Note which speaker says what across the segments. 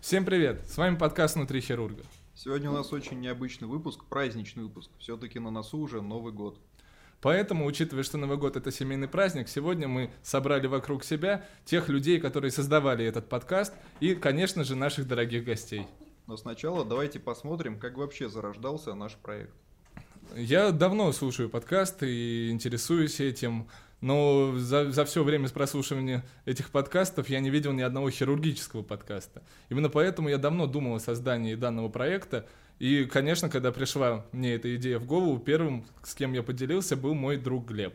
Speaker 1: Всем привет! С вами подкаст «Внутри хирурга».
Speaker 2: Сегодня у нас очень необычный выпуск, праздничный выпуск. Все-таки на носу уже Новый год.
Speaker 1: Поэтому, учитывая, что Новый год — это семейный праздник, сегодня мы собрали вокруг себя тех людей, которые создавали этот подкаст, и, конечно же, наших дорогих гостей.
Speaker 2: Но сначала давайте посмотрим, как вообще зарождался наш проект.
Speaker 1: Я давно слушаю подкасты и интересуюсь этим, но за, за все время прослушивания этих подкастов я не видел ни одного хирургического подкаста. Именно поэтому я давно думал о создании данного проекта. И, конечно, когда пришла мне эта идея в голову, первым, с кем я поделился, был мой друг Глеб.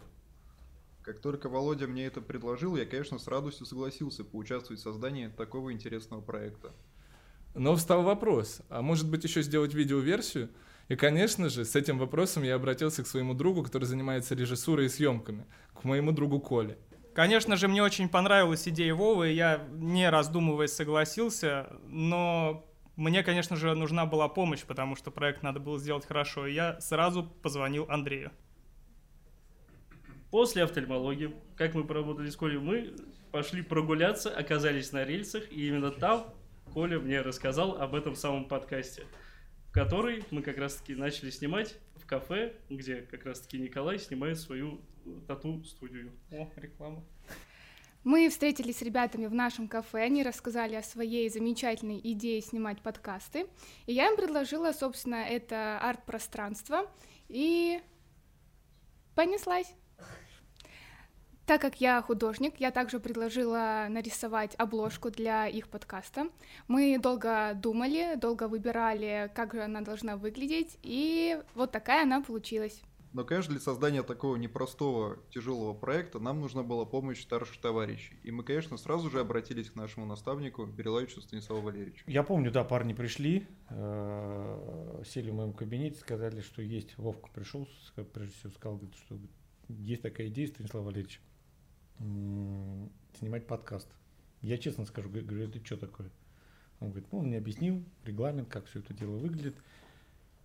Speaker 2: Как только Володя мне это предложил, я, конечно, с радостью согласился поучаствовать в создании такого интересного проекта.
Speaker 1: Но встал вопрос, а может быть еще сделать видеоверсию? И, конечно же, с этим вопросом я обратился к своему другу, который занимается режиссурой и съемками, к моему другу Коле.
Speaker 3: Конечно же, мне очень понравилась идея Вовы, я не раздумывая согласился, но мне, конечно же, нужна была помощь, потому что проект надо было сделать хорошо, и я сразу позвонил Андрею.
Speaker 4: После офтальмологии, как мы поработали с Колей, мы пошли прогуляться, оказались на рельсах, и именно там Коля мне рассказал об этом самом подкасте – который мы как раз-таки начали снимать в кафе, где как раз-таки Николай снимает свою тату-студию.
Speaker 3: О, реклама.
Speaker 5: Мы встретились с ребятами в нашем кафе, они рассказали о своей замечательной идее снимать подкасты, и я им предложила, собственно, это арт-пространство, и понеслась. Так как я художник, я также предложила нарисовать обложку для их подкаста. Мы долго думали, долго выбирали, как же она должна выглядеть, и вот такая она получилась.
Speaker 2: Но, конечно, для создания такого непростого, тяжелого проекта нам нужна была помощь старших товарищей. И мы, конечно, сразу же обратились к нашему наставнику Бериловичу Станиславу Валерьевичу.
Speaker 6: Я помню, да, парни пришли, э, сели в моем кабинете, сказали, что есть. Вовка пришел, прежде всего сказал, что есть такая идея, Станислав Валерьевич снимать подкаст. Я честно скажу, говорю, это что такое? Он говорит, ну, он мне объяснил регламент, как все это дело выглядит.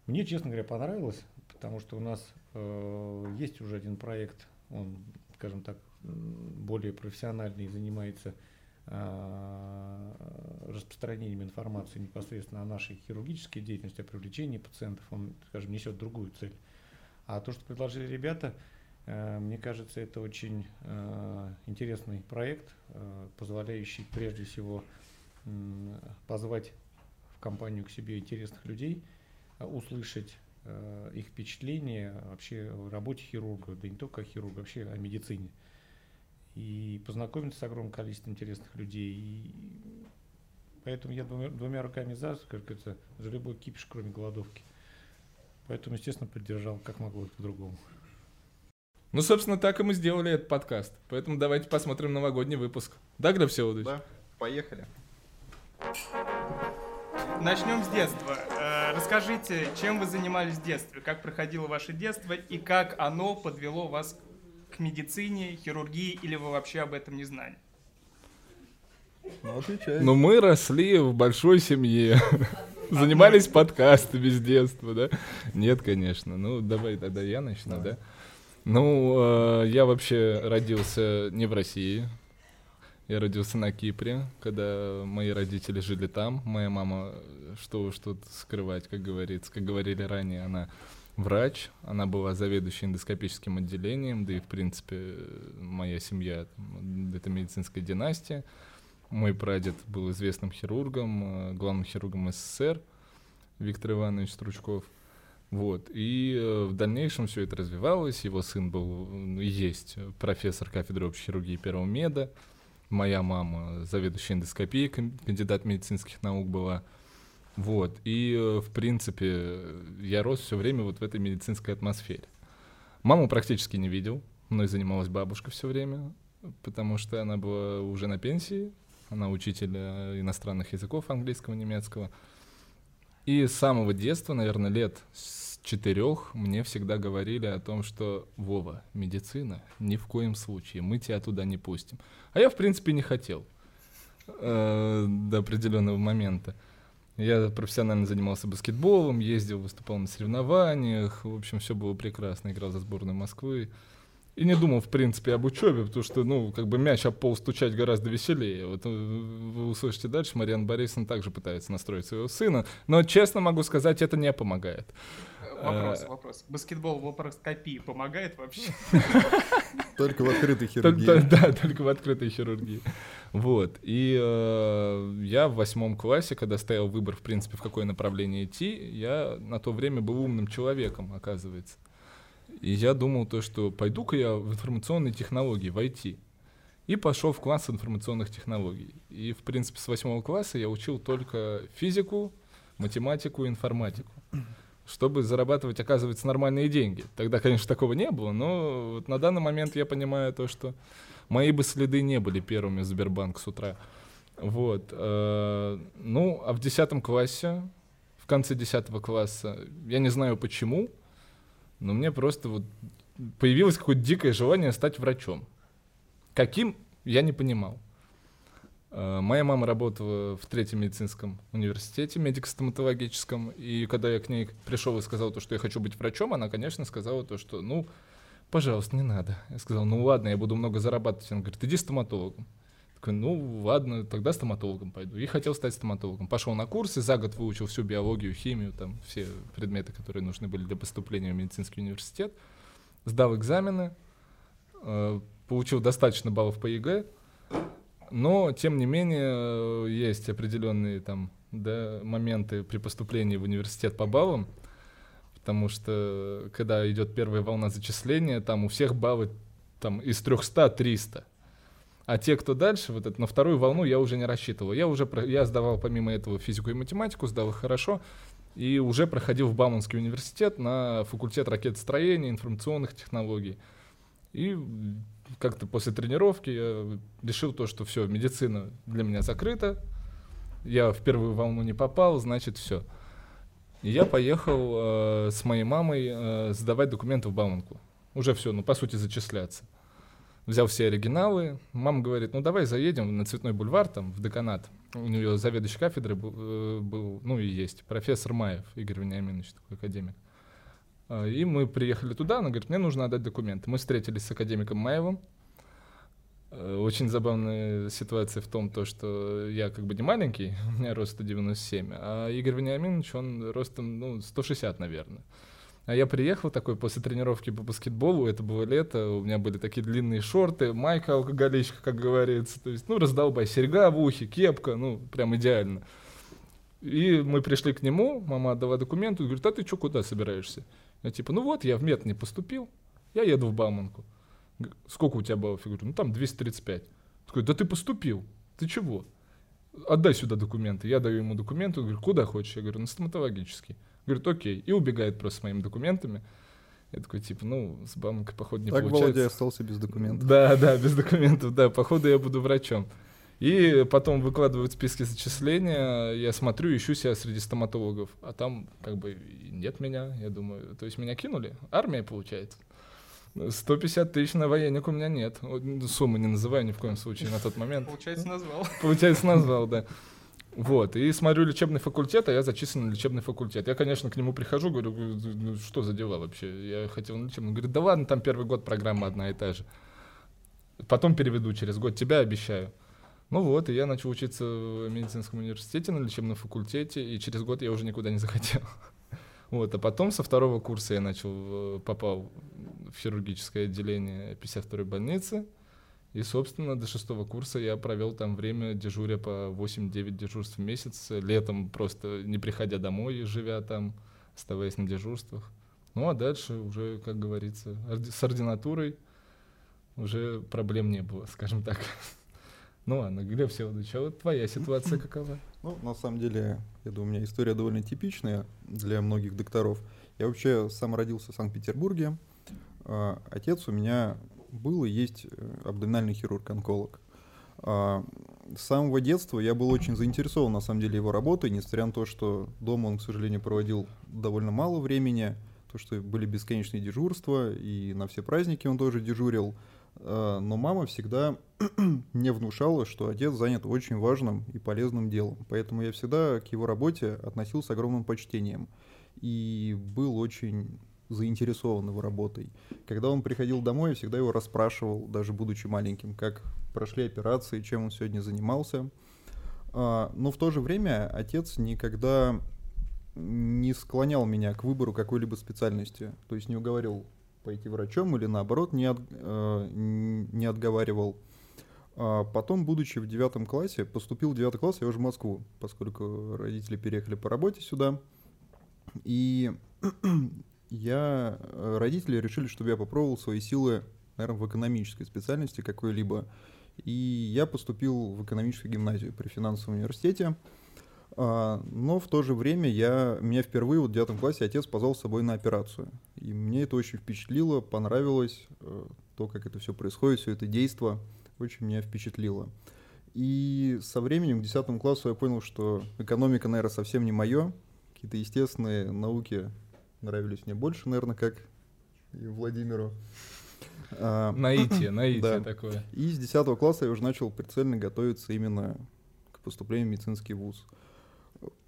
Speaker 6: Мне, честно говоря, понравилось, потому что у нас э, есть уже один проект, он, скажем так, более профессиональный, занимается э, распространением информации непосредственно о нашей хирургической деятельности, о привлечении пациентов, он, скажем, несет другую цель. А то, что предложили ребята, Э, мне кажется, это очень э, интересный проект, э, позволяющий прежде всего позвать в компанию к себе интересных людей, услышать их впечатления вообще о работе хирурга, да не только о хирурге, вообще о медицине. И познакомиться с огромным количеством интересных людей. И поэтому я двумя, двумя руками за, как говорится, за любой кипиш, кроме голодовки. Поэтому, естественно, поддержал, как могло быть по-другому.
Speaker 1: Ну, собственно, так и мы сделали этот подкаст. Поэтому давайте посмотрим новогодний выпуск. Да, Глеб Всеволодович?
Speaker 2: Да, поехали.
Speaker 3: Начнем с детства. Э, расскажите, чем вы занимались в детстве, как проходило ваше детство и как оно подвело вас к медицине, хирургии, или вы вообще об этом не знали?
Speaker 1: Ну, отвечай. Ну, мы росли в большой семье. Занимались подкастами с детства, да? Нет, конечно. Ну, давай тогда я начну, да? Ну, э, я вообще родился не в России. Я родился на Кипре, когда мои родители жили там. Моя мама, что уж тут скрывать, как говорится, как говорили ранее, она врач, она была заведующей эндоскопическим отделением, да и, в принципе, моя семья — это медицинская династия. Мой прадед был известным хирургом, э, главным хирургом СССР, Виктор Иванович Стручков — вот. И э, в дальнейшем все это развивалось. Его сын был, есть профессор кафедры общей хирургии первого меда. Моя мама заведующая эндоскопией, кандидат медицинских наук была. Вот. И, э, в принципе, я рос все время вот в этой медицинской атмосфере. Маму практически не видел, мной занималась бабушка все время, потому что она была уже на пенсии, она учитель э, иностранных языков английского, немецкого. И с самого детства, наверное, лет с четырех мне всегда говорили о том, что Вова, медицина, ни в коем случае, мы тебя туда не пустим. А я, в принципе, не хотел э, до определенного момента. Я профессионально занимался баскетболом, ездил, выступал на соревнованиях, в общем, все было прекрасно, играл за сборную Москвы. И не думал, в принципе, об учебе, потому что, ну, как бы мяч об пол стучать гораздо веселее. Вот э, вы услышите дальше, Марьяна Борисовна также пытается настроить своего сына. Но, честно могу сказать, это не помогает.
Speaker 3: Вопрос, вопрос. Баскетбол в лапароскопии помогает вообще?
Speaker 2: Только в открытой хирургии.
Speaker 1: Да, только в открытой хирургии. Вот. И э, я в восьмом классе, когда стоял выбор, в принципе, в какое направление идти, я на то время был умным человеком, оказывается. И я думал то, что пойду-ка я в информационные технологии, в IT. И пошел в класс информационных технологий. И, в принципе, с восьмого класса я учил только физику, математику, информатику. Чтобы зарабатывать, оказывается, нормальные деньги. Тогда, конечно, такого не было, но вот на данный момент я понимаю то, что мои бы следы не были первыми в Сбербанк с утра. Вот. Э, ну, а в десятом классе, в конце десятого класса, я не знаю почему, но мне просто вот появилось какое-то дикое желание стать врачом. Каким, я не понимал. Э, моя мама работала в третьем медицинском университете, медико-стоматологическом, и когда я к ней пришел и сказал то, что я хочу быть врачом, она, конечно, сказала то, что, ну, пожалуйста, не надо. Я сказал, ну ладно, я буду много зарабатывать. Она говорит, иди стоматологом. Такой, ну ладно, тогда стоматологом пойду. И хотел стать стоматологом. Пошел на курсы, за год выучил всю биологию, химию, там все предметы, которые нужны были для поступления в медицинский университет. Сдал экзамены, э, получил достаточно баллов по ЕГЭ, но, тем не менее, э, есть определенные там да, моменты при поступлении в университет по баллам, потому что когда идет первая волна зачисления, там у всех баллы там из 300 300. А те, кто дальше, вот это, на вторую волну я уже не рассчитывал. Я уже я сдавал помимо этого физику и математику, сдал их хорошо, и уже проходил в Бауманский университет на факультет ракетостроения, информационных технологий. И как-то после тренировки я решил то, что все, медицина для меня закрыта, я в первую волну не попал, значит все. И я поехал э, с моей мамой э, сдавать документы в Бауманку. Уже все, ну по сути зачисляться взял все оригиналы. Мама говорит, ну давай заедем на Цветной бульвар, там, в деканат. У нее заведующий кафедры был, э, был ну и есть, профессор Маев, Игорь Вениаминович, такой академик. А, и мы приехали туда, она говорит, мне нужно отдать документы. Мы встретились с академиком Маевым. Э, очень забавная ситуация в том, то, что я как бы не маленький, у меня рост 197, а Игорь Вениаминович, он ростом, ну, 160, наверное. А я приехал такой после тренировки по баскетболу, это было лето, у меня были такие длинные шорты, майка алкоголичка, как говорится. То есть, ну, раздолбай, серьга в ухе, кепка, ну, прям идеально. И мы пришли к нему, мама отдала документы, говорит, а ты что, куда собираешься? Я типа, ну вот, я в мед не поступил, я еду в Бауманку. Сколько у тебя баллов? Я ну там 235. Такой, да ты поступил, ты чего? Отдай сюда документы. Я даю ему документы, говорю, куда хочешь? Я говорю, на стоматологический. Говорит, окей. И убегает просто с моими документами. Я такой, типа, ну, с банкой, походу, не
Speaker 2: так
Speaker 1: получается.
Speaker 2: Так Володя остался без документов.
Speaker 1: Да, да, без документов, да. Походу, я буду врачом. И потом выкладывают списки зачисления, я смотрю, ищу себя среди стоматологов, а там как бы нет меня, я думаю, то есть меня кинули, армия получается. 150 тысяч на военник у меня нет. Суммы не называю ни в коем случае на тот момент.
Speaker 3: Получается, назвал.
Speaker 1: Получается, назвал, да. Вот, и смотрю лечебный факультет, а я зачислен на лечебный факультет. Я, конечно, к нему прихожу, говорю, ну, что за дела вообще? Я хотел на лечебный. Он говорит, да ладно, там первый год программа одна и та же. Потом переведу через год, тебя обещаю. Ну вот, и я начал учиться в медицинском университете на лечебном факультете, и через год я уже никуда не захотел. Вот, а потом со второго курса я начал, э, попал в хирургическое отделение 52-й больницы, и, собственно, до шестого курса я провел там время дежуря по 8-9 дежурств в месяц, летом просто не приходя домой, живя там, оставаясь на дежурствах. Ну а дальше уже, как говорится, с ординатурой уже проблем не было, скажем так. Ну ладно, Глеб Всеволодович, а вот твоя ситуация какова?
Speaker 2: Ну, на самом деле, я думаю, у меня история довольно типичная для многих докторов. Я вообще сам родился в Санкт-Петербурге. А, отец у меня был и есть э, абдоминальный хирург-онколог. А, с самого детства я был очень заинтересован, на самом деле, его работой, несмотря на то, что дома он, к сожалению, проводил довольно мало времени, то, что были бесконечные дежурства, и на все праздники он тоже дежурил. А, но мама всегда мне внушала, что отец занят очень важным и полезным делом. Поэтому я всегда к его работе относился с огромным почтением. И был очень заинтересован его работой. Когда он приходил домой, я всегда его расспрашивал, даже будучи маленьким, как прошли операции, чем он сегодня занимался. А, но в то же время отец никогда не склонял меня к выбору какой-либо специальности. То есть не уговаривал пойти врачом или наоборот не, от, э, не отговаривал. А потом, будучи в девятом классе, поступил в девятый класс я уже в Москву, поскольку родители переехали по работе сюда. И я, родители решили, чтобы я попробовал свои силы, наверное, в экономической специальности какой-либо. И я поступил в экономическую гимназию при финансовом университете. А, но в то же время я, меня впервые вот в девятом классе отец позвал с собой на операцию. И мне это очень впечатлило, понравилось, э, то, как это все происходит, все это действо очень меня впечатлило. И со временем, к 10 классу, я понял, что экономика, наверное, совсем не мое. Какие-то естественные науки нравились мне больше, наверное, как и Владимиру.
Speaker 1: Наитие, наитие такое.
Speaker 2: И с 10 класса я уже начал прицельно готовиться именно к поступлению в медицинский вуз.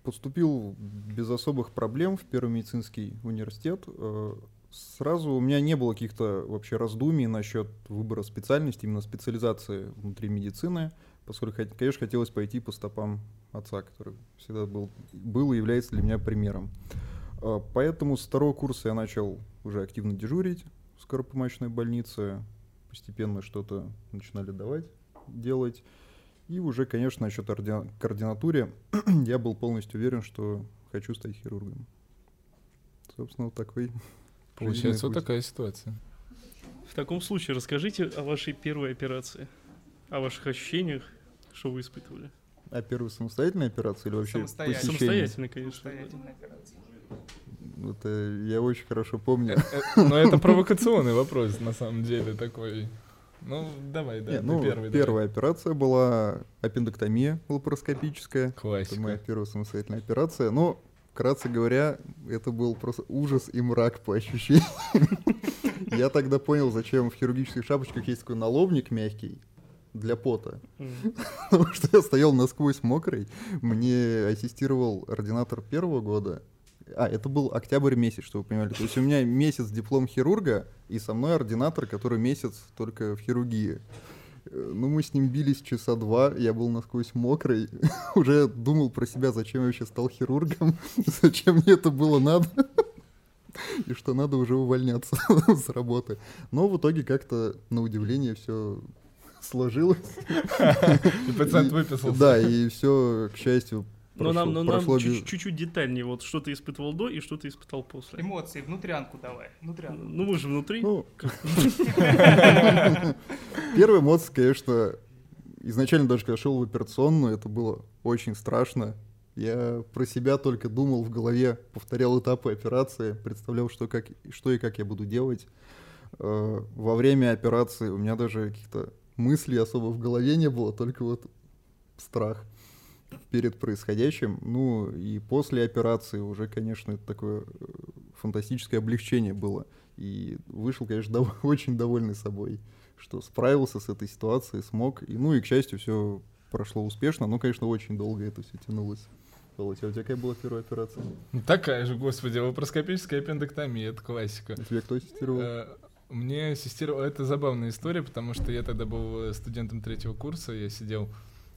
Speaker 2: Поступил без особых проблем в Первый медицинский университет. Э, сразу у меня не было каких-то вообще раздумий насчет выбора специальности, именно специализации внутри медицины, поскольку, конечно, хотелось пойти по стопам отца, который всегда был, был и является для меня примером. А, поэтому с второго курса я начал уже активно дежурить в скоропомощной больнице, постепенно что-то начинали давать, делать. И уже, конечно, насчет координатуре я был полностью уверен, что хочу стать хирургом. Собственно, вот такой
Speaker 1: Получается вот такая ситуация.
Speaker 4: В таком случае расскажите о вашей первой операции, о ваших ощущениях, что вы испытывали.
Speaker 2: А первая самостоятельная операция или вообще
Speaker 4: Самостоятельная, самостоятельная конечно. Самостоятельная
Speaker 2: операция. Это я очень хорошо помню.
Speaker 1: Э, э, но это провокационный вопрос, на самом деле, такой. Ну, давай, да,
Speaker 2: Нет, ну, первый. Первая давай. операция была аппенdoктомия лапароскопическая.
Speaker 1: Классика.
Speaker 2: Это моя первая самостоятельная операция. Но Вкратце говоря, это был просто ужас и мрак по ощущениям. Я тогда понял, зачем в хирургических шапочках есть такой налобник мягкий для пота. Потому что я стоял насквозь мокрый. Мне ассистировал ординатор первого года. А, это был октябрь месяц, чтобы вы понимали. То есть у меня месяц диплом хирурга, и со мной ординатор, который месяц только в хирургии. Э, ну, мы с ним бились часа два, я был насквозь мокрый, уже думал про себя, зачем я вообще стал хирургом, зачем мне это было надо, и что надо уже увольняться с работы. Но в итоге как-то, на удивление, все сложилось.
Speaker 1: И пациент выписался.
Speaker 2: Да, и все, к счастью,
Speaker 4: но нам, но нам чуть-чуть детальнее, вот что ты испытывал до и что ты испытал после.
Speaker 3: Эмоции, внутрянку давай, внутрянку.
Speaker 4: Ну мы же внутри. Ну,
Speaker 2: Первая эмоция, конечно, изначально даже когда шел в операционную, это было очень страшно. Я про себя только думал в голове, повторял этапы операции, представлял, что, как, что и как я буду делать. Э, во время операции у меня даже каких-то мыслей особо в голове не было, только вот страх перед происходящим. Ну и после операции уже, конечно, это такое э, фантастическое облегчение было. И вышел, конечно, дов- очень довольный собой, что справился с этой ситуацией, смог. И, ну и, к счастью, все прошло успешно, но, конечно, очень долго это все тянулось. Володя, а у тебя какая была первая операция?
Speaker 1: Ну, такая же, господи, лапароскопическая аппендэктомия, это классика. А
Speaker 2: тебе кто ассистировал? Э,
Speaker 1: мне ассистировал... Это забавная история, потому что я тогда был э, студентом третьего курса, я сидел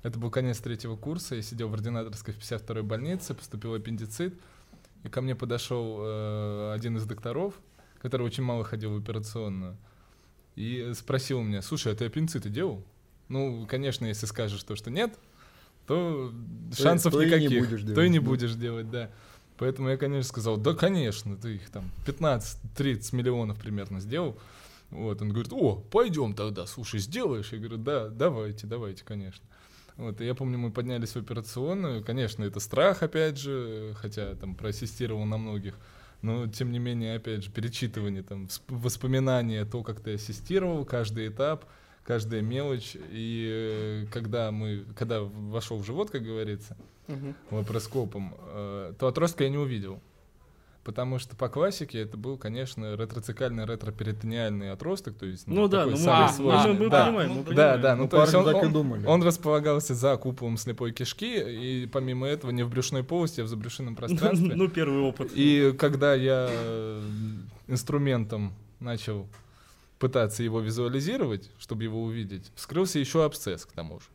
Speaker 1: это был конец третьего курса, я сидел в ординаторской в 52-й больнице, поступил аппендицит, и ко мне подошел э, один из докторов, который очень мало ходил в операционную, и спросил меня, слушай, а ты аппендициты делал? Ну, конечно, если скажешь то, что нет, то, то шансов то никаких, и не будешь делать, то и не да. будешь делать, да. Поэтому я, конечно, сказал, да, конечно, ты их там 15-30 миллионов примерно сделал. Вот, он говорит, о, пойдем тогда, слушай, сделаешь? Я говорю, да, давайте, давайте, конечно. Вот, и я помню, мы поднялись в операционную. Конечно, это страх, опять же, хотя там проассистировал на многих. Но, тем не менее, опять же, перечитывание, там, воспоминания, то, как ты ассистировал, каждый этап, каждая мелочь. И э, когда мы, когда вошел в живот, как говорится, uh-huh. лапароскопом, э, то отростка я не увидел. Потому что по классике это был, конечно, ретроцикальный ретроперитониальный отросток, то есть
Speaker 4: ну, ну да, ну самый
Speaker 1: мы, сложный.
Speaker 4: Мы, мы да. понимаем, мы
Speaker 1: да, понимаем. да, ну, ну то есть он, он, он располагался за куполом слепой кишки и помимо этого не в брюшной полости, а в забрюшинном пространстве.
Speaker 4: Ну первый опыт.
Speaker 1: И когда я инструментом начал пытаться его визуализировать, чтобы его увидеть, вскрылся еще абсцесс к тому же.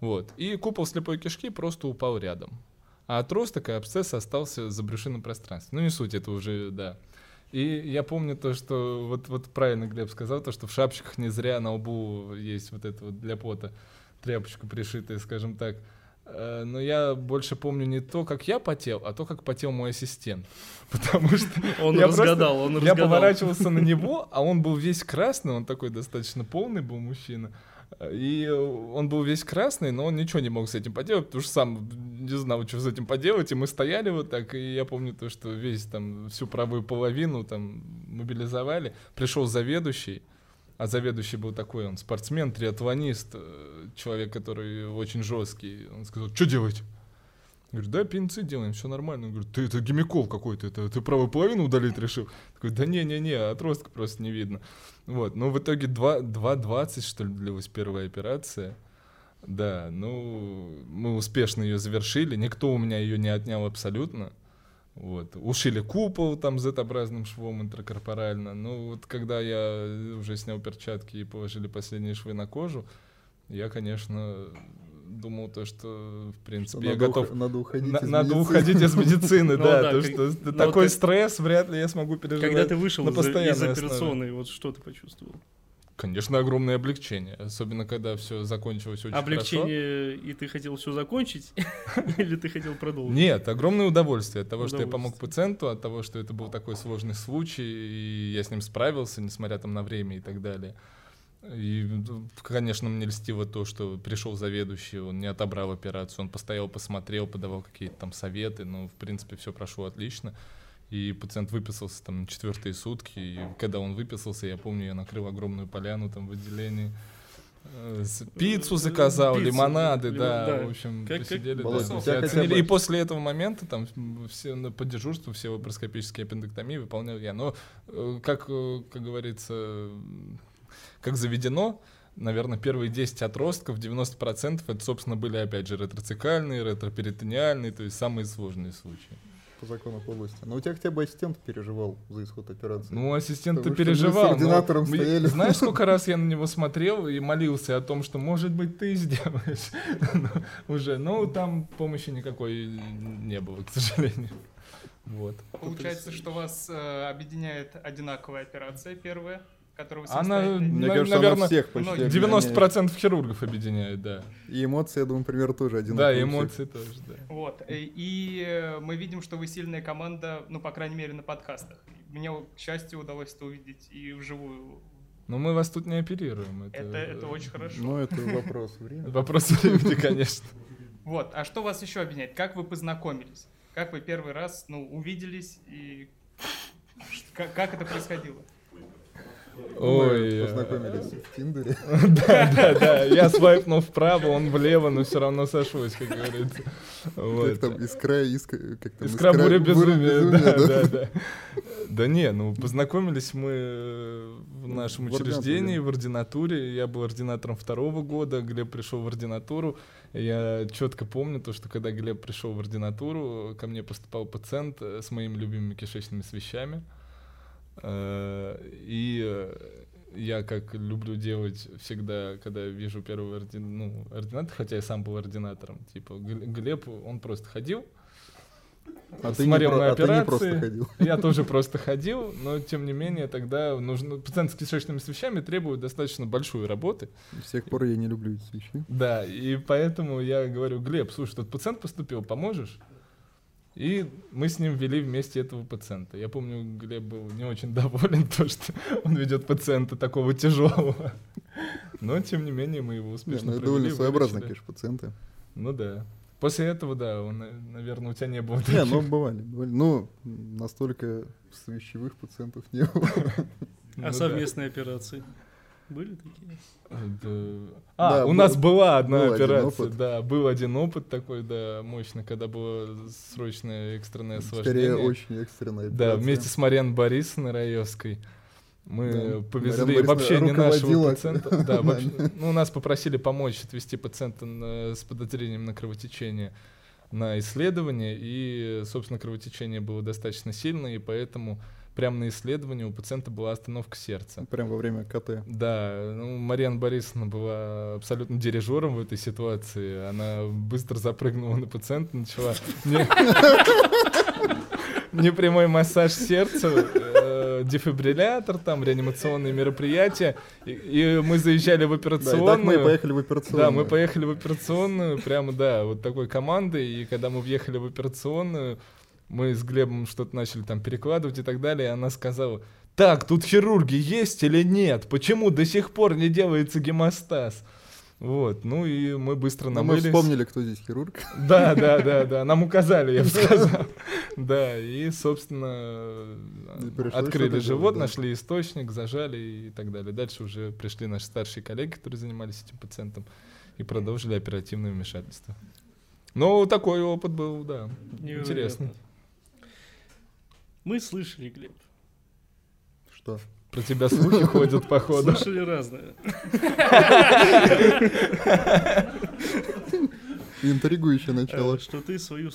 Speaker 1: Вот. И купол слепой кишки просто упал рядом. А отросток и абсцесс остался за брюшинным пространством. Ну, не суть, это уже, да. И я помню то, что вот, вот правильно Глеб сказал, то, что в шапочках не зря на лбу есть вот это вот для пота тряпочка пришитая, скажем так. Э, но я больше помню не то, как я потел, а то, как потел мой ассистент. Потому что
Speaker 4: Он
Speaker 1: я
Speaker 4: разгадал, он
Speaker 1: я
Speaker 4: разгадал.
Speaker 1: поворачивался на него, а он был весь красный, он такой достаточно полный был мужчина. И он был весь красный, но он ничего не мог с этим поделать, потому что сам не знал, что с этим поделать. И мы стояли вот так, и я помню то, что весь там, всю правую половину там мобилизовали. Пришел заведующий, а заведующий был такой, он спортсмен, триатлонист, э, человек, который очень жесткий. Он сказал, что делать? Говорю, да, пенцы делаем, все нормально. Он говорит, ты это гемикол какой-то, это ты правую половину удалить решил? Такой, да не-не-не, отростка просто не видно. Вот, ну в итоге 2 2.20, что ли, длилась первая операция. Да, ну, мы успешно ее завершили, никто у меня ее не отнял абсолютно. Вот. Ушили купол там Z-образным швом интракорпорально. Ну, вот когда я уже снял перчатки и положили последние швы на кожу, я, конечно, думал то, что, в принципе, я
Speaker 2: надо
Speaker 1: готов...
Speaker 2: надо уходить
Speaker 1: На-
Speaker 2: из
Speaker 1: надо
Speaker 2: медицины.
Speaker 1: уходить из медицины,
Speaker 4: Ну
Speaker 1: да, то, что
Speaker 4: ну
Speaker 1: такой стресс вряд ли я смогу переживать.
Speaker 4: Когда ты вышел из, операционной, вот что ты почувствовал?
Speaker 1: Конечно, огромное облегчение, особенно когда все закончилось очень хорошо.
Speaker 4: Облегчение, и ты хотел все закончить? Или ты хотел продолжить?
Speaker 1: Нет, огромное удовольствие от того, что я помог пациенту, от того, что это был такой сложный случай, и я с ним справился, несмотря там на время и так далее. И, ну, конечно, мне льстило то, что пришел заведующий, он не отобрал операцию, он постоял, посмотрел, подавал какие-то там советы, но, в принципе, все прошло отлично. И пациент выписался там на четвертые сутки, и когда он выписался, я помню, я накрыл огромную поляну там в отделении, э, с- пиццу заказал,
Speaker 4: Пиццу,
Speaker 1: лимонады,
Speaker 4: лимон-
Speaker 1: да,
Speaker 4: да.
Speaker 1: в общем,
Speaker 4: Как- как-
Speaker 1: посидели,
Speaker 2: Володь,
Speaker 1: да, все оценили.
Speaker 2: бы-
Speaker 1: И после этого момента там все по дежурству все лапароскопические аппендэктомии выполнял я. Но, э, как, э, как говорится, как заведено, наверное, первые 10 отростков, 90% это, собственно, были, опять же, ретроцикальные, ретроперитониальные, то есть самые сложные случаи.
Speaker 2: По закону полости. Но у тебя хотя бы ассистент переживал за исход операции.
Speaker 1: Ну, ассистент
Speaker 2: мы
Speaker 1: переживал.
Speaker 2: с
Speaker 1: но
Speaker 2: стояли.
Speaker 1: Знаешь, сколько раз я на него смотрел и молился о том, что, может быть, ты сделаешь Ну, уже. Ну, там помощи никакой не было, к сожалению. Вот.
Speaker 3: Получается, что вас э, объединяет одинаковая операция первая, которую вы
Speaker 1: Она,
Speaker 2: Мне
Speaker 1: на-
Speaker 2: кажется,
Speaker 1: наверное,
Speaker 2: она всех почти
Speaker 3: ну,
Speaker 2: объединяет.
Speaker 1: 90% хирургов объединяет, да.
Speaker 2: И эмоции, я думаю, примерно тоже
Speaker 1: Да,
Speaker 2: одинаковые.
Speaker 1: и
Speaker 2: у всех.
Speaker 1: эмоции тоже, да.
Speaker 3: Вот. э, И э, мы видим, что вы сильная команда, ну, по крайней мере, на подкастах. Мне, к счастью, удалось это увидеть и вживую.
Speaker 1: Но мы вас тут не оперируем. Это,
Speaker 3: Это, это очень хорошо.
Speaker 2: Ну, это вопрос времени.
Speaker 1: Вопрос времени, конечно.
Speaker 3: Вот. А что вас еще объединяет? Как вы познакомились? Как вы первый раз, ну, увиделись и как, как это происходило?
Speaker 1: Ой,
Speaker 2: Мы познакомились в Тиндере.
Speaker 1: Да, да, да. Я свайпнул вправо, он влево, но все равно сошлось, как говорится.
Speaker 2: Как
Speaker 1: Вот.
Speaker 2: там, искра, искра, как там,
Speaker 1: Искра буря безумия,
Speaker 2: безумия,
Speaker 1: да, да, да. Да не, ну познакомились мы э, в нашем
Speaker 2: В
Speaker 1: учреждении, в ординатуре. Я был ординатором второго года, Глеб пришел в ординатуру. Я четко помню то, что когда Глеб пришел в ординатуру, ко мне поступал пациент э, с моими любимыми кишечными свещами. Э, И э, я, как люблю делать всегда, когда вижу первого орди- ну, ординатора, хотя я сам был ординатором, типа Гл- Глеб, он просто ходил,
Speaker 2: А ты не
Speaker 1: смотрел
Speaker 2: про-
Speaker 1: мои
Speaker 2: а ты не просто
Speaker 1: операции.
Speaker 2: ходил.
Speaker 1: Я тоже просто ходил, но тем не менее тогда нужно... Пациент с кишечными свещами требует достаточно большой работы.
Speaker 2: С тех пор я не люблю эти вещи.
Speaker 1: Да, и поэтому я говорю, Глеб, слушай, тут пациент поступил, поможешь? И мы с ним вели вместе этого пациента. Я помню, Глеб был не очень доволен, то, что он ведет пациента такого тяжелого. Но, тем не менее, мы его
Speaker 2: Не,
Speaker 1: успешно
Speaker 2: ну, это
Speaker 1: провели,
Speaker 2: довольно своеобразные,
Speaker 1: вылечили.
Speaker 2: конечно, пациенты.
Speaker 1: Ну да. После этого, да, он, наверное, у тебя не было
Speaker 2: Не,
Speaker 1: таких.
Speaker 2: ну бывали, бывали. Ну, настолько свящевых пациентов не было.
Speaker 1: Ну
Speaker 4: А
Speaker 1: да.
Speaker 4: совместные операции? Были такие?
Speaker 1: Да. А,
Speaker 2: Да,
Speaker 1: у
Speaker 2: был-
Speaker 1: нас была одна операция, да, был один опыт такой, да, мощный, когда было срочное экстренное освобождение.
Speaker 2: Скорее, очень экстренная
Speaker 1: Да,
Speaker 2: операция.
Speaker 1: вместе с Мариан Борисовной Раевской. Мы
Speaker 2: Да.
Speaker 1: повезли вообще не нашего пациента. Да, вообще, ну, нас попросили помочь отвезти пациента на- с подозрением на кровотечение на исследование, и, собственно, кровотечение было достаточно сильное, и поэтому прямо на исследовании у пациента была остановка сердца.
Speaker 2: Прямо во время КТ.
Speaker 1: Да, ну, Марьяна Борисовна была абсолютно дирижером в этой ситуации. Она быстро запрыгнула на пациента, начала непрямой массаж сердца, э, дефибриллятор, там реанимационные мероприятия. И, и мы заезжали в операционную. Да,
Speaker 2: мы поехали в операционную.
Speaker 1: Да, мы поехали в операционную, прямо, да, вот такой командой. И когда мы въехали в операционную, мы с Глебом что-то начали там перекладывать и так далее, и она сказала, так, тут хирурги есть или нет? Почему до сих пор не делается гемостаз? Вот, ну и мы быстро
Speaker 2: ну, намылись. Мы вспомнили, кто здесь хирург.
Speaker 1: Да, да, да, да, нам указали, я бы сказал. Да, и, собственно, открыли живот, нашли источник, зажали и так далее. Дальше уже пришли наши старшие коллеги, которые занимались этим пациентом, и продолжили оперативное вмешательство. Ну, такой опыт был, да, интересный.
Speaker 4: Мы слышали, Глеб.
Speaker 2: Что?
Speaker 1: Про тебя слухи ходят, походу.
Speaker 4: Слышали разное.
Speaker 2: Интригующее начало.
Speaker 4: Э, что ты свою...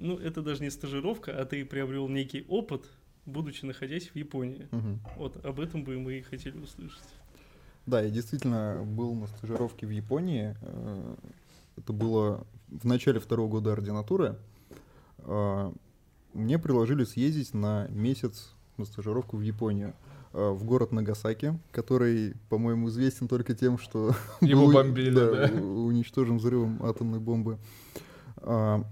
Speaker 4: Ну, это даже не стажировка, а ты приобрел некий опыт, будучи находясь в Японии. Вот об этом бы мы и хотели услышать.
Speaker 2: Да, я действительно был на стажировке в Японии. Э, это было в начале второго года ординатуры. Мне предложили съездить на месяц на стажировку в Японию э, в город Нагасаки, который, по-моему, известен только тем, что
Speaker 1: его бомбили, да,
Speaker 2: да. уничтожен взрывом атомной бомбы. А,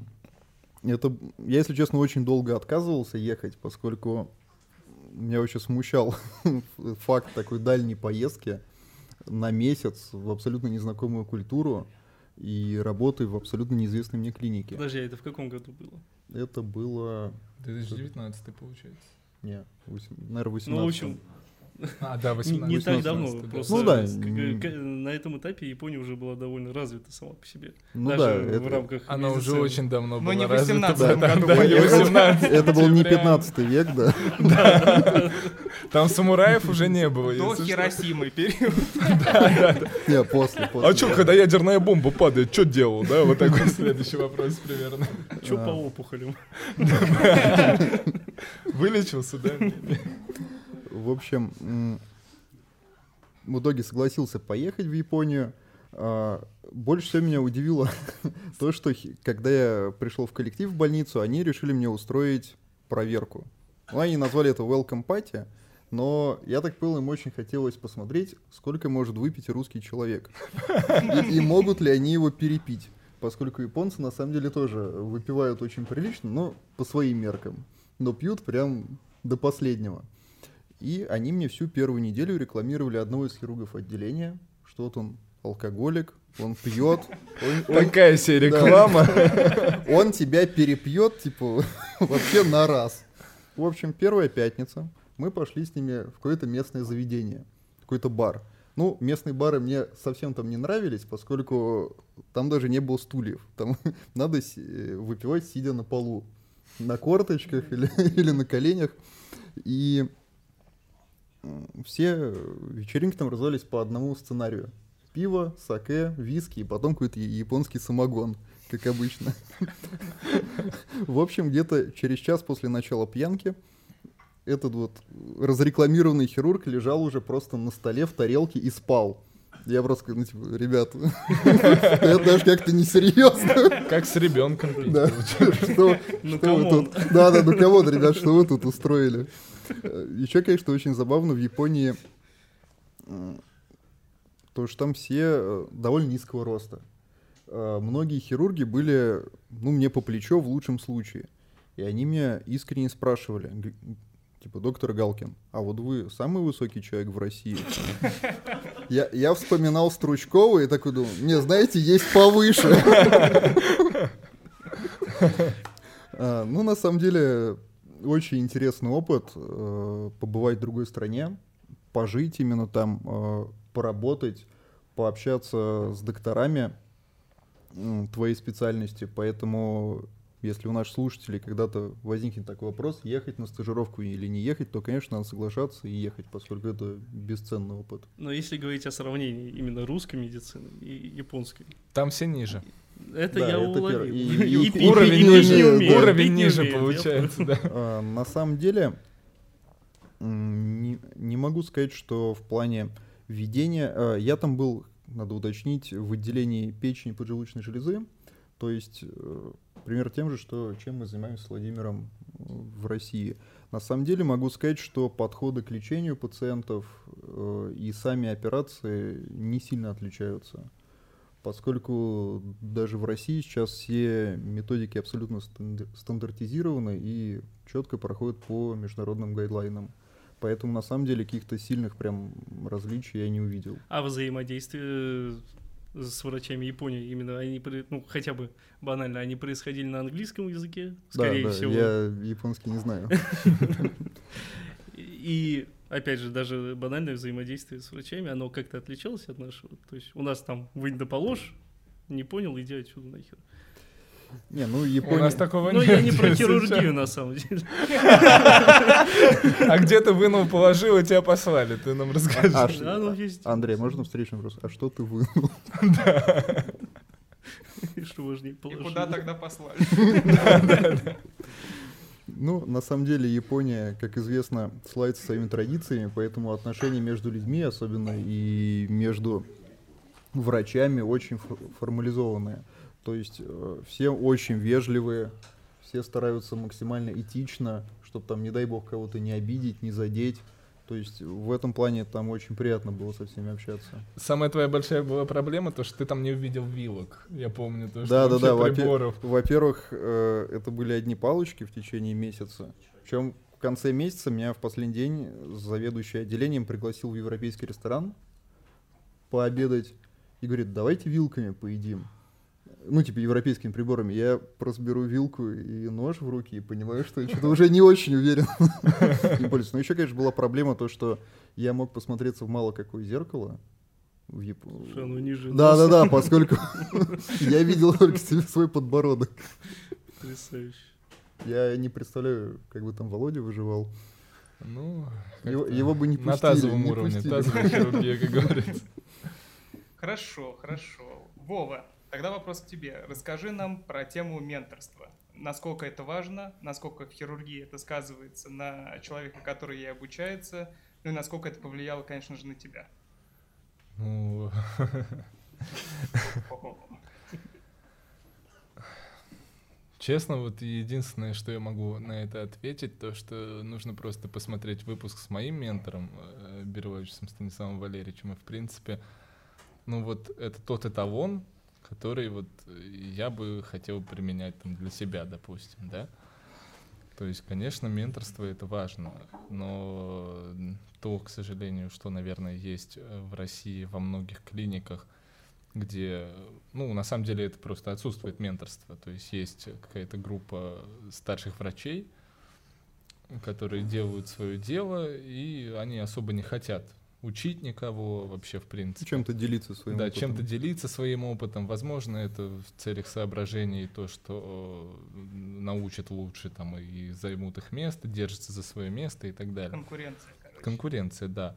Speaker 2: это, я, если честно, очень долго отказывался ехать, поскольку меня очень смущал факт такой дальней поездки на месяц в абсолютно незнакомую культуру и работы в абсолютно неизвестной мне клинике.
Speaker 4: Подожди, а это в каком году было?
Speaker 2: Это было...
Speaker 1: 2019 получается.
Speaker 2: Не, 8, наверное, 18.
Speaker 4: Ну, в общем,
Speaker 1: а, да, 18.
Speaker 4: Не, не так давно,
Speaker 2: да.
Speaker 4: просто
Speaker 2: ну, да.
Speaker 4: на этом этапе Япония уже была довольно развита сама по себе.
Speaker 2: Ну
Speaker 4: Даже
Speaker 2: да,
Speaker 4: в
Speaker 2: это...
Speaker 4: рамках
Speaker 1: Она
Speaker 4: медицины.
Speaker 1: уже очень давно
Speaker 3: Но
Speaker 1: была
Speaker 3: не в
Speaker 1: развита.
Speaker 3: 18
Speaker 1: да,
Speaker 3: году.
Speaker 1: Да, не 18
Speaker 2: Это был не
Speaker 1: прям.
Speaker 2: 15 век, да?
Speaker 1: Там самураев уже не было.
Speaker 3: До
Speaker 1: что.
Speaker 3: Хиросимы период.
Speaker 2: Не, после, после.
Speaker 1: А что, когда ядерная бомба падает, что делал, да? Вот такой следующий вопрос примерно.
Speaker 4: Чё по опухолям?
Speaker 1: Вылечился, да?
Speaker 2: В общем, в итоге согласился поехать в Японию. А, Больше всего меня удивило то, что когда я пришел в коллектив в больницу, они решили мне устроить проверку. Ну, они назвали это welcome party, но я так понял, им очень хотелось посмотреть, сколько может выпить русский человек. И, и могут ли они его перепить. Поскольку японцы на самом деле тоже выпивают очень прилично, но по своим меркам. Но пьют прям до последнего. И они мне всю первую неделю рекламировали одного из хирургов отделения, что вот он алкоголик, он пьет, он, он-
Speaker 1: Такая себе
Speaker 2: Да.
Speaker 1: реклама.
Speaker 2: он тебя перепьет, типа, вообще на раз. В общем, первая пятница, мы пошли с ними в какое-то местное заведение, какой-то бар. Ну, местные бары мне совсем там не нравились, поскольку там даже не было стульев. Там надо э, выпивать, сидя на полу, на корточках или, или на коленях. И все вечеринки там развивались по одному сценарию. Пиво, саке, виски и потом какой-то японский самогон, как обычно. В общем, где-то через час после начала пьянки этот вот разрекламированный хирург лежал уже просто на столе в тарелке и спал. Я просто, говорю, ну, типа, ребят, это даже как-то несерьезно.
Speaker 1: Как с ребенком пить.
Speaker 2: Да. Что,
Speaker 4: Ну,
Speaker 2: вы
Speaker 4: come on.
Speaker 2: тут? Да, да, ну кого ребят, что вы тут устроили? Еще, конечно, очень забавно в Японии то, что там все э, довольно низкого роста. Э, Многие хирурги были, ну, мне по плечо в лучшем случае. И они меня искренне спрашивали, типа, доктор Галкин, а вот вы самый высокий человек в России? Я, я вспоминал Стручкова и такой думал, не, знаете, есть повыше. Ну, на самом деле, очень интересный опыт э, побывать в другой стране, пожить именно там, э, поработать, пообщаться с докторами м, твоей специальности. Поэтому, если у наших слушателей когда-то возникнет такой вопрос, ехать на стажировку или не ехать, то, конечно, надо соглашаться и ехать, поскольку это бесценный опыт.
Speaker 4: Но если говорить о сравнении именно русской медицины и японской,
Speaker 1: Там все ниже.
Speaker 4: Это
Speaker 2: Да,
Speaker 4: я
Speaker 2: это
Speaker 4: уловил.
Speaker 2: И-
Speaker 4: И
Speaker 2: и-
Speaker 1: Уровень ниже,
Speaker 4: умею,
Speaker 1: уровень ниже получается, да.
Speaker 2: А, На самом деле, Не, не могу сказать, что в плане введения... Э, я там был, надо уточнить, в отделении печени поджелудочной железы. То есть э, пример тем же, что чем мы занимаемся с Владимиром э, в России. На самом деле могу сказать, что подходы к лечению пациентов и сами операции не сильно отличаются поскольку даже в России сейчас все методики абсолютно стандартизированы и четко проходят по международным гайдлайнам. Поэтому на самом деле каких-то сильных прям различий я не увидел.
Speaker 4: А взаимодействие э, с врачами Японии именно они ну хотя бы банально они происходили на английском языке скорее
Speaker 2: да, да,
Speaker 4: всего
Speaker 2: я японский не знаю
Speaker 4: и опять же, даже банальное взаимодействие с врачами, оно как-то отличалось от нашего. То есть у нас там вынь да положь, не понял, иди отсюда нахер.
Speaker 2: Не, ну Япония... У
Speaker 1: нас такого
Speaker 4: ну,
Speaker 1: нет.
Speaker 4: Ну, я не про хирургию, на самом деле.
Speaker 1: А где ты вынул, положил, и тебя послали? Ты нам расскажи. А,
Speaker 2: а, ну, есть... Андрей, можно встречный вопрос? А что ты вынул? Да.
Speaker 4: Что важнее, положил.
Speaker 3: И куда тогда послали?
Speaker 2: Ну, на самом деле, Япония, как известно, славится своими традициями, поэтому отношения между людьми, особенно и между врачами, очень формализованные. То есть э, все очень вежливые, все стараются максимально этично, чтобы там, не дай бог, кого-то не обидеть, не задеть. То есть в этом плане там очень приятно было со всеми общаться.
Speaker 1: Самая твоя большая была проблема, то, что ты там не увидел вилок. Я помню, то,
Speaker 2: да, да, да.
Speaker 1: приборов.
Speaker 2: Во-первых, э, это были одни палочки в течение месяца. Причем в конце месяца меня в последний день заведующий отделением пригласил в европейский ресторан пообедать и говорит, давайте вилками поедим ну, типа, европейскими приборами, я просто беру вилку и нож в руки и понимаю, что я что-то уже не очень уверен не пользуюсь. Но еще, конечно, была проблема то, что я мог посмотреться в мало какое зеркало, в Яп...
Speaker 4: ну ниже
Speaker 2: Да, да, да, поскольку я видел только свой подбородок.
Speaker 4: Потрясающе.
Speaker 2: Я не представляю, как бы там Володя выживал.
Speaker 1: Ну,
Speaker 2: его, его бы не пустили.
Speaker 1: На тазовом уровне, тазовая хирургия, как говорится.
Speaker 3: Хорошо, хорошо. Вова, Тогда вопрос к тебе. Расскажи нам про тему менторства. Насколько это важно, насколько в хирургии это сказывается на человека, который ей обучается, ну и насколько это повлияло, конечно же, на тебя.
Speaker 1: Ну... Честно, вот единственное, что я могу на это ответить, то, что нужно просто посмотреть выпуск с моим ментором, э, Бервовичем Станиславом Валерьевичем, и, в принципе, ну вот это тот эталон, который вот я бы хотел применять там для себя, допустим, да. То есть, конечно, менторство это важно, но то, к сожалению, что, наверное, есть в России во многих клиниках, где, ну, на самом деле это просто отсутствует менторство. То есть есть какая-то группа старших врачей, которые делают свое дело, и они особо не хотят учить никого вообще, в принципе.
Speaker 2: Чем-то делиться своим
Speaker 1: да,
Speaker 2: опытом.
Speaker 1: чем-то делиться своим опытом. Возможно, это в целях соображений то, что э, научат лучше там и займут их место, держатся за свое место и так далее.
Speaker 3: Конкуренция, короче.
Speaker 1: Конкуренция, да.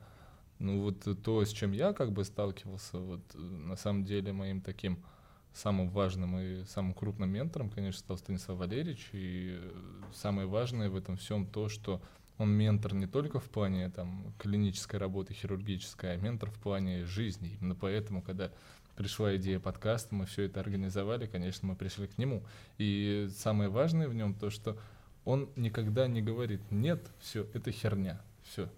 Speaker 1: Ну вот то, с чем я как бы сталкивался, вот э, на самом деле моим таким самым важным и самым крупным ментором, конечно, стал Станислав Валерьевич. И э, самое важное в этом всем то, что он ментор не только в плане там, клинической работы, хирургической, а ментор в плане жизни. Именно поэтому, когда пришла идея подкаста, мы все это организовали, конечно, мы пришли к нему. И самое важное в нем то, что он никогда не говорит, нет, все, это херня, все.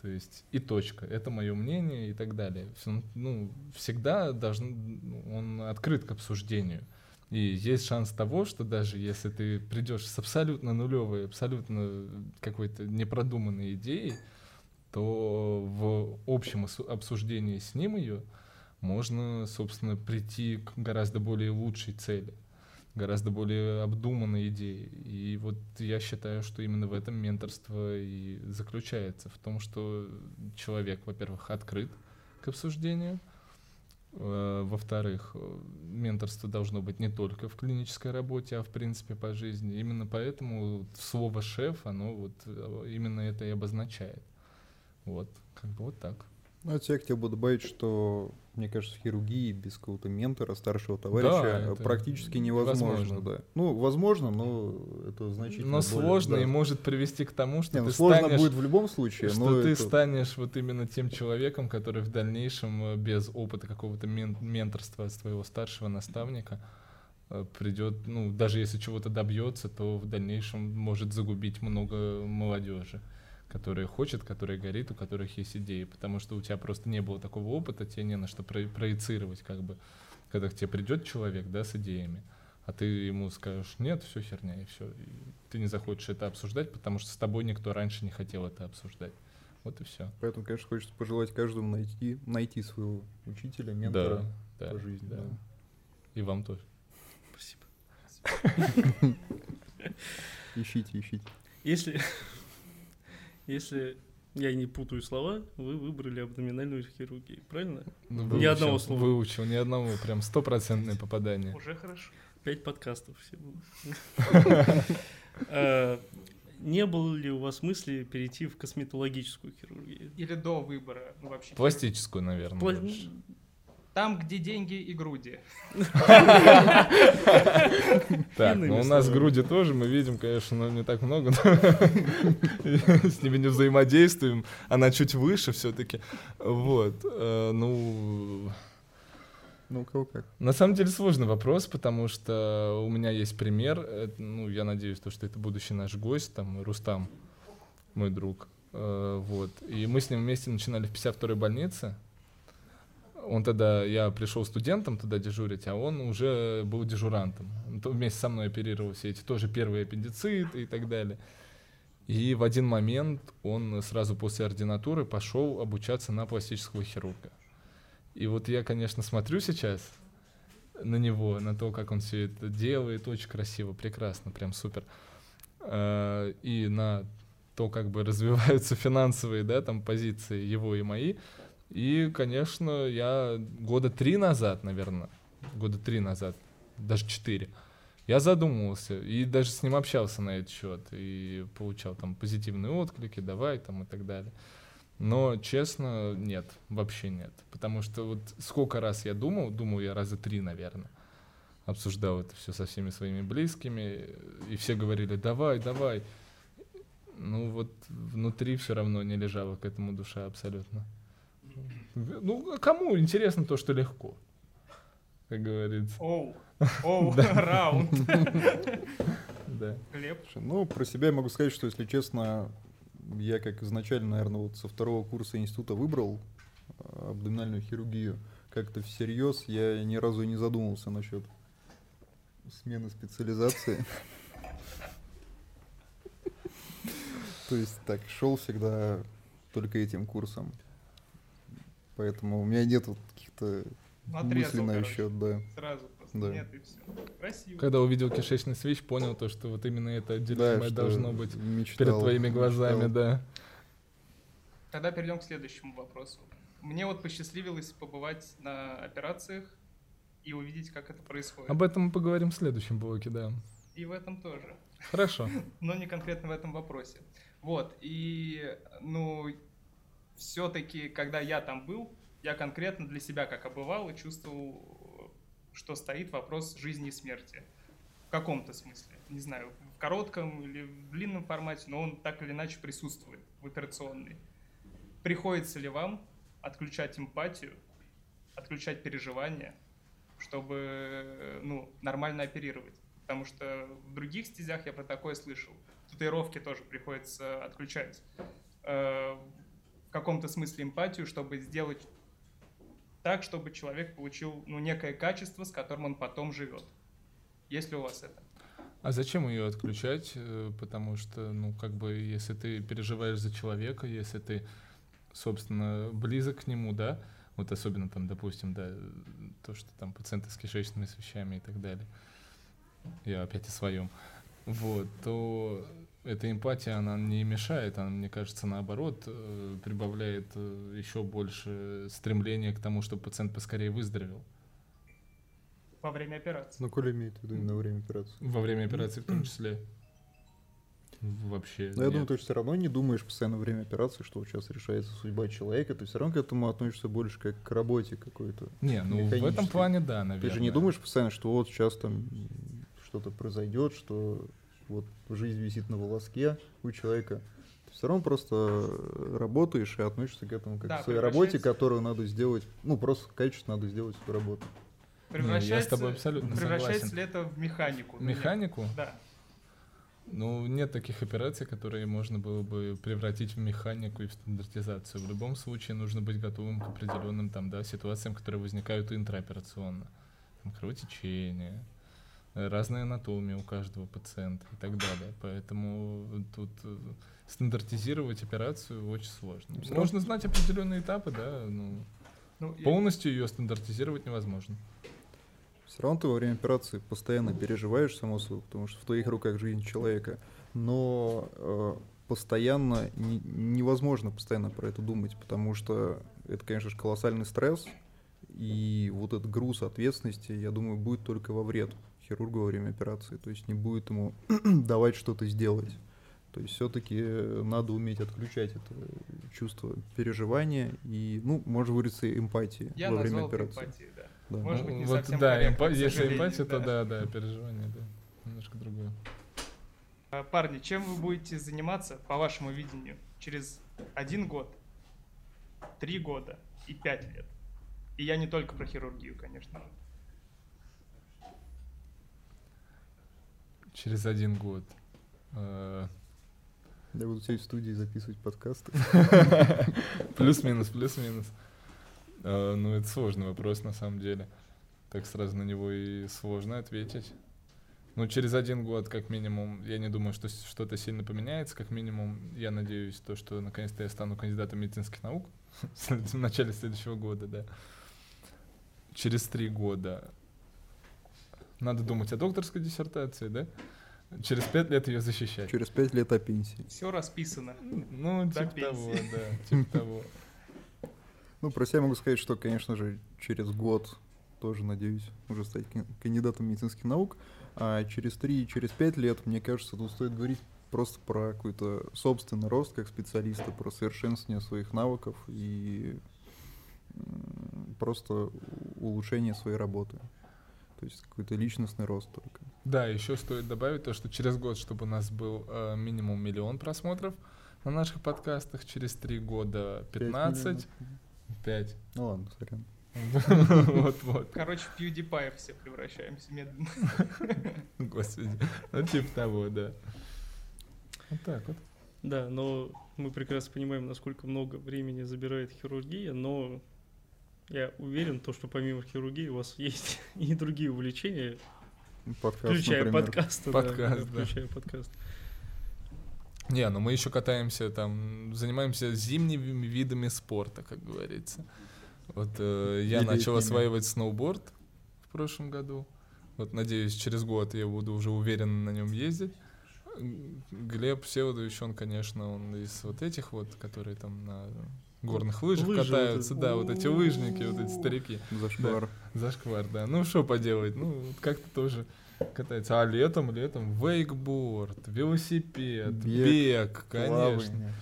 Speaker 1: То есть и точка, это мое мнение и так далее. Ну, всегда должен, он открыт к обсуждению. И есть шанс того, что даже если ты придешь с абсолютно нулевой, абсолютно какой-то непродуманной идеей, то в общем обсуждении с ним ее можно, собственно, прийти к гораздо более лучшей цели, гораздо более обдуманной идее. И вот я считаю, что именно в этом менторство и заключается, в том, что человек, во-первых, открыт к обсуждению — во-вторых, э, менторство должно быть не только в клинической работе, а в принципе по жизни. Именно поэтому слово «шеф», оно вот э, именно это и обозначает. Вот, как бы вот так.
Speaker 2: Ну, от хотел бы добавить, что, мне кажется, хирургии без какого-то ментора, старшего товарища
Speaker 1: это
Speaker 2: практически невозможно.
Speaker 1: невозможно.
Speaker 2: Да. Ну, возможно, но это значительно
Speaker 1: Но
Speaker 2: более-
Speaker 1: сложно
Speaker 2: да.
Speaker 1: и может привести к тому, что
Speaker 2: Не, ну,
Speaker 1: ты
Speaker 2: сложно
Speaker 1: станешь...
Speaker 2: будет в любом случае,
Speaker 1: что
Speaker 2: но
Speaker 1: ты
Speaker 2: это-
Speaker 1: станешь вот именно тем человеком, который в дальнейшем э, без опыта какого-то мен- менторства от своего старшего наставника э, придет, ну, даже если чего-то добьется, то в дальнейшем может загубить много молодежи, которая хочет, которая горит, у которых есть идеи, потому что у тебя просто не было такого опыта, тебе не на что про- проецировать, как бы, когда к тебе придет человек, да, с идеями, а ты ему скажешь, нет, все херня, и все, ты не захочешь это обсуждать, потому что с тобой никто раньше не хотел это обсуждать. Вот и все.
Speaker 2: Поэтому, конечно, хочется пожелать каждому найти, найти своего учителя, ментора
Speaker 1: Да, да,
Speaker 2: по жизни.
Speaker 1: да.
Speaker 2: да.
Speaker 1: И вам тоже.
Speaker 4: Спасибо.
Speaker 2: Ищите, ищите.
Speaker 4: Если, если я не путаю слова, вы выбрали абдоминальную хирургию, правильно?
Speaker 1: Ну,
Speaker 4: Ни одного слова.
Speaker 1: Выучил, ни одного, прям стопроцентное попадание.
Speaker 3: Уже хорошо.
Speaker 4: Пять подкастов все будут. А, Не было ли у вас мысли перейти в косметологическую хирургию?
Speaker 3: Или до выбора. Вообще.
Speaker 1: Пластическую, наверное.
Speaker 3: Там, где деньги и груди.
Speaker 1: Так, ну у нас груди тоже мы видим, конечно, но не так много. С ними не взаимодействуем. Она чуть выше все-таки. Вот. э, Ну,
Speaker 2: Ну, у кого как.
Speaker 1: На самом деле сложный вопрос, потому что у меня есть пример. Это, ну, я надеюсь, то, что это будущий наш гость, там, Рустам, мой друг. Э, Вот. И мы с ним вместе начинали в 52-й больнице. Он тогда, я пришел студентом туда дежурить, а он уже был дежурантом. Он вместе со мной оперировал все эти тоже первые аппендициты и так далее. И в один момент он сразу после ординатуры пошел обучаться на пластического хирурга. И вот я, конечно, смотрю сейчас на него, на то, как он все это делает, очень красиво, прекрасно, прям супер. Э, И на то, как бы развиваются финансовые, да, там позиции его и мои. И, конечно, я года три назад, наверное, года три назад, даже четыре, я задумывался и даже с ним общался на этот счет и получал там позитивные отклики, давай там и так далее. Но, честно, нет, вообще нет. Потому что вот сколько раз я думал, думал я раза три, наверное, обсуждал это все со всеми своими близкими, и все говорили, давай, давай. Ну вот внутри все равно не лежала к этому душа абсолютно. Ну, а кому интересно то, что легко, как говорится.
Speaker 3: Оу, оу, раунд.
Speaker 1: Да.
Speaker 2: Ну, про себя я могу сказать, что, если честно, я как изначально, наверное, вот со второго курса института выбрал э, абдоминальную хирургию, как-то всерьез я ни разу и не задумывался насчет смены специализации. То есть так, шел всегда только этим курсом. Поэтому у меня нет вот каких-то мыслей на счет, да.
Speaker 3: Сразу просто
Speaker 2: Да.
Speaker 3: нет и все. Красиво.
Speaker 1: Когда увидел кишечный свич, понял то, что вот именно это отделимое
Speaker 2: что
Speaker 1: должно быть
Speaker 2: мечтал,
Speaker 1: перед твоими глазами,
Speaker 2: мечтал.
Speaker 1: да.
Speaker 3: Тогда перейдем к следующему вопросу. Мне вот посчастливилось побывать на операциях и увидеть, как это происходит.
Speaker 1: Об этом мы поговорим в следующем блоке, да.
Speaker 3: И в этом тоже.
Speaker 1: Хорошо.
Speaker 3: но не конкретно в этом вопросе. Вот, и, ну, все-таки, когда я там был, я конкретно для себя, как обывал, чувствовал, что стоит вопрос жизни и смерти. В каком-то смысле. Не знаю, в коротком или в длинном формате, но он так или иначе присутствует в операционной. Приходится ли вам отключать эмпатию, отключать переживания, чтобы ну, нормально оперировать? Потому что в других стезях я про такое слышал. Татуировки тоже приходится отключать. Каком-то смысле эмпатию, чтобы сделать так, чтобы человек получил ну, некое качество, с которым он потом живет. Есть ли у вас это?
Speaker 1: А зачем ее отключать? Э, Потому что, ну, как бы, если ты переживаешь за человека, если ты, собственно, близок к нему, да, вот особенно там, допустим, да, то, что там пациенты с кишечными свечами и так далее, я опять о своем, вот, то эта эмпатия, она не мешает, она, мне кажется, наоборот, э, прибавляет э, еще больше стремления к тому, чтобы пациент поскорее выздоровел.
Speaker 3: Во время операции.
Speaker 2: Ну, Коля имеет в виду именно во время операции.
Speaker 1: Во время операции в том числе. вообще.
Speaker 2: Но я думаю, ты все равно не думаешь постоянно во время операции, что сейчас решается судьба человека, ты все равно к этому относишься больше как к работе какой-то.
Speaker 1: Не, ну в этом плане да, наверное.
Speaker 2: Ты же не думаешь постоянно, что вот сейчас там что-то произойдет, что вот жизнь висит на волоске у человека. Ты все равно просто работаешь и относишься к этому как
Speaker 3: Да,
Speaker 2: к своей
Speaker 3: превращается-
Speaker 2: работе, которую надо сделать, ну просто качественно надо сделать свою работу.
Speaker 1: Не, я с
Speaker 3: Превращается,
Speaker 1: тобой абсолютно
Speaker 3: превращается
Speaker 1: согласен.
Speaker 3: ли это в механику? Ну.
Speaker 1: Механику?
Speaker 3: Да.
Speaker 1: Ну, нет таких операций, которые можно было бы превратить в механику и в стандартизацию. В любом случае нужно быть готовым к определенным там, да, ситуациям, которые возникают интраоперационно. Там, кровотечение, э, разная анатомия у каждого пациента и так далее. Поэтому тут э, стандартизировать операцию очень сложно.
Speaker 2: Всё равно-
Speaker 1: Можно знать определенные этапы, да, ну,
Speaker 3: Ну,
Speaker 1: полностью ее стандартизировать невозможно.
Speaker 2: Все равно ты во время операции постоянно переживаешь, само собой, потому что в твоих руках жизнь человека. Но э, постоянно не- невозможно постоянно про это думать, потому что это, конечно же, колоссальный стресс, и вот этот груз ответственности, я думаю, будет только во вред хирургу во время операции, то есть не будет ему давать что-то сделать. То есть все-таки надо уметь отключать это чувство переживания и, ну, можно говорится, эмпатии
Speaker 3: Я
Speaker 2: во время операции.
Speaker 3: эмпатией, да.
Speaker 2: Да.
Speaker 3: Может
Speaker 1: Ну,
Speaker 3: быть, не
Speaker 1: вот
Speaker 3: совсем
Speaker 1: да, эмпа- если эмпатия, то
Speaker 3: да.
Speaker 1: да, да, переживание, да, немножко другое.
Speaker 3: А, Парни, чем вы будете заниматься, по вашему видению, через один год, три года и пять лет? И я не только про хирургию, конечно же.
Speaker 1: Через один год. Э,
Speaker 2: Я буду сидеть в студии записывать подкасты.
Speaker 1: Плюс-минус, плюс-минус. Э, Ну, это сложный вопрос, на самом деле. Так сразу на него и сложно ответить. Ну, через один год, как минимум, я не думаю, что что-то сильно поменяется. Как минимум, я надеюсь, то, что наконец-то я стану кандидатом медицинских наук в начале следующего года, да. Через три года надо думать о докторской диссертации, да? Через пять лет ее защищать.
Speaker 2: Через пять лет о пенсии.
Speaker 3: Все расписано.
Speaker 1: Ну, типа того, да, типа того.
Speaker 2: Ну, про себя могу сказать, что, конечно же, через год тоже надеюсь уже стать кан- кандидатом медицинских наук. А через три и через пять лет, мне кажется, тут стоит говорить просто про какой-то собственный рост как специалиста, про совершенствование своих навыков и просто улучшение своей работы. То есть какой-то личностный рост только.
Speaker 1: Да, еще стоит добавить то, что через год, чтобы у нас был э, минимум миллион просмотров на наших подкастах, через три года
Speaker 2: Пять
Speaker 1: 15,
Speaker 2: миллионов.
Speaker 1: 5.
Speaker 2: Ну ладно, сорян.
Speaker 1: Вот-вот,
Speaker 3: Короче, в PewDiePie все превращаемся медленно.
Speaker 1: господи. Ну, типа того, да. Вот так вот.
Speaker 4: Да, но мы прекрасно понимаем, насколько много времени забирает хирургия, но я уверен, то, что помимо хирургии у вас есть и другие увлечения,
Speaker 2: Подкаст,
Speaker 4: включая
Speaker 2: например.
Speaker 4: подкасты. да,
Speaker 1: Подкаст, да.
Speaker 4: Включая подкаст.
Speaker 1: Не, ну мы еще катаемся там, занимаемся зимними видами спорта, как говорится. Вот э, я
Speaker 2: И
Speaker 1: начал осваивать сноуборд в прошлом году. Вот надеюсь, через год я буду уже уверенно на нем ездить. Глеб Всеволодович, он, конечно, он из вот этих вот, которые там на горных лыжах
Speaker 4: Лыжи вот
Speaker 1: катаются,
Speaker 4: эти.
Speaker 1: да, вот эти лыжники, вот эти старики.
Speaker 2: Зашквар.
Speaker 1: Зашквар, да. Ну, что поделать, ну, вот как-то тоже катается. А летом, летом вейкборд, велосипед,
Speaker 2: Бег,
Speaker 1: бег, конечно.
Speaker 2: Плавание.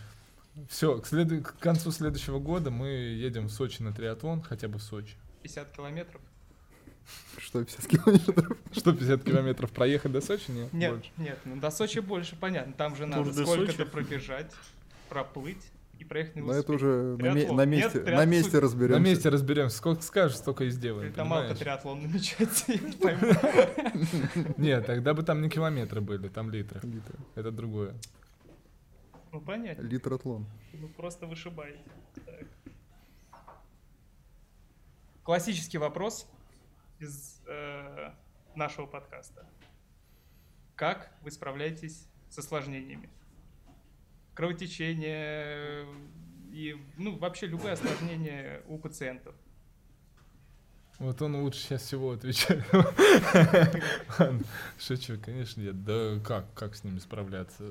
Speaker 1: Все, к, следу- к концу следующего года мы едем в Сочи на триатлон, хотя бы в Сочи.
Speaker 3: 50 километров.
Speaker 2: Что, 50 километров?
Speaker 1: Что, 50 километров проехать до Сочи? Нет,
Speaker 3: Нет,
Speaker 1: больше.
Speaker 3: нет, ну до Сочи больше, понятно. Там же
Speaker 4: Тур
Speaker 3: надо сколько-то пробежать, проплыть и проехать на
Speaker 2: Но это
Speaker 3: велосипеде.
Speaker 2: уже на, ме- на
Speaker 3: Нет,
Speaker 2: месте, на
Speaker 3: триатлон.
Speaker 2: месте разберемся.
Speaker 1: На месте разберемся. Сколько скажешь, столько и сделаем,
Speaker 3: Там
Speaker 1: понимаешь?
Speaker 3: триатлон намечается, я не пойму.
Speaker 1: Нет, тогда бы там не километры были, там литры.
Speaker 2: Литр.
Speaker 1: Это другое.
Speaker 3: Ну понятно,
Speaker 2: Литратлон.
Speaker 3: вы просто вышибаете. Так. Классический вопрос из э, нашего подкаста. Как вы справляетесь с осложнениями? Кровотечение и, ну, вообще любые осложнения у пациентов.
Speaker 1: Вот он лучше сейчас всего отвечает. Шучу, конечно, нет. Да как, как с ними справляться?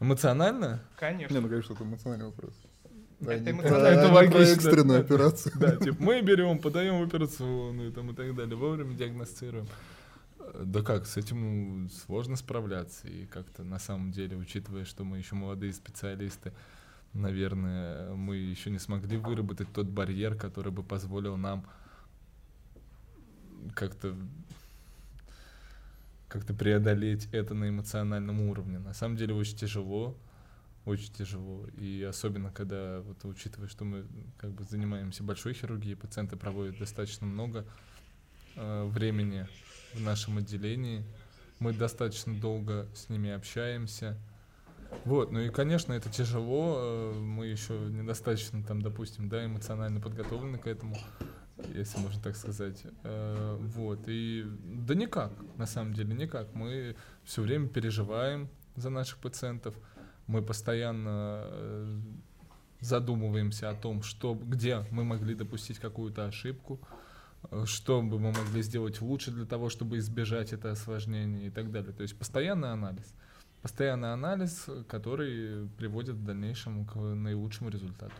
Speaker 1: Эмоционально?
Speaker 3: Конечно.
Speaker 2: Не, ну конечно, это эмоциональный вопрос.
Speaker 3: Это
Speaker 2: про-
Speaker 1: Это
Speaker 2: про
Speaker 1: логично.
Speaker 2: экстренную операцию.
Speaker 1: Да, типа мы берем, подаем в операционную там и так далее, вовремя диагностируем. Да как, с этим сложно справляться. И как-то на самом деле, учитывая, что мы еще молодые специалисты, наверное, мы еще не смогли выработать тот барьер, который бы позволил нам как-то как-то преодолеть это на эмоциональном уровне. На самом деле очень тяжело, очень тяжело. И особенно, когда, вот, учитывая, что мы как бы занимаемся большой хирургией, пациенты проводят достаточно много э, времени в нашем отделении, мы достаточно долго с ними общаемся. Вот, ну и, конечно, это тяжело, э, мы еще недостаточно там, допустим, да, эмоционально подготовлены к этому если можно так сказать. Э, вот, и да никак, на самом деле никак. Мы все время переживаем за наших пациентов, мы постоянно э, задумываемся о том, что, где мы могли допустить какую-то ошибку, что бы мы могли сделать лучше для того, чтобы избежать это осложнение и так далее. То есть постоянный анализ. Постоянный анализ, который приводит в дальнейшем к наилучшему результату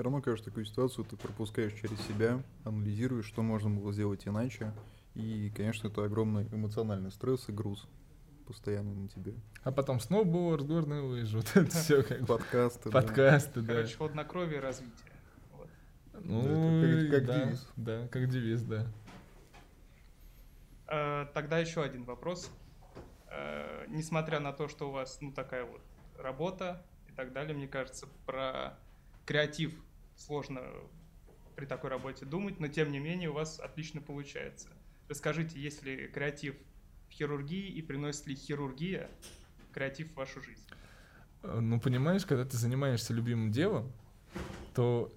Speaker 2: все равно кажется такую ситуацию ты пропускаешь через себя, анализируешь, что можно было сделать иначе. И, конечно, это огромный эмоциональный стресс и груз постоянно на тебе.
Speaker 1: А потом сноуборд, горные лыжи, вот это все как
Speaker 2: Подкасты.
Speaker 1: Подкасты, да.
Speaker 3: Короче, хладнокровие развитие.
Speaker 1: Ну, как, девиз. Да, как девиз, да.
Speaker 3: Э, тогда еще один вопрос. Э, несмотря на то, что у вас ну такая вот работа и так далее, мне кажется, про креатив сложно при такой работе думать, но тем не менее у вас отлично получается. Расскажите, есть ли креатив в хирургии и приносит ли хирургия креатив в вашу жизнь?
Speaker 1: Э, ну, понимаешь, когда ты занимаешься любимым делом, то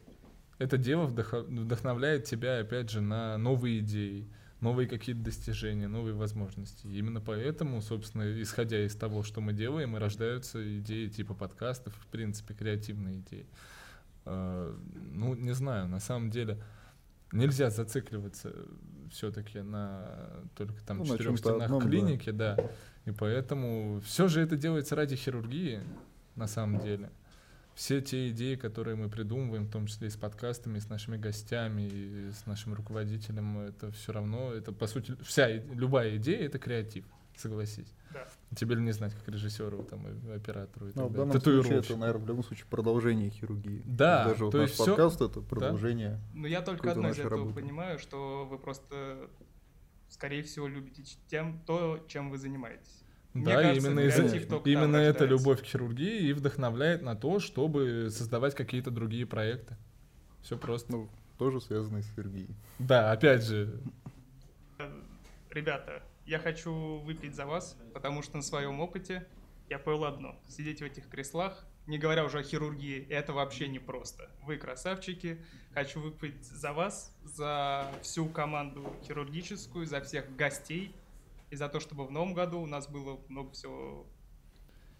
Speaker 1: это дело вдохновляет тебя, опять же, на новые идеи, новые какие-то достижения, новые возможности. И именно поэтому, собственно, исходя из того, что мы делаем, и рождаются идеи типа подкастов, в принципе, креативные идеи. Э, ну, не знаю, на самом деле нельзя зацикливаться все-таки на только там ну, четырех стенах одном, клиники, да. да. И поэтому все же это делается ради хирургии, на самом деле. Все те идеи, которые мы придумываем, в том числе и с подкастами, и с нашими гостями, и с нашим руководителем, это все равно, это по сути, вся, любая идея — это креатив, согласись. Да. Тебе ли не знать, как режиссеру, там, и оператору и
Speaker 2: ну, так в данном случае это, наверное, в любом случае продолжение хирургии.
Speaker 1: Да,
Speaker 2: Даже вот наш
Speaker 1: все...
Speaker 2: подкаст — это продолжение.
Speaker 3: Да? Ну, я только одно из этого работы. понимаю, что вы просто, скорее всего, любите тем, то, чем вы занимаетесь.
Speaker 1: Мне да, кажется, именно, из именно эта любовь к хирургии и вдохновляет на то, чтобы создавать какие-то другие проекты. Все просто.
Speaker 2: Ну, тоже связанные с хирургией.
Speaker 1: Да, опять же.
Speaker 3: Ребята, я хочу выпить за вас, потому что на своем опыте я понял одно. Сидеть в этих креслах, не говоря уже о хирургии, это вообще не просто. Вы красавчики. Хочу выпить за вас, за всю команду хирургическую, за всех гостей и за то, чтобы в новом году у нас было много всего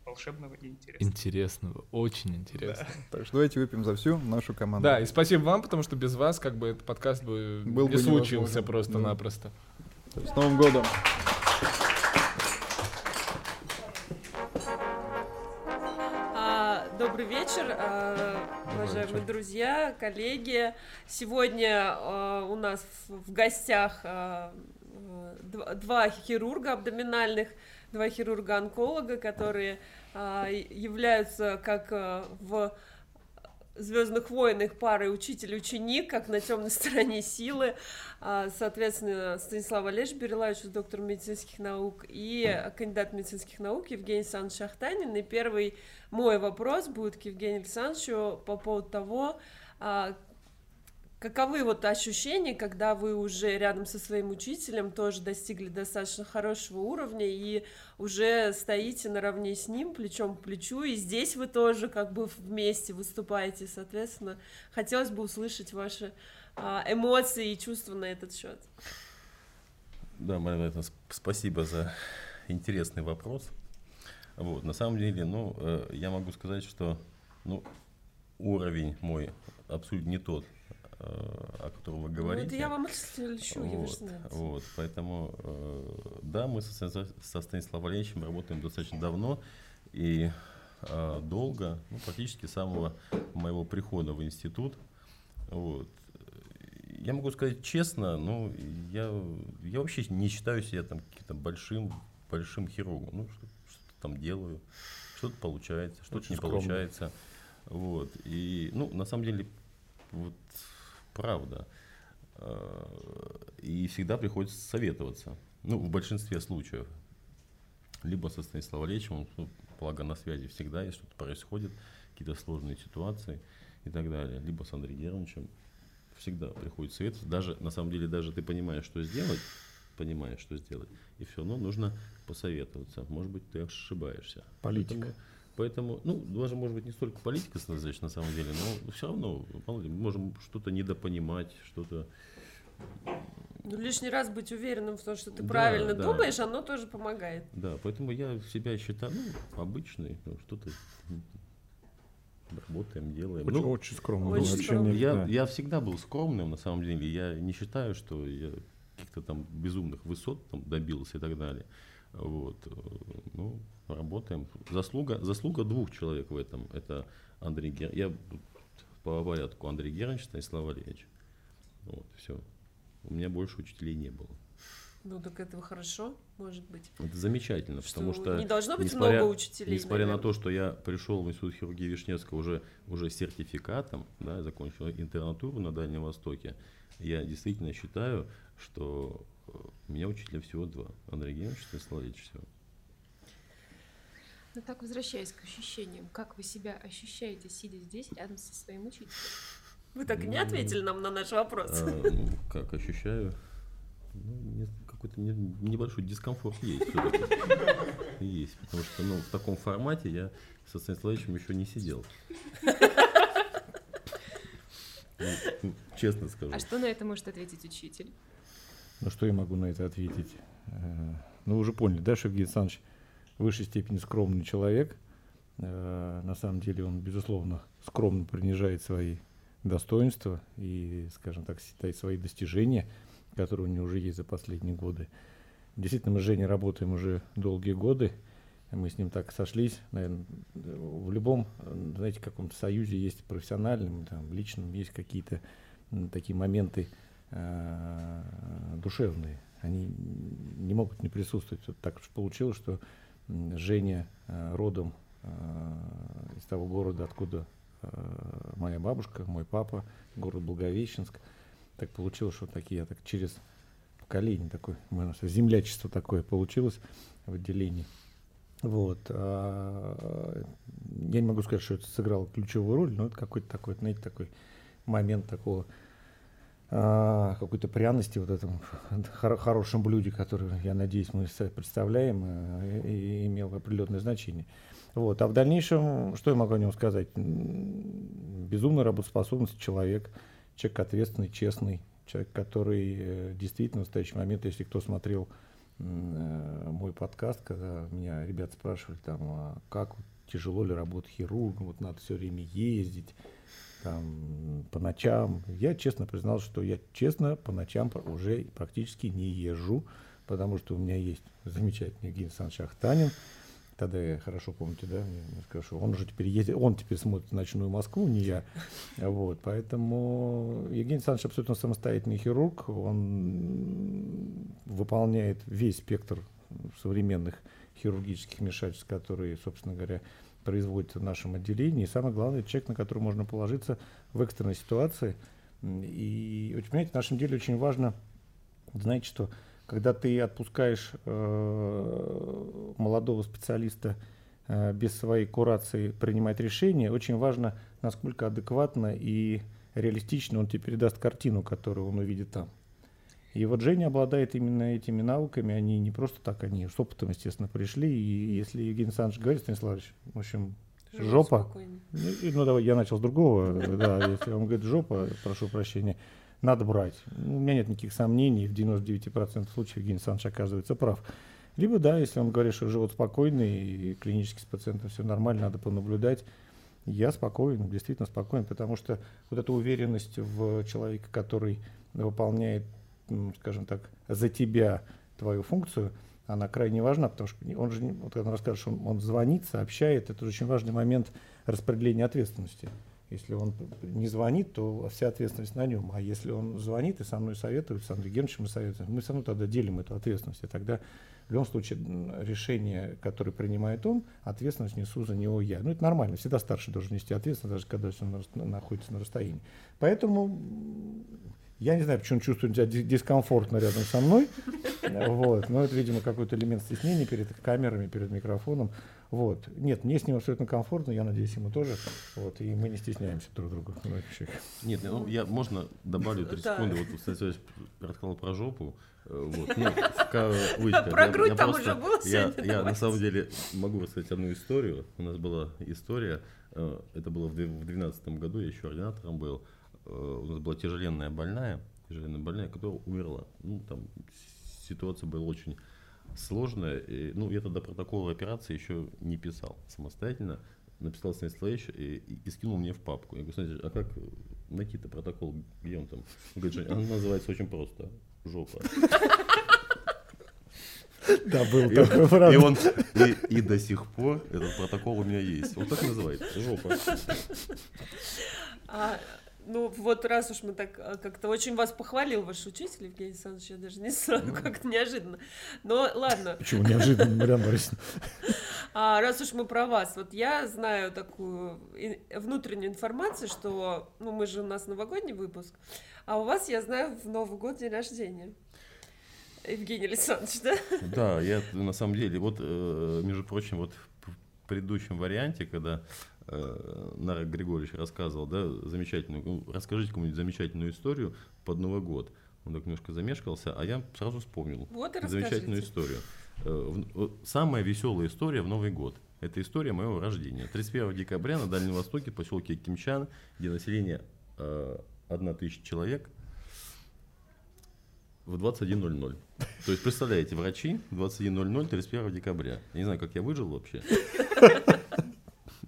Speaker 3: волшебного и интересного.
Speaker 1: Интересного, очень интересного.
Speaker 2: Да. Так что давайте выпьем за всю нашу команду.
Speaker 1: Да, и спасибо вам, потому что без вас как бы этот подкаст бы Был не бы случился просто-напросто. Да.
Speaker 2: С Новым годом!
Speaker 7: А, добрый вечер, а, уважаемые вечер. друзья, коллеги. Сегодня а, у нас в гостях два хирурга абдоминальных, два хирурга-онколога, которые являются как в Звездных войнах парой учитель-ученик, как на темной стороне силы. А, соответственно, Станислав Олеж Берилаевич, доктор медицинских наук, и кандидат медицинских наук Евгений Александрович Шахтанин. И первый мой вопрос будет к Евгению Александровичу по поводу того, а, Каковы вот ощущения, когда вы уже рядом со своим учителем тоже достигли достаточно хорошего уровня и уже стоите наравне с ним, плечом к плечу, и здесь вы тоже как бы вместе выступаете, соответственно, хотелось бы услышать ваши а, эмоции и чувства на этот счет.
Speaker 8: Да, Марина, спасибо за интересный вопрос. Вот, на самом деле, ну, э, я могу сказать, что ну, уровень мой абсолютно не тот, о котором вы говорите. Ну,
Speaker 7: это я вам лечу,
Speaker 8: вот, вот, поэтому, э, да, мы со, со Станиславом Валерьевичем работаем достаточно давно и э, долго, ну, практически с самого моего прихода в институт. Вот. я могу сказать честно, ну, я, я вообще не считаю себя там каким-то большим, большим хирургом. Ну, что, что-то там делаю, что-то получается, что-то не скромно. получается. Вот. И, ну, на самом деле, вот, правда. А, и всегда приходится советоваться. Ну, в большинстве случаев. Либо со Станиславом Ильичем, ну, благо на связи всегда, если что-то происходит, какие-то сложные ситуации и так далее. Либо с Андреем Германовичем. Всегда приходит совет. Даже, на самом деле, даже ты понимаешь, что сделать, понимаешь, что сделать, и все равно нужно посоветоваться. Может быть, ты ошибаешься.
Speaker 6: Политика.
Speaker 8: Поэтому, Поэтому ну, даже, может быть, не столько политика значит, на самом деле, но все равно, ли, можем что-то недопонимать, что-то
Speaker 7: ну, лишний раз быть уверенным в том, что ты да, правильно да. думаешь, оно тоже помогает.
Speaker 8: Да, поэтому я себя считаю, ну, обычный, ну, что-то работаем, делаем.
Speaker 6: Очень, ну, очень скромно. Очень
Speaker 8: скромно. Я, да. я всегда был скромным, на самом деле. Я не считаю, что я каких-то там безумных высот там добился и так далее. Вот. Ну, работаем. Заслуга, заслуга двух человек в этом. Это Андрей Гер... Я по порядку Андрей Германович, Станислав Валерьевич. Вот, все. У меня больше учителей не было.
Speaker 7: Ну, так этого хорошо, может быть.
Speaker 8: Это замечательно, что потому что...
Speaker 7: Не должно быть несмотря, много учителей,
Speaker 8: Несмотря наверное. на то, что я пришел в Институт хирургии Вишневского уже, уже сертификатом, да, закончил интернатуру на Дальнем Востоке, я действительно считаю, что э, у меня учителя всего два. Андрей Геннадьевич и Станислав всего.
Speaker 5: Ну так, возвращаясь к ощущениям, как вы себя ощущаете, сидя здесь рядом со своим учителем?
Speaker 7: Вы так и не ответили нам на наш вопрос. А,
Speaker 8: ну, как ощущаю? Ну, какой-то небольшой дискомфорт есть. Есть, потому что ну, в таком формате я со Станиславовичем еще не сидел. Ну, честно скажу.
Speaker 5: А что на это может ответить учитель?
Speaker 6: Ну, что я могу на это ответить? Э, ну, вы уже поняли, да, что Евгений Александрович в высшей степени скромный человек. Э, на самом деле он, безусловно, скромно принижает свои достоинства и, скажем так, считать свои достижения, которые у него уже есть за последние годы. Действительно, мы с Женей работаем уже долгие годы. Мы с ним так сошлись. Наверное, в любом, знаете, каком-то союзе есть профессиональном, там, личном, есть какие-то такие моменты э, душевные. Они не могут не присутствовать. Вот так уж получилось, что Женя э, родом э, из того города, откуда Э, моя бабушка, мой папа, город Благовещенск. Так получилось, что такие, я так через поколение такое, землячество такое получилось в отделении. Вот. А, я не могу сказать, что это сыграло ключевую роль, но это какой-то такой, знаете, такой момент такого какой-то пряности вот этом хор- хорошем блюде, который, я надеюсь, мы представляем, э, и, и имел определенное значение. Вот. А в дальнейшем, что я могу о нем сказать? Безумно работоспособный человек, человек ответственный, честный, человек, который э, действительно в настоящий момент, если кто смотрел э, мой подкаст, когда меня ребята спрашивали, там, а как тяжело ли работать хирургом, вот надо все время ездить, там, по ночам. Я честно признал, что я честно по ночам уже практически не езжу, потому что у меня есть замечательный Евгений Александрович Ахтанин, Тогда хорошо помните, да, скажу, он уже теперь ездит, он теперь смотрит ночную Москву, не я. Вот, поэтому Евгений Александрович абсолютно самостоятельный хирург, он выполняет весь спектр современных хирургических вмешательств, которые, собственно говоря, производятся в нашем отделении. И самое главное, человек, на которого можно положиться в экстренной ситуации. И, понимаете, в нашем деле очень важно, знаете, что когда ты отпускаешь э, молодого специалиста э, без своей курации принимать решение, очень важно, насколько адекватно и реалистично он тебе передаст картину, которую он увидит там. И вот Женя обладает именно этими навыками, они не просто так, они с опытом, естественно, пришли. И если Евгений Александрович говорит, Станиславович, в общем, Живу жопа. Ну, ну, давай, я начал с другого. Да, если он говорит жопа, прошу прощения надо брать. У меня нет никаких сомнений, в 99% случаев Евгений Александрович оказывается прав. Либо, да, если он говорит, что живот спокойный, и клинически с пациентом все нормально, надо понаблюдать, я спокоен, действительно спокоен, потому что вот эта уверенность в человека, который выполняет, скажем так, за тебя твою функцию, она крайне важна, потому что он же, вот когда он расскажет, что он, он звонит, сообщает, это очень важный момент распределения ответственности. Если он не звонит, то вся ответственность на нем. А если он звонит и со мной советует, с Андреем Геновичем мы советуем, мы все равно тогда делим эту ответственность. И тогда в любом случае решение, которое принимает он, ответственность несу за него я. Ну, это нормально. Всегда старший должен нести ответственность, даже когда он находится на расстоянии. Поэтому я не знаю, почему он чувствует себя дискомфортно рядом со мной. Вот. Но это, видимо, какой-то элемент стеснения перед камерами, перед микрофоном. Вот. Нет, мне с ним абсолютно комфортно, я надеюсь, ему тоже. Вот. И мы не стесняемся друг друга.
Speaker 8: Нет, ну, я можно добавлю 3 секунды. Вот, кстати, рассказал про жопу. Э, вот. Ну,
Speaker 7: Про грудь я, там просто, уже было
Speaker 8: я, я на самом деле могу рассказать одну историю. У нас была история, э, это было в 2012 году, я еще ординатором был. Э, у нас была тяжеленная больная, тяжеленная больная, которая умерла. Ну, там ситуация была очень сложная. И, ну, я тогда протокол операции еще не писал самостоятельно. Написал Станиславович и, и, и скинул мне в папку. Я говорю, смотрите, а как найти-то протокол, где он там? Он говорит, он называется очень просто. Жопа.
Speaker 6: Да, был
Speaker 8: и такой, правда. И, он, и, и до сих пор этот протокол у меня есть. Вот так называется. Жопа.
Speaker 7: А, ну, вот раз уж мы так а, как-то очень вас похвалил ваш учитель, Евгений Александрович, я даже не сразу, ну. как-то неожиданно. Но ладно.
Speaker 6: Почему неожиданно, Марьяна Борисовна?
Speaker 7: А, раз уж мы про вас, вот я знаю такую внутреннюю информацию, что, ну, мы же у нас новогодний выпуск, а у вас, я знаю, в Новый год день рождения. Евгений Александрович, да?
Speaker 8: Да, я на самом деле, вот, э, между прочим, вот в предыдущем варианте, когда э, Нарек Григорьевич рассказывал, да, замечательную, ну, расскажите какую-нибудь замечательную историю под Новый год. Он так немножко замешкался, а я сразу вспомнил
Speaker 7: вот
Speaker 8: замечательную историю. Э, самая веселая история в Новый год. Это история моего рождения. 31 декабря на Дальнем Востоке, в поселке Кимчан, где население э, 1 тысяча человек, в 21.00. То есть, представляете, врачи 21.00 31 декабря. Я не знаю, как я выжил вообще.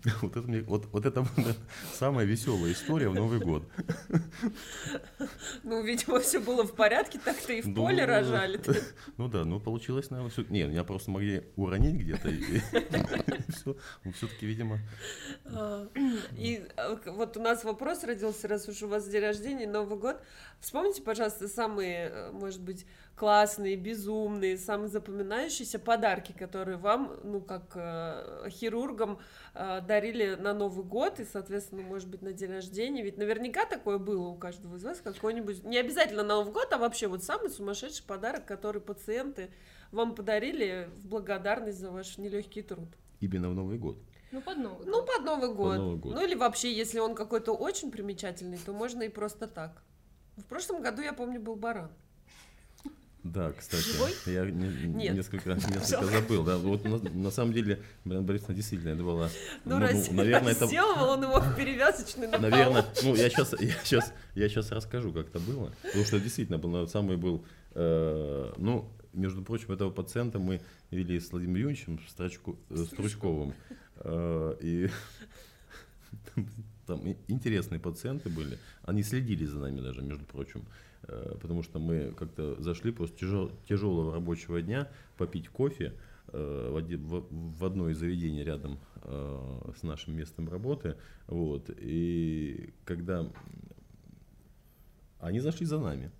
Speaker 8: Вот это, мне, вот, вот это самая веселая история в Новый год.
Speaker 7: Ну, видимо, все было в порядке, так-то и в ну, поле рожали. -то.
Speaker 8: Ну да, ну получилось, наверное, все. Не, меня просто могли уронить где-то. И, все. Ну, все-таки, видимо.
Speaker 7: А, и а, вот у нас вопрос родился, раз уж у вас день рождения, Новый год. Вспомните, пожалуйста, самые, э, может быть, классные, безумные, самые запоминающиеся подарки, которые вам, ну, как э, хирургам, э, дарили на Новый год и, соответственно, может быть, на день рождения. Ведь наверняка такое было у каждого из вас, какой-нибудь, не обязательно на Новый год, а вообще вот самый сумасшедший подарок, который пациенты вам подарили в благодарность за ваш нелегкий труд.
Speaker 8: Именно в Новый год.
Speaker 5: Ну, под Новый
Speaker 7: ну, год. Ну, под Новый год. Под Новый год. Ну, или вообще, если он какой-то очень примечательный, то можно и просто так. В прошлом году, я помню, был баран.
Speaker 8: Да, кстати, Живой? я не, Нет. несколько, несколько забыл. Да, вот на, на самом деле, Марина Борисовна действительно это была.
Speaker 7: Ну, ну, ну наверное, это. Сделал он его перевязочный на
Speaker 8: Наверное, ну я сейчас, я сейчас, я сейчас расскажу, как это было, потому что действительно был самый был, э, ну между прочим, этого пациента мы вели с Владимиром Юрьевичем Строчку, э, Стручковым, э, и там интересные пациенты были, они следили за нами даже, между прочим. Э, потому что мы как-то зашли после тяжел, тяжелого рабочего дня попить кофе э, в, одно из заведений рядом э, с нашим местом работы. Вот, и когда они зашли за нами,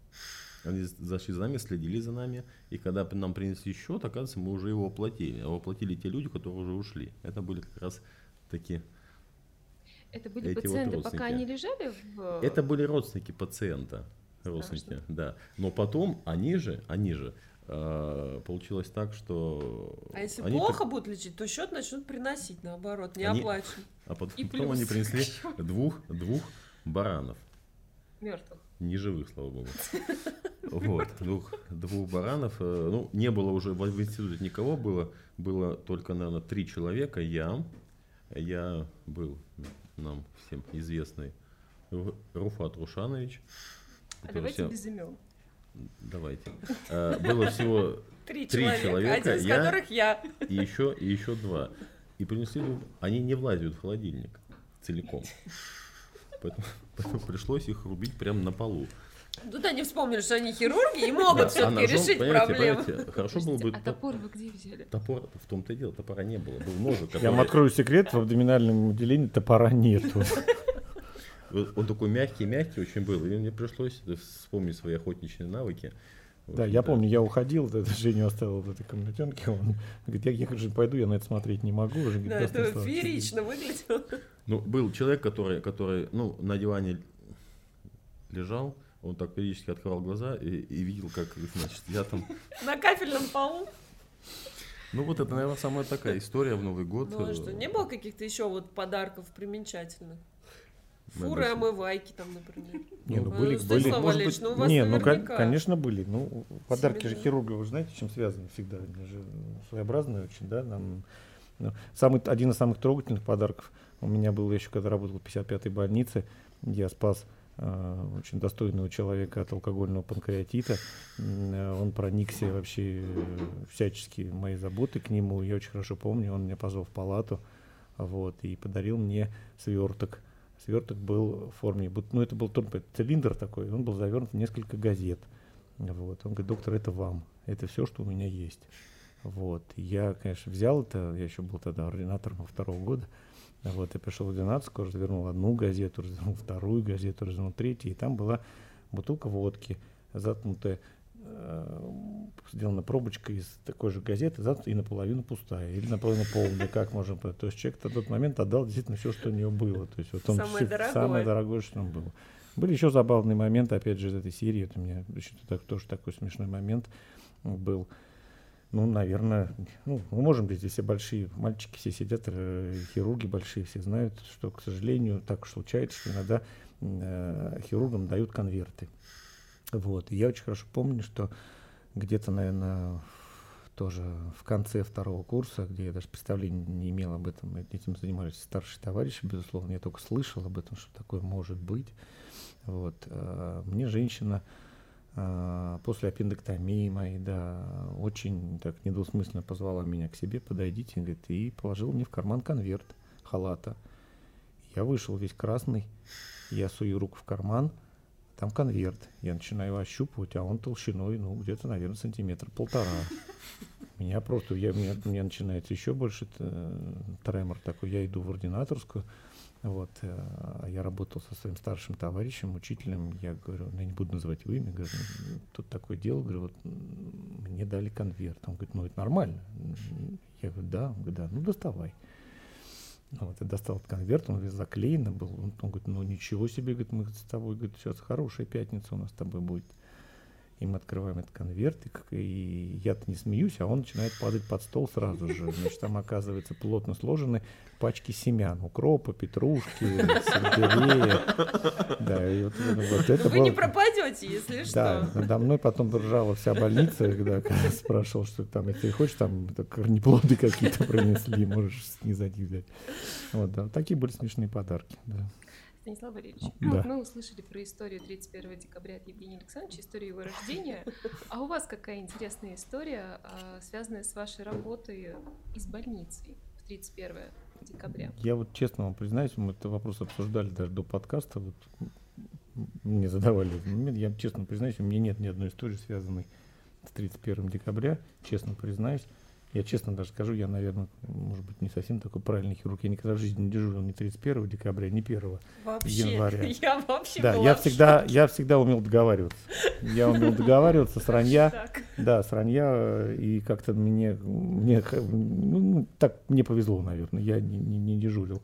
Speaker 8: они зашли за нами, следили за нами, и когда нам принесли счет, оказывается, мы уже его оплатили. А оплатили те люди, которые уже ушли. Это были как раз такие
Speaker 5: это были пациенты, вот пока они лежали в...
Speaker 8: Это были родственники пациента родственники, да. Но потом они же, они же, э, получилось так, что...
Speaker 7: А если они плохо при... будут лечить, то счет начнут приносить, наоборот, не они... оплачен.
Speaker 8: А потом, И потом они принесли двух, двух баранов.
Speaker 7: Мертвых.
Speaker 8: Не живых, слава богу. Вот, двух, двух баранов. Э, ну, не было уже в институте никого, было, было только, наверное, три человека. Я, я был нам всем известный Руфат Рушанович,
Speaker 7: а давайте все... без имен.
Speaker 8: Давайте. А, было всего
Speaker 7: три, человека, один из я, которых я.
Speaker 8: И еще, и еще два. И принесли, они не влазят в холодильник целиком. Поэтому, поэтому пришлось их рубить прямо на полу.
Speaker 7: Тут они вспомнили, что они хирурги и могут да, все-таки а решить проблему.
Speaker 8: Хорошо было бы...
Speaker 5: А топор вы где взяли?
Speaker 8: Топор, в том-то и дело, топора не было. Был ножик,
Speaker 6: который... Я вам открою секрет, в абдоминальном отделении топора нету.
Speaker 8: Он такой мягкий-мягкий очень был, и мне пришлось вспомнить свои охотничьи навыки.
Speaker 6: Вот, да, я да. помню, я уходил, это Женю оставил в этой комнатенке, он говорит, я, я же пойду, я на это смотреть не могу. Уже,
Speaker 7: да, это феерично выглядело.
Speaker 8: Ну, был человек, который, который, ну, на диване лежал, он так периодически открывал глаза и, и видел, как, значит, я там...
Speaker 7: На кафельном полу?
Speaker 8: Ну вот это, наверное, самая такая история в Новый год.
Speaker 7: Ну а что, не было каких-то еще вот подарков примечательных? Фуры омывайки там, например.
Speaker 6: Не, ну, ну были, ну, были. Может быть, ну, у вас не, ну конечно были. Ну подарки же хирурга, вы знаете, чем связаны всегда. Они же своеобразные очень, да. Нам, ну, самый один из самых трогательных подарков у меня был еще, когда работал в 55-й больнице, я спас э, очень достойного человека от алкогольного панкреатита. Э, он проникся вообще э, всячески моей заботы к нему. Я очень хорошо помню, он меня позвал в палату вот, и подарил мне сверток сверток был в форме, ну это был только цилиндр такой, он был завернут в несколько газет. Вот. Он говорит, доктор, это вам, это все, что у меня есть. Вот. Я, конечно, взял это, я еще был тогда ординатором второго года, вот, я пришел в ординацию, развернул одну газету, развернул вторую газету, развернул третью, и там была бутылка водки, заткнутая сделана пробочка из такой же газеты, и наполовину пустая, или наполовину полная, как можно То есть человек в тот момент отдал действительно все, что у него было. То есть вот он
Speaker 7: самое,
Speaker 6: все,
Speaker 7: дорогое.
Speaker 6: самое дорогое, что там было. Были еще забавные моменты, опять же, из этой серии. Это у меня так, тоже такой смешной момент был. Ну, наверное, ну, мы можем здесь все большие мальчики, все сидят, э, хирурги большие, все знают, что, к сожалению, так случается, что иногда э, хирургам дают конверты. Вот. И я очень хорошо помню, что где-то, наверное, тоже в конце второго курса, где я даже представления не имел об этом, этим занимались старшие товарищи, безусловно, я только слышал об этом, что такое может быть. Вот. А, мне женщина а, после аппендэктомии моей, да, очень так недвусмысленно позвала меня к себе, подойдите, говорит, и положил мне в карман конверт халата. Я вышел весь красный, я сую руку в карман – там конверт. Я начинаю его ощупывать, а он толщиной, ну, где-то, наверное, сантиметр полтора. Меня просто, я, меня, меня начинается еще больше э, тремор такой. Я иду в ординаторскую, вот, э, я работал со своим старшим товарищем, учителем, я говорю, ну, я не буду называть его имя, говорю, «Ну, тут такое дело, говорю, вот мне дали конверт. Он говорит, ну, это нормально. Я говорю, да, он говорит, да, ну, доставай. Вот, я достал этот конверт, он весь заклеенный был. Он, он говорит, ну ничего себе, говорит, мы с тобой, говорит, сейчас хорошая пятница у нас с тобой будет. И мы открываем этот конверт, и, и я-то не смеюсь, а он начинает падать под стол сразу же. Значит, там оказывается плотно сложены пачки семян, укропа, петрушки, сельдерея. Да, и вот, вот это
Speaker 7: Вы было... не пропадете, если
Speaker 6: что. Да, надо мной потом ржала вся больница, когда спрашивал, что там, если хочешь, там корнеплоды какие-то принесли, можешь снизать их взять. Вот, да, такие были смешные подарки, да.
Speaker 9: Станислав Валерьевич, да. мы услышали про историю 31 декабря от Евгения Александровича, историю его рождения. А у вас какая интересная история, а, связанная с вашей работой из больницы в 31 декабря?
Speaker 6: Я вот честно вам признаюсь, мы этот вопрос обсуждали даже до подкаста, вот мне задавали я честно признаюсь, у меня нет ни одной истории, связанной с 31 декабря, честно признаюсь. Я честно даже скажу, я, наверное, может быть, не совсем такой правильный хирург. Я никогда в жизни не дежурил ни 31 декабря, ни 1 вообще, января.
Speaker 7: Я вообще
Speaker 6: Да, я всегда, я всегда умел договариваться. Я умел договариваться с ранья. Да, с ранья. И как-то мне, мне ну, ну, так мне повезло, наверное. Я не, не, не дежурил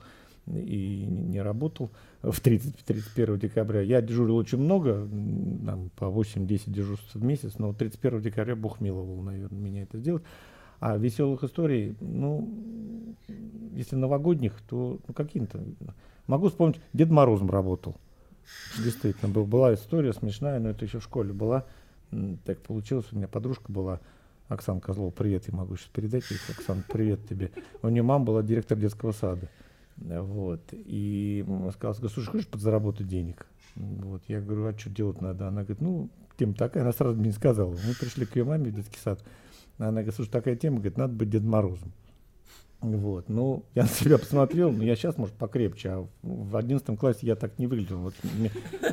Speaker 6: и не работал в 30, 31 декабря. Я дежурил очень много, там, по 8-10 дежурств в месяц, но 31 декабря Бог миловал, наверное, меня это сделать. А веселых историй, ну, если новогодних, то ну, каким-то. Могу вспомнить, Дед Морозом работал. Действительно, был, была история смешная, но это еще в школе была. Так получилось, у меня подружка была, Оксана Козлова, привет, я могу сейчас передать ей, Оксана, привет тебе. У нее мама была директор детского сада. Вот. И сказала, слушай, хочешь подзаработать денег? Вот. Я говорю, а что делать надо? Она говорит, ну, тема такая, она сразу мне не сказала. Мы пришли к ее маме в детский сад. Она говорит, слушай, такая тема, говорит, надо быть Дедом Морозом. Вот, ну, я на себя посмотрел, но я сейчас, может, покрепче, а в одиннадцатом классе я так не выглядел. Вот,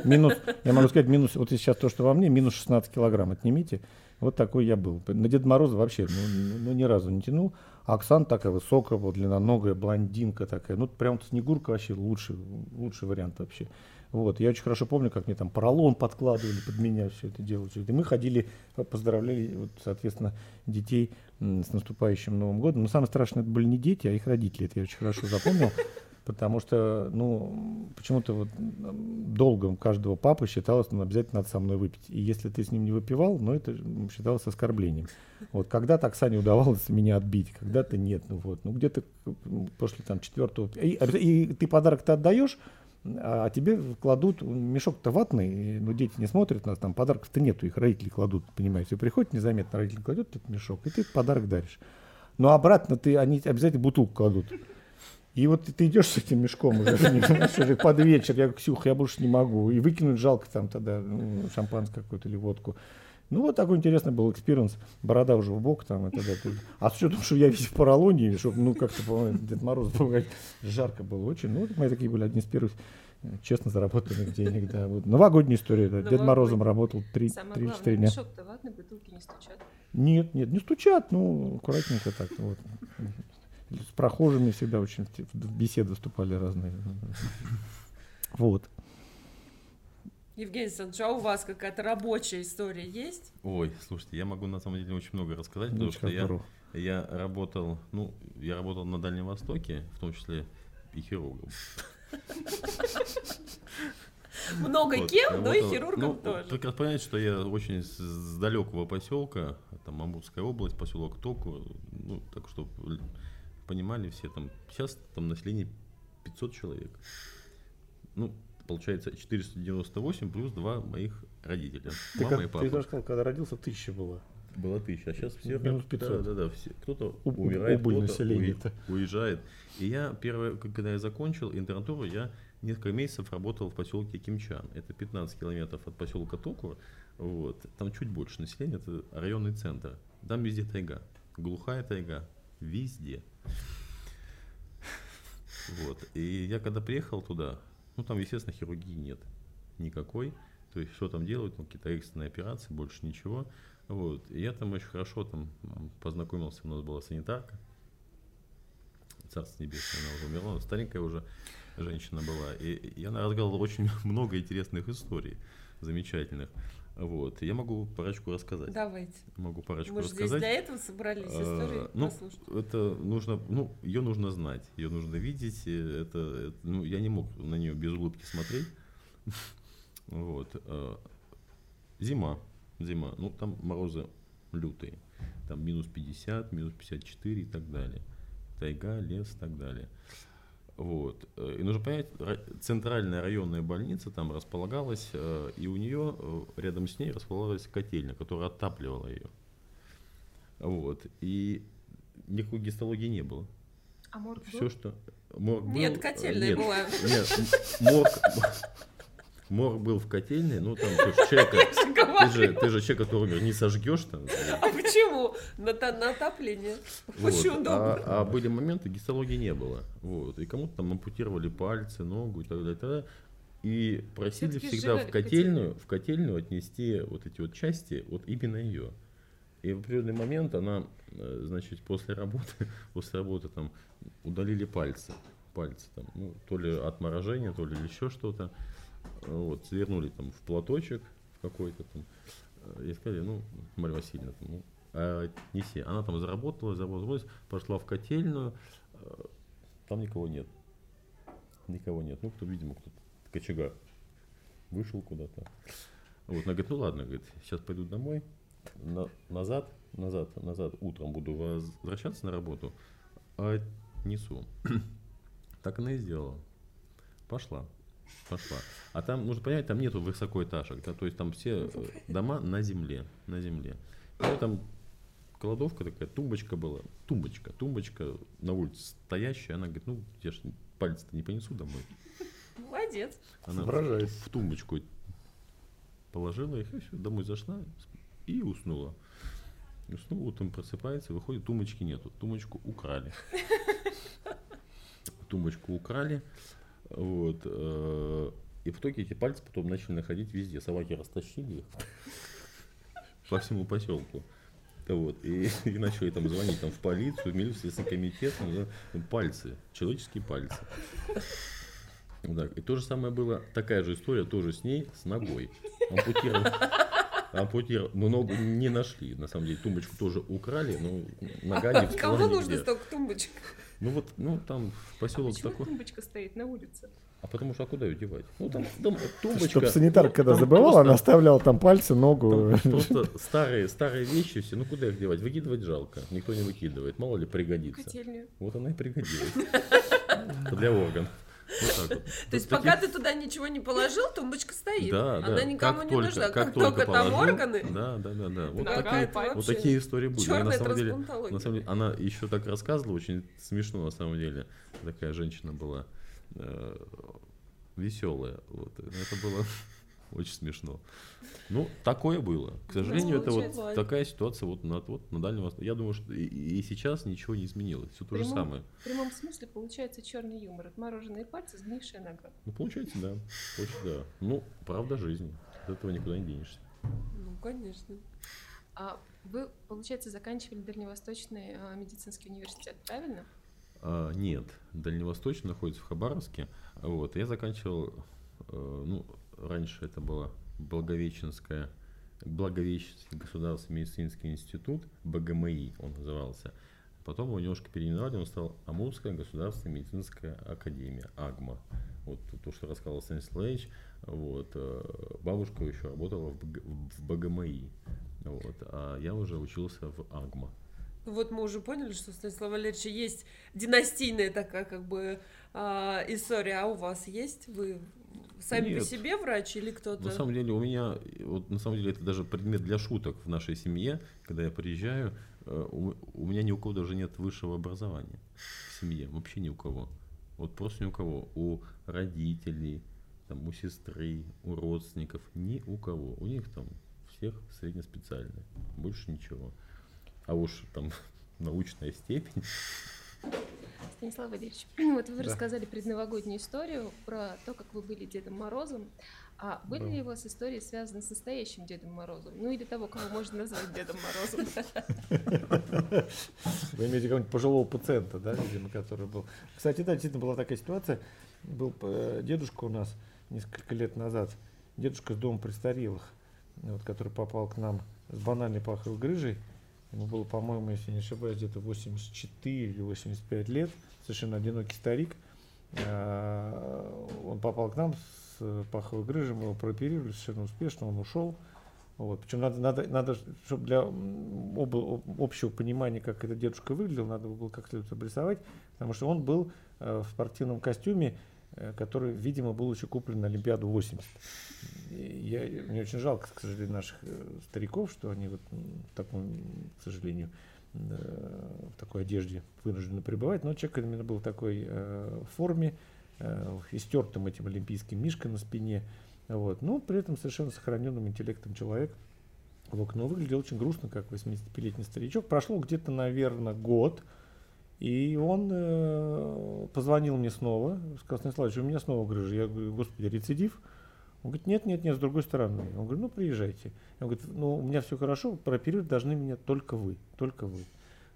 Speaker 6: минус, я могу сказать, минус, вот сейчас то, что во мне, минус 16 килограмм, отнимите. Вот такой я был. На Деда Мороза вообще, ну, ну ни разу не тянул. А Оксана такая высокая, вот, длинноногая, блондинка такая. Ну, прям Снегурка вообще лучший, лучший вариант вообще. Вот, я очень хорошо помню, как мне там поролон подкладывали под меня, все это делали. И мы ходили, поздравляли, вот, соответственно, детей с наступающим Новым годом. Но самое страшное, это были не дети, а их родители. Это я очень хорошо запомнил. Потому что, ну, почему-то вот долгом каждого папы считалось, ну, обязательно надо со мной выпить. И если ты с ним не выпивал, ну, это считалось оскорблением. Вот, когда-то Оксане удавалось меня отбить, когда-то нет. Ну, вот, ну, где-то после там четвертого... И, и ты подарок-то отдаешь, а тебе кладут, мешок-то ватный, ну, дети не смотрят нас, там подарков-то нету, их родители кладут, понимаете, приходит незаметно, родители кладет этот мешок, и ты подарок даришь. Но обратно ты, они обязательно бутылку кладут. И вот ты идешь с этим мешком уже, под вечер, я говорю, Ксюх, я больше не могу. И выкинуть жалко там тогда ну, шампанское какое-то или водку. Ну, вот такой интересный был experience. Борода уже в бок там и так далее. А с учетом, что я весь в поролоне, чтобы, ну, как-то, по Дед Мороз жарко было очень. Ну, вот мои такие были одни из первых честно заработанных денег, да. Вот. Новогодняя история, да. Дед Морозом работал 3-4 дня.
Speaker 9: мешок-то ватный, бутылки не стучат?
Speaker 6: Нет, нет, не стучат, ну, аккуратненько так. Вот. С прохожими всегда очень в беседы вступали разные. Вот.
Speaker 7: Евгений Александрович, а у вас какая-то рабочая история есть?
Speaker 8: Ой, слушайте, я могу на самом деле очень много рассказать, потому что я, я работал, ну, я работал на Дальнем Востоке, в том числе и хирургом.
Speaker 7: Много вот, кем, но и хирургом ну, тоже.
Speaker 8: Только понять, что я очень с далекого поселка, там Амурская область, поселок Току, ну, так что понимали все, там, сейчас там население 500 человек. Ну, получается 498 плюс два моих родителя.
Speaker 6: Ты, мама как, и папа. Ты даже сказал, когда родился, тысяча было.
Speaker 8: Было тысяча, а сейчас все...
Speaker 6: Минус 500.
Speaker 8: Да, да, да. Все, кто-то У, умирает, кто-то уи, уезжает. И я, первое, когда я закончил интернатуру, я несколько месяцев работал в поселке Кимчан. Это 15 километров от поселка Току. Вот. Там чуть больше населения, это районный центр. Там везде тайга. Глухая тайга. Везде. Вот. И я когда приехал туда, ну там, естественно, хирургии нет никакой. То есть, что там делают, ну, какие-то экстренные операции, больше ничего. Вот. И я там очень хорошо там познакомился, у нас была санитарка. Царство небесное, она уже умерла, старенькая уже женщина была. И я рассказывал очень много интересных историй, замечательных. Вот. Я могу парочку рассказать.
Speaker 7: Давайте.
Speaker 8: Могу парочку
Speaker 7: Мы
Speaker 8: рассказать.
Speaker 7: здесь для этого собрались а, истории
Speaker 8: ну, послушать. Это нужно, ну, ее нужно знать, ее нужно видеть. Это, это, ну, я не мог на нее без улыбки смотреть. Вот. А, зима. Зима. Ну, там морозы лютые. Там минус 50, минус 54 и так далее. Тайга, лес и так далее. Вот. Э, и нужно понять, центральная районная больница там располагалась, э, и у нее э, рядом с ней располагалась котельня, которая отапливала ее. Вот. И никакой гистологии не было.
Speaker 9: А морг
Speaker 8: Все, был? что... Морг
Speaker 7: нет,
Speaker 8: был,
Speaker 7: котельная нет, была.
Speaker 8: Нет, морг, Мор был в котельной, ну там ты же человека, ты же, ты же человек, который умер, не сожгешь там.
Speaker 7: А почему? На, на отопление.
Speaker 8: Вот. Очень удобно. А, а были моменты, гистологии не было. Вот. И кому-то там ампутировали пальцы, ногу и так далее. И, так далее. и просили всегда в котельную, в котельную отнести вот эти вот части, вот именно ее. И в определенный момент она, э, значит, после работы, после работы там удалили пальцы. Пальцы там, ну, то ли от морожения, то ли еще что-то. Вот, свернули там в платочек какой-то там. Э, и сказали, ну, Марья Васильевна, ну, а, неси. Она там заработала, заработала, пошла в котельную, э, там никого нет. Никого нет. Ну, кто, видимо, кто-то кочегар вышел куда-то. Вот, она говорит, ну ладно, говорит, сейчас пойду домой, на, назад, назад, назад, утром буду возвращаться на работу, а несу. так она и сделала. Пошла пошла. А там, нужно понять, там нету высокоэтажек, да, то есть там все э, дома на земле, на земле. И там кладовка такая, тумбочка была, тумбочка, тумбочка на улице стоящая, она говорит, ну, я ж пальцы-то не понесу домой.
Speaker 7: Молодец.
Speaker 8: Она в, в тумбочку положила их, и все, домой зашла и уснула. Уснула, утром просыпается, выходит, тумбочки нету, тумбочку украли. Тумбочку украли, вот. Э, и в итоге эти пальцы потом начали находить везде. Собаки растащили их по всему поселку. Вот. И, и начали там звонить там, в полицию, в милицию, комитет, ну, пальцы, человеческие пальцы. Так, и то же самое было, такая же история тоже с ней, с ногой. Ампутировал, ампутировал, но ногу не нашли. На самом деле тумбочку тоже украли, но нога не всплыла
Speaker 7: Кому нужно столько тумбочек?
Speaker 8: Ну вот, ну там поселок
Speaker 9: Почему
Speaker 8: такой.
Speaker 9: тумбочка стоит на улице?
Speaker 8: А потому что а куда ее девать? Ну там, там тумбочка.
Speaker 6: Чтобы санитарка, когда
Speaker 8: там
Speaker 6: забывала,
Speaker 8: просто-
Speaker 6: она оставляла там пальцы, ногу.
Speaker 8: Там просто старые, старые вещи все, ну куда их девать? Выкидывать жалко, никто не выкидывает, мало ли пригодится.
Speaker 9: Котельную.
Speaker 8: Вот она и пригодилась. Для органов. Вот так вот.
Speaker 7: То есть
Speaker 8: Таких-
Speaker 7: пока ты туда ничего не положил, тумбочка стоит.
Speaker 8: Да,
Speaker 7: Она
Speaker 8: да.
Speaker 7: никому
Speaker 8: Как
Speaker 7: не
Speaker 8: только-
Speaker 7: нужна.
Speaker 8: как
Speaker 7: Как,
Speaker 8: только
Speaker 7: только там
Speaker 8: положил,
Speaker 7: органы,
Speaker 8: Да, да, да, да. Вот такие, вот истории были. На
Speaker 7: черная
Speaker 8: самом деле,
Speaker 7: трансплантология.
Speaker 8: на самом деле, она еще так рассказывала, очень смешно на самом деле. Такая женщина была веселая. Вот. Это было очень смешно. Ну, такое было. К сожалению, это вот такая ситуация вот на, вот на Дальнем Востоке. Я думаю, что и, и сейчас ничего не изменилось. Все то же
Speaker 9: Прямом-
Speaker 8: самое.
Speaker 9: В прямом смысле получается черный юмор. Отмороженные пальцы, сгнившая нога.
Speaker 8: Ну, получается, да. Очень, да. Ну, правда жизни. От этого никуда не денешься.
Speaker 7: Ну, конечно.
Speaker 9: А вы, получается, заканчивали Дальневосточный а, медицинский университет, правильно?
Speaker 8: А, нет, Дальневосточный находится в Хабаровске. Вот, я заканчивал, э, ну, раньше это было Благовещенская, Благовещенский государственный медицинский институт, БГМИ он назывался. Потом его немножко переименовали, он стал Амурская государственная медицинская академия, АГМА. Вот то, что рассказал Станислав вот, э, бабушка еще работала в, БГ в БГМИ, вот, а я уже учился в АГМА.
Speaker 7: Ну Вот мы уже поняли, что у Станислава Валерьевича есть династийная такая как бы а, история, а у вас есть? Вы сами по
Speaker 8: Нет.
Speaker 7: себе врач или кто-то?
Speaker 8: На самом деле у меня, вот на самом деле это даже предмет для шуток в нашей семье, когда я приезжаю, э, у, у меня ни у кого даже нет высшего образования в семье, вообще ни у кого. Вот просто ни у кого. У родителей, там, у сестры, у родственников, ни у кого. У них там всех среднеспециальные, больше ничего. А уж там научная степень.
Speaker 9: Станислав Валерьевич, вот вы
Speaker 6: Да.
Speaker 9: рассказали предновогоднюю историю про то, как вы были Дедом Морозом. А были
Speaker 6: Да.
Speaker 9: ли у вас истории, связанные с настоящим Дедом Морозом? Ну или того, кого можно назвать Дедом Морозом?
Speaker 6: Вы имеете какого-нибудь пожилого пациента, да, видимо, который был. Кстати, да, действительно была такая ситуация. Был э, дедушка у нас несколько лет назад, дедушка с дома престарелых, вот, который попал к нам с банальной паховой грыжей. Ему было, по-моему, если не ошибаюсь, где-то 84 или 85 лет. Совершенно одинокий старик. А, Он попал к нам с паховой грыжей, мы его прооперировали совершенно успешно, он ушел. Вот. Причем надо, надо, надо, чтобы для м, оба- общего понимания, как этот дедушка выглядел, надо было как следует обрисовать, потому что он был э, в спортивном костюме, который, видимо, был еще куплен на Олимпиаду 80. И Я, мне очень жалко, к сожалению, наших э, стариков, что они вот в таком, к сожалению, э, в такой одежде вынуждены пребывать, но человек именно был в такой э, форме, э, истертым этим олимпийским мишкой на спине, вот. Но при этом совершенно сохраненным интеллектом человек. Вот. Но выглядел очень грустно, как 85-летний старичок. Прошло где-то, наверное, год. И он э, позвонил мне снова, сказал, Станиславович, у меня снова грыжа. Я говорю, господи, рецидив? Он говорит, нет, нет, нет, с другой стороны. Он говорит, ну приезжайте. Он говорит, ну у меня все хорошо, прооперировать должны меня только вы, только вы.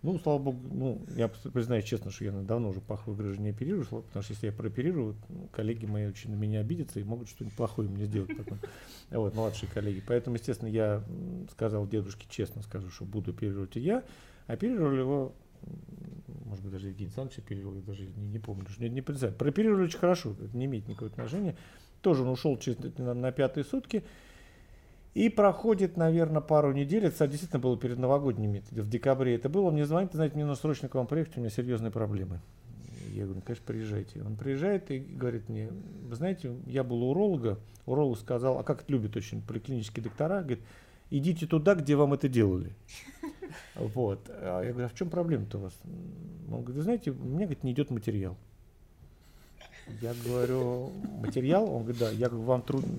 Speaker 6: Ну, слава богу, ну, я признаюсь честно, что я давно уже паховую грыжу не оперирую, потому что если я прооперирую, ну, коллеги мои очень на меня обидятся и могут что-нибудь плохое мне сделать потом. Вот, младшие коллеги. Поэтому, естественно, я сказал дедушке честно, скажу, что буду оперировать и я. Оперировали его, может быть, даже Евгений Александрович оперировал, я даже не, не помню, не, не представляю. Прооперировали очень хорошо, это не имеет никакого отношения. Тоже он ушел через, на, на пятые сутки. И проходит, наверное, пару недель. Это, действительно было перед новогодними, в декабре это было. Он мне звонит, знаете, мне нужно срочно к вам приехать, у меня серьезные проблемы. Я говорю, «Ну, конечно, приезжайте. Он приезжает и говорит мне, вы знаете, я был у уролога, уролог сказал, а как это любят очень поликлинические доктора, говорит, идите туда, где вам это делали. Вот. А я говорю, а в чем проблема-то у вас? Он говорит, вы знаете, у меня, говорит, не идет материал. Я говорю, материал? Он говорит, да. Я говорю, вам трудно,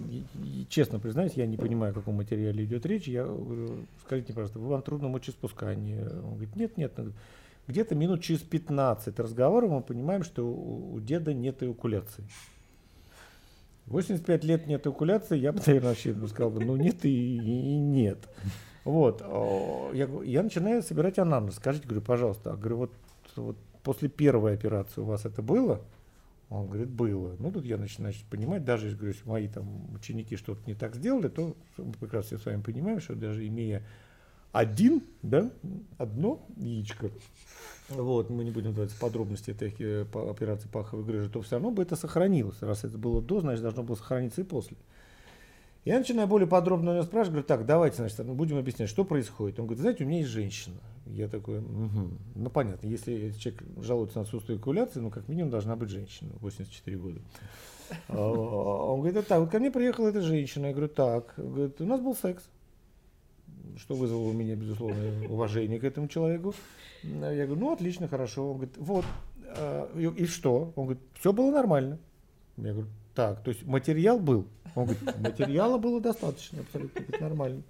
Speaker 6: честно признаюсь, я не понимаю, о каком материале идет речь. Я говорю, скажите, пожалуйста, вам трудно мочеиспускание? Он говорит, нет, нет. Где-то минут через 15 разговора мы понимаем, что у, деда нет эякуляции. 85 лет нет эякуляции, я бы, наверное, вообще ну, сказал бы, ну нет и, и нет. Вот. о, Я, я начинаю собирать анамнез. Скажите, говорю, пожалуйста, а говорю, вот, вот после первой операции у вас это было? Он говорит, было. Ну, тут я начинаю понимать, даже если говорю, мои там ученики что-то не так сделали, то мы прекрасно с вами понимаем, что даже имея один, да, одно яичко, вот, мы не будем давать подробности этой э, операции паховой грыжи, то все равно бы это сохранилось. Раз это было до, значит, должно было сохраниться и после. Я начинаю более подробно у него спрашивать, говорю, так, давайте, значит, будем объяснять, что происходит. Он говорит, знаете, у меня есть женщина. Я такой, угу. ну понятно, если человек жалуется на отсутствие экуляции, ну как минимум должна быть женщина, 84 года. А, он говорит, так, вот ко мне приехала эта женщина. Я говорю, так, говорит, у нас был секс, что вызвало у меня, безусловно, уважение к этому человеку. Я говорю, ну отлично, хорошо. Он говорит, вот, а, и что? Он говорит, все было нормально. Я говорю, так, то есть материал был? Он говорит, материала было достаточно, абсолютно говорит, нормально.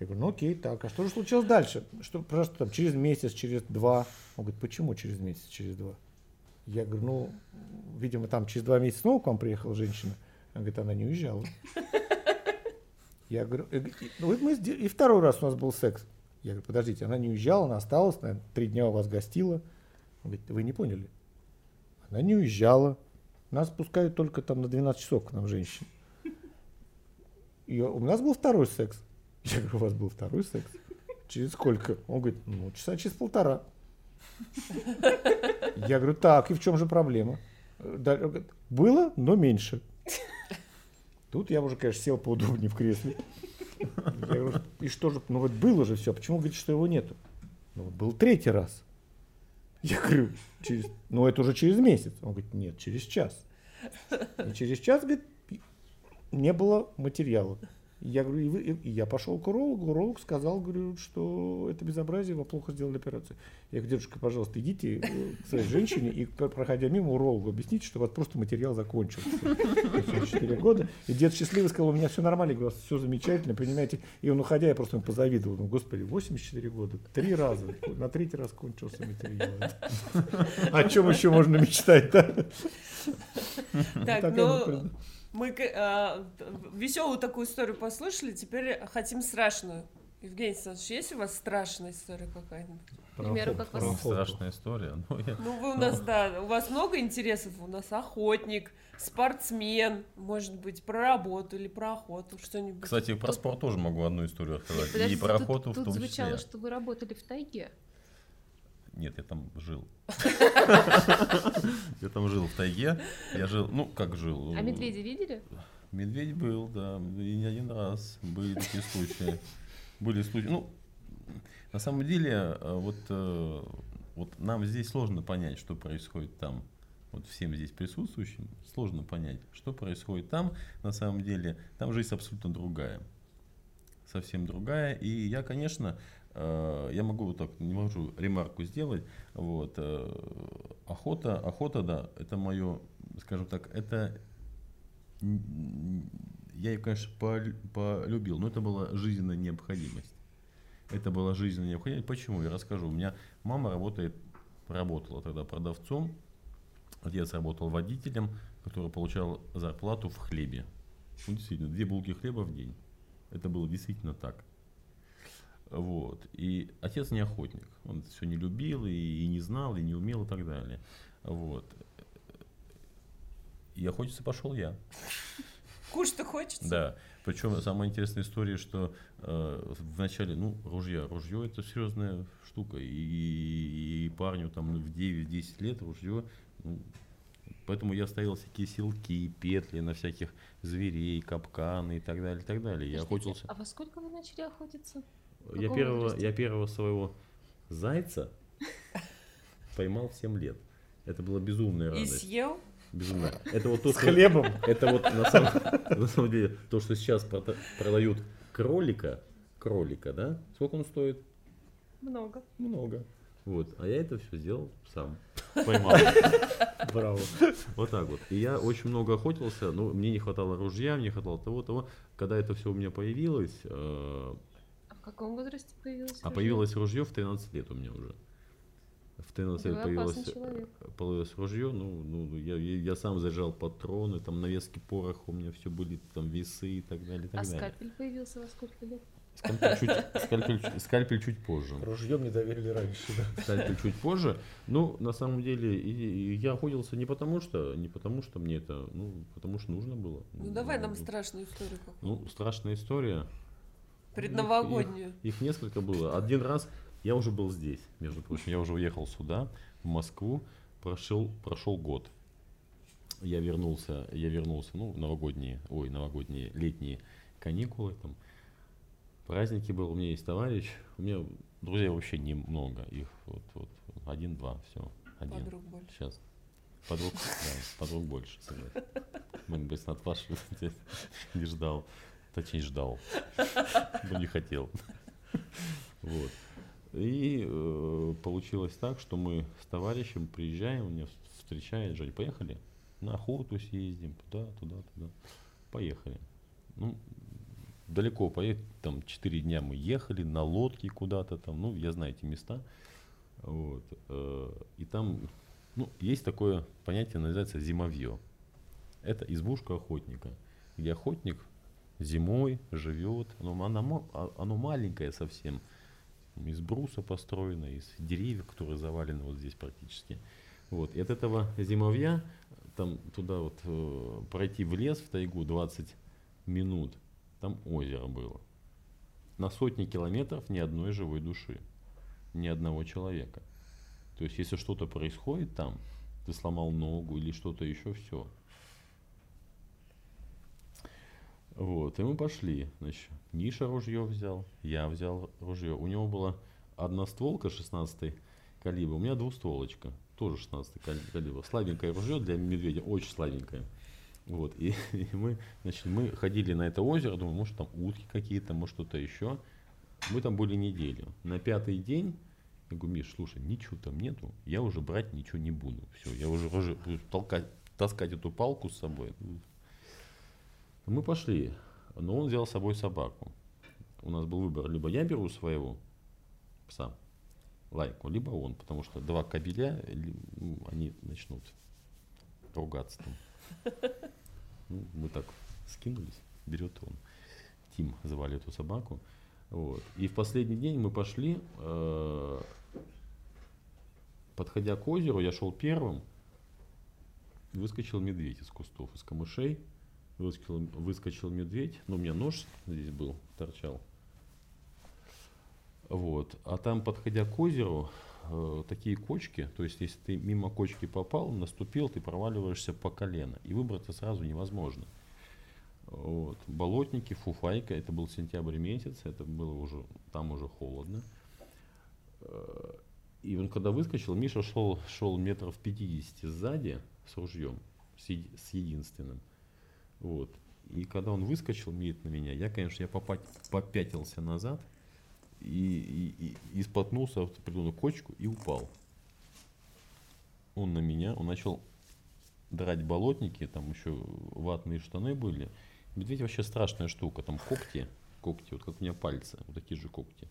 Speaker 6: Я говорю, ну окей, так, а что же случилось дальше? Что, просто там через месяц, через два. Он говорит, почему через месяц, через два? Я говорю, ну, видимо, там через два месяца снова к вам приехала женщина. Она говорит, она не уезжала. Я говорю, ну, мы, и второй раз у нас был секс. Я говорю, подождите, она не уезжала, она осталась, наверное, три дня у вас гостила. Он говорит, вы не поняли. Она не уезжала. Нас пускают только там на 12 часов к нам женщин. И у нас был второй секс. Я говорю, у вас был второй секс? Через сколько? Он говорит, ну, часа через полтора. Я говорю, так, и в чем же проблема? Было, но меньше. Тут я уже, конечно, сел поудобнее в кресле. Я говорю, и что же, ну вот было же все, почему говорите, что его нету? Ну вот был третий раз. Я говорю, через, ну это уже через месяц. Он говорит, нет, через час. И через час, говорит, не было материала. Я говорю, и, вы, и я пошел к урологу, уролог сказал, говорю, что это безобразие, вы плохо сделали операцию. Я говорю, дедушка, пожалуйста, идите э, к своей женщине и, проходя мимо урологу, объясните, что у вас просто материал закончился. 4 года. И дед счастливый сказал, у меня все нормально, я говорю, все замечательно, понимаете. И он, уходя, я просто ему позавидовал. Ну, господи, 84 года, три раза, на третий раз кончился материал. О чем еще можно мечтать, да?
Speaker 7: Так, ну... Мы э, веселую такую историю послушали, теперь хотим страшную. Евгений Александрович, есть у вас страшная история какая-нибудь?
Speaker 8: Примеру, как вас... Страшная история.
Speaker 7: Ну, я... ну, вы у нас, да, у вас много интересов. У нас охотник, спортсмен, может быть, про работу или про охоту, что-нибудь.
Speaker 8: Кстати, про спорт тоже могу одну историю рассказать.
Speaker 9: И про тут, охоту тут в том числе. Тут звучало, что вы работали в тайге.
Speaker 8: Нет, я там жил. Я там жил в тайге. Я жил, ну, как жил.
Speaker 9: А медведя видели?
Speaker 8: Медведь был, да, и не один раз были такие случаи. Были случаи, ну, на самом деле, э, вот, э, вот нам здесь сложно понять, что происходит там. Вот всем здесь присутствующим сложно понять, что происходит там. На самом деле, там жизнь абсолютно другая. Совсем другая. И я, конечно, я могу вот так, не могу ремарку сделать. Вот. Э, охота, охота, да, это мое, скажем так, это я ее, конечно, полюбил, но это была жизненная необходимость. Это была жизненная необходимость. Почему? Я расскажу. У меня мама работает, работала тогда продавцом, отец работал водителем, который получал зарплату в хлебе. Ну, действительно, две булки хлеба в день. Это было действительно так. Вот. И отец не охотник. Он все не любил и, и не знал, и не умел и так далее. Вот. И охотиться пошел я.
Speaker 7: Кушать-то хочется?
Speaker 8: Да. Причем самая интересная история, что э, в начале, ну, ружья, ружье это серьезная штука. И, и, и парню там в 9-10 лет ружье, ну, Поэтому я ставил всякие силки, петли на всяких зверей, капканы и так далее, и так далее. Я охотился.
Speaker 9: А во сколько вы начали охотиться?
Speaker 8: Я первого, я первого своего зайца поймал в 7 лет. Это была безумная радость.
Speaker 7: И съел?
Speaker 8: Безумно. Это вот то,
Speaker 6: С что, хлебом.
Speaker 8: Это вот на самом, на самом деле то, что сейчас продают кролика, кролика, да? Сколько он стоит?
Speaker 7: Много.
Speaker 8: Много. Вот. А я это все сделал сам. Поймал.
Speaker 6: Браво.
Speaker 8: Вот так вот. И я очень много охотился, но мне не хватало ружья, мне не хватало того, того. Когда это все у меня появилось, э,
Speaker 9: в каком возрасте появилось
Speaker 8: А появилось ружье в 13 лет у меня уже. В 13 лет появилось, появилось ружье, ну, ну я, я, я сам зажал патроны, там навески порох у меня все были, там весы и так далее. И так
Speaker 9: а
Speaker 8: далее.
Speaker 9: скальпель появился во сколько лет?
Speaker 8: Скальпель чуть, скальпель, скальпель чуть позже.
Speaker 6: Ружье мне доверили раньше,
Speaker 8: да. Скальпель чуть позже. Ну, на самом деле, и, и я охотился не потому, что, не потому, что мне это, ну, потому что нужно было.
Speaker 7: Ну, давай нам страшную историю какую
Speaker 8: Ну, страшная история.
Speaker 7: Предновогоднюю.
Speaker 8: Их, их несколько было. Один раз я уже был здесь, между прочим. Я уже уехал сюда, в Москву. Прошел, прошел год. Я вернулся, я вернулся, ну, новогодние, ой, новогодние, летние каникулы, там, праздники был, у меня есть товарищ, у меня друзей вообще немного, их вот, вот один-два, все, один.
Speaker 7: Подруг больше.
Speaker 8: Сейчас. Подруг, да, подруг больше, согласен. Мы, без от не ждал, точнее ждал, но не хотел. Вот. И э, получилось так, что мы с товарищем приезжаем, меня встречает, Жень, поехали на охоту съездим, туда, туда, туда. Поехали. Ну, далеко поехать, там 4 дня мы ехали на лодке куда-то там, ну, я знаю эти места. Вот. Э, и там, ну, есть такое понятие, называется зимовье. Это избушка охотника, где охотник зимой живет, оно, оно, оно маленькое совсем, из бруса построено, из деревьев, которые завалены вот здесь практически. Вот. И от этого зимовья, там туда вот э, пройти в лес, в тайгу 20 минут, там озеро было. На сотни километров ни одной живой души, ни одного человека. То есть, если что-то происходит там, ты сломал ногу или что-то еще, все. Вот, и мы пошли. Значит, Миша ружье взял, я взял ружье. У него была одна стволка 16 калибра, у меня двустволочка, тоже 16 калибра. Слабенькое ружье для медведя, очень слабенькое. Вот, и, и мы, значит, мы ходили на это озеро, думаю, может там утки какие-то, может что-то еще. Мы там были неделю. На пятый день я говорю, Миш, слушай, ничего там нету, я уже брать ничего не буду. Все, я уже, уже толкать, таскать эту палку с собой. Мы пошли, но он взял с собой собаку. У нас был выбор, либо я беру своего пса, лайку, либо он, потому что два кабеля, ну, они начнут ругаться там. Ну, мы так скинулись, берет он. Тим звали эту собаку. Вот. И в последний день мы пошли, э, подходя к озеру, я шел первым, выскочил медведь из кустов, из камышей выскочил, выскочил медведь, ну, у меня нож здесь был, торчал. Вот. А там, подходя к озеру, э, такие кочки, то есть, если ты мимо кочки попал, наступил, ты проваливаешься по колено, и выбраться сразу невозможно. Вот. Болотники, фуфайка, это был сентябрь месяц, это было уже, там уже холодно. Э, и он когда выскочил, Миша шел, шел метров 50 сзади с ружьем, с, с единственным. Вот. И когда он выскочил, медлит на меня, я, конечно, я попятился назад и, и, и, и споткнулся в определенную кочку и упал. Он на меня, он начал драть болотники, там еще ватные штаны были. Медведь вообще страшная штука, там когти, когти, вот как у меня пальцы, вот такие же когти.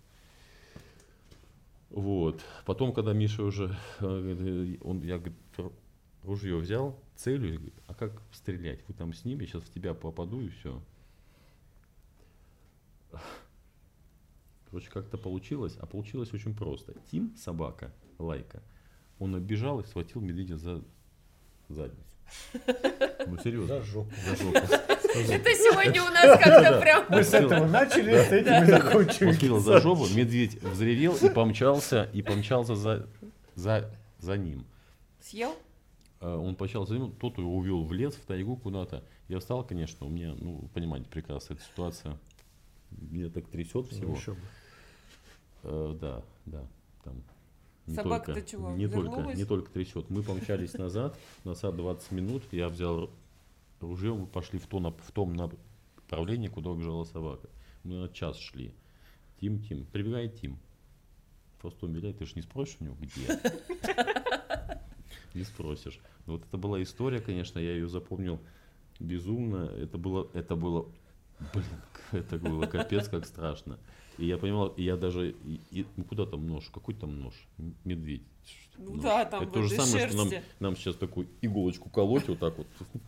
Speaker 8: Вот. Потом, когда Миша уже, э, он, я ружье взял, целью, говорит, а как стрелять? Вы там с ними, сейчас в тебя попаду и все. Короче, как-то получилось, а получилось очень просто. Тим, собака, лайка, он оббежал и схватил медведя за задницу. Ну серьезно.
Speaker 6: За жопу.
Speaker 8: За жопу.
Speaker 7: Это сегодня у нас как-то прям...
Speaker 6: Мы с этого начали, с этим и закончили.
Speaker 8: Он за жопу, медведь взревел и помчался, и помчался за, за, за ним.
Speaker 7: Съел?
Speaker 8: А, он поначалу за ним, тот его увел в лес, в тайгу куда-то. Я встал, конечно, у меня, ну, понимаете, прекрасно, эта ситуация, меня так трясет всего.
Speaker 6: еще бы.
Speaker 8: Э, да, да, там.
Speaker 7: Не Собака только, чего,
Speaker 8: не только, не только трясет. Мы помчались назад, назад 20 минут, я взял ружье, мы пошли в, то, в том направлении, куда убежала собака. Мы на час шли. Тим, Тим, прибегает Тим. Просто он виляет, ты же не спросишь у него, где? не спросишь. Вот это была история, конечно, я ее запомнил безумно. Это было, это было, блин, это было капец как страшно. И я понимал, я даже, и, и, ну куда там нож, какой там нож, медведь.
Speaker 7: Ну нож. да, там
Speaker 8: Это то же самое, шерсти. что нам, нам сейчас такую иголочку колоть вот так вот.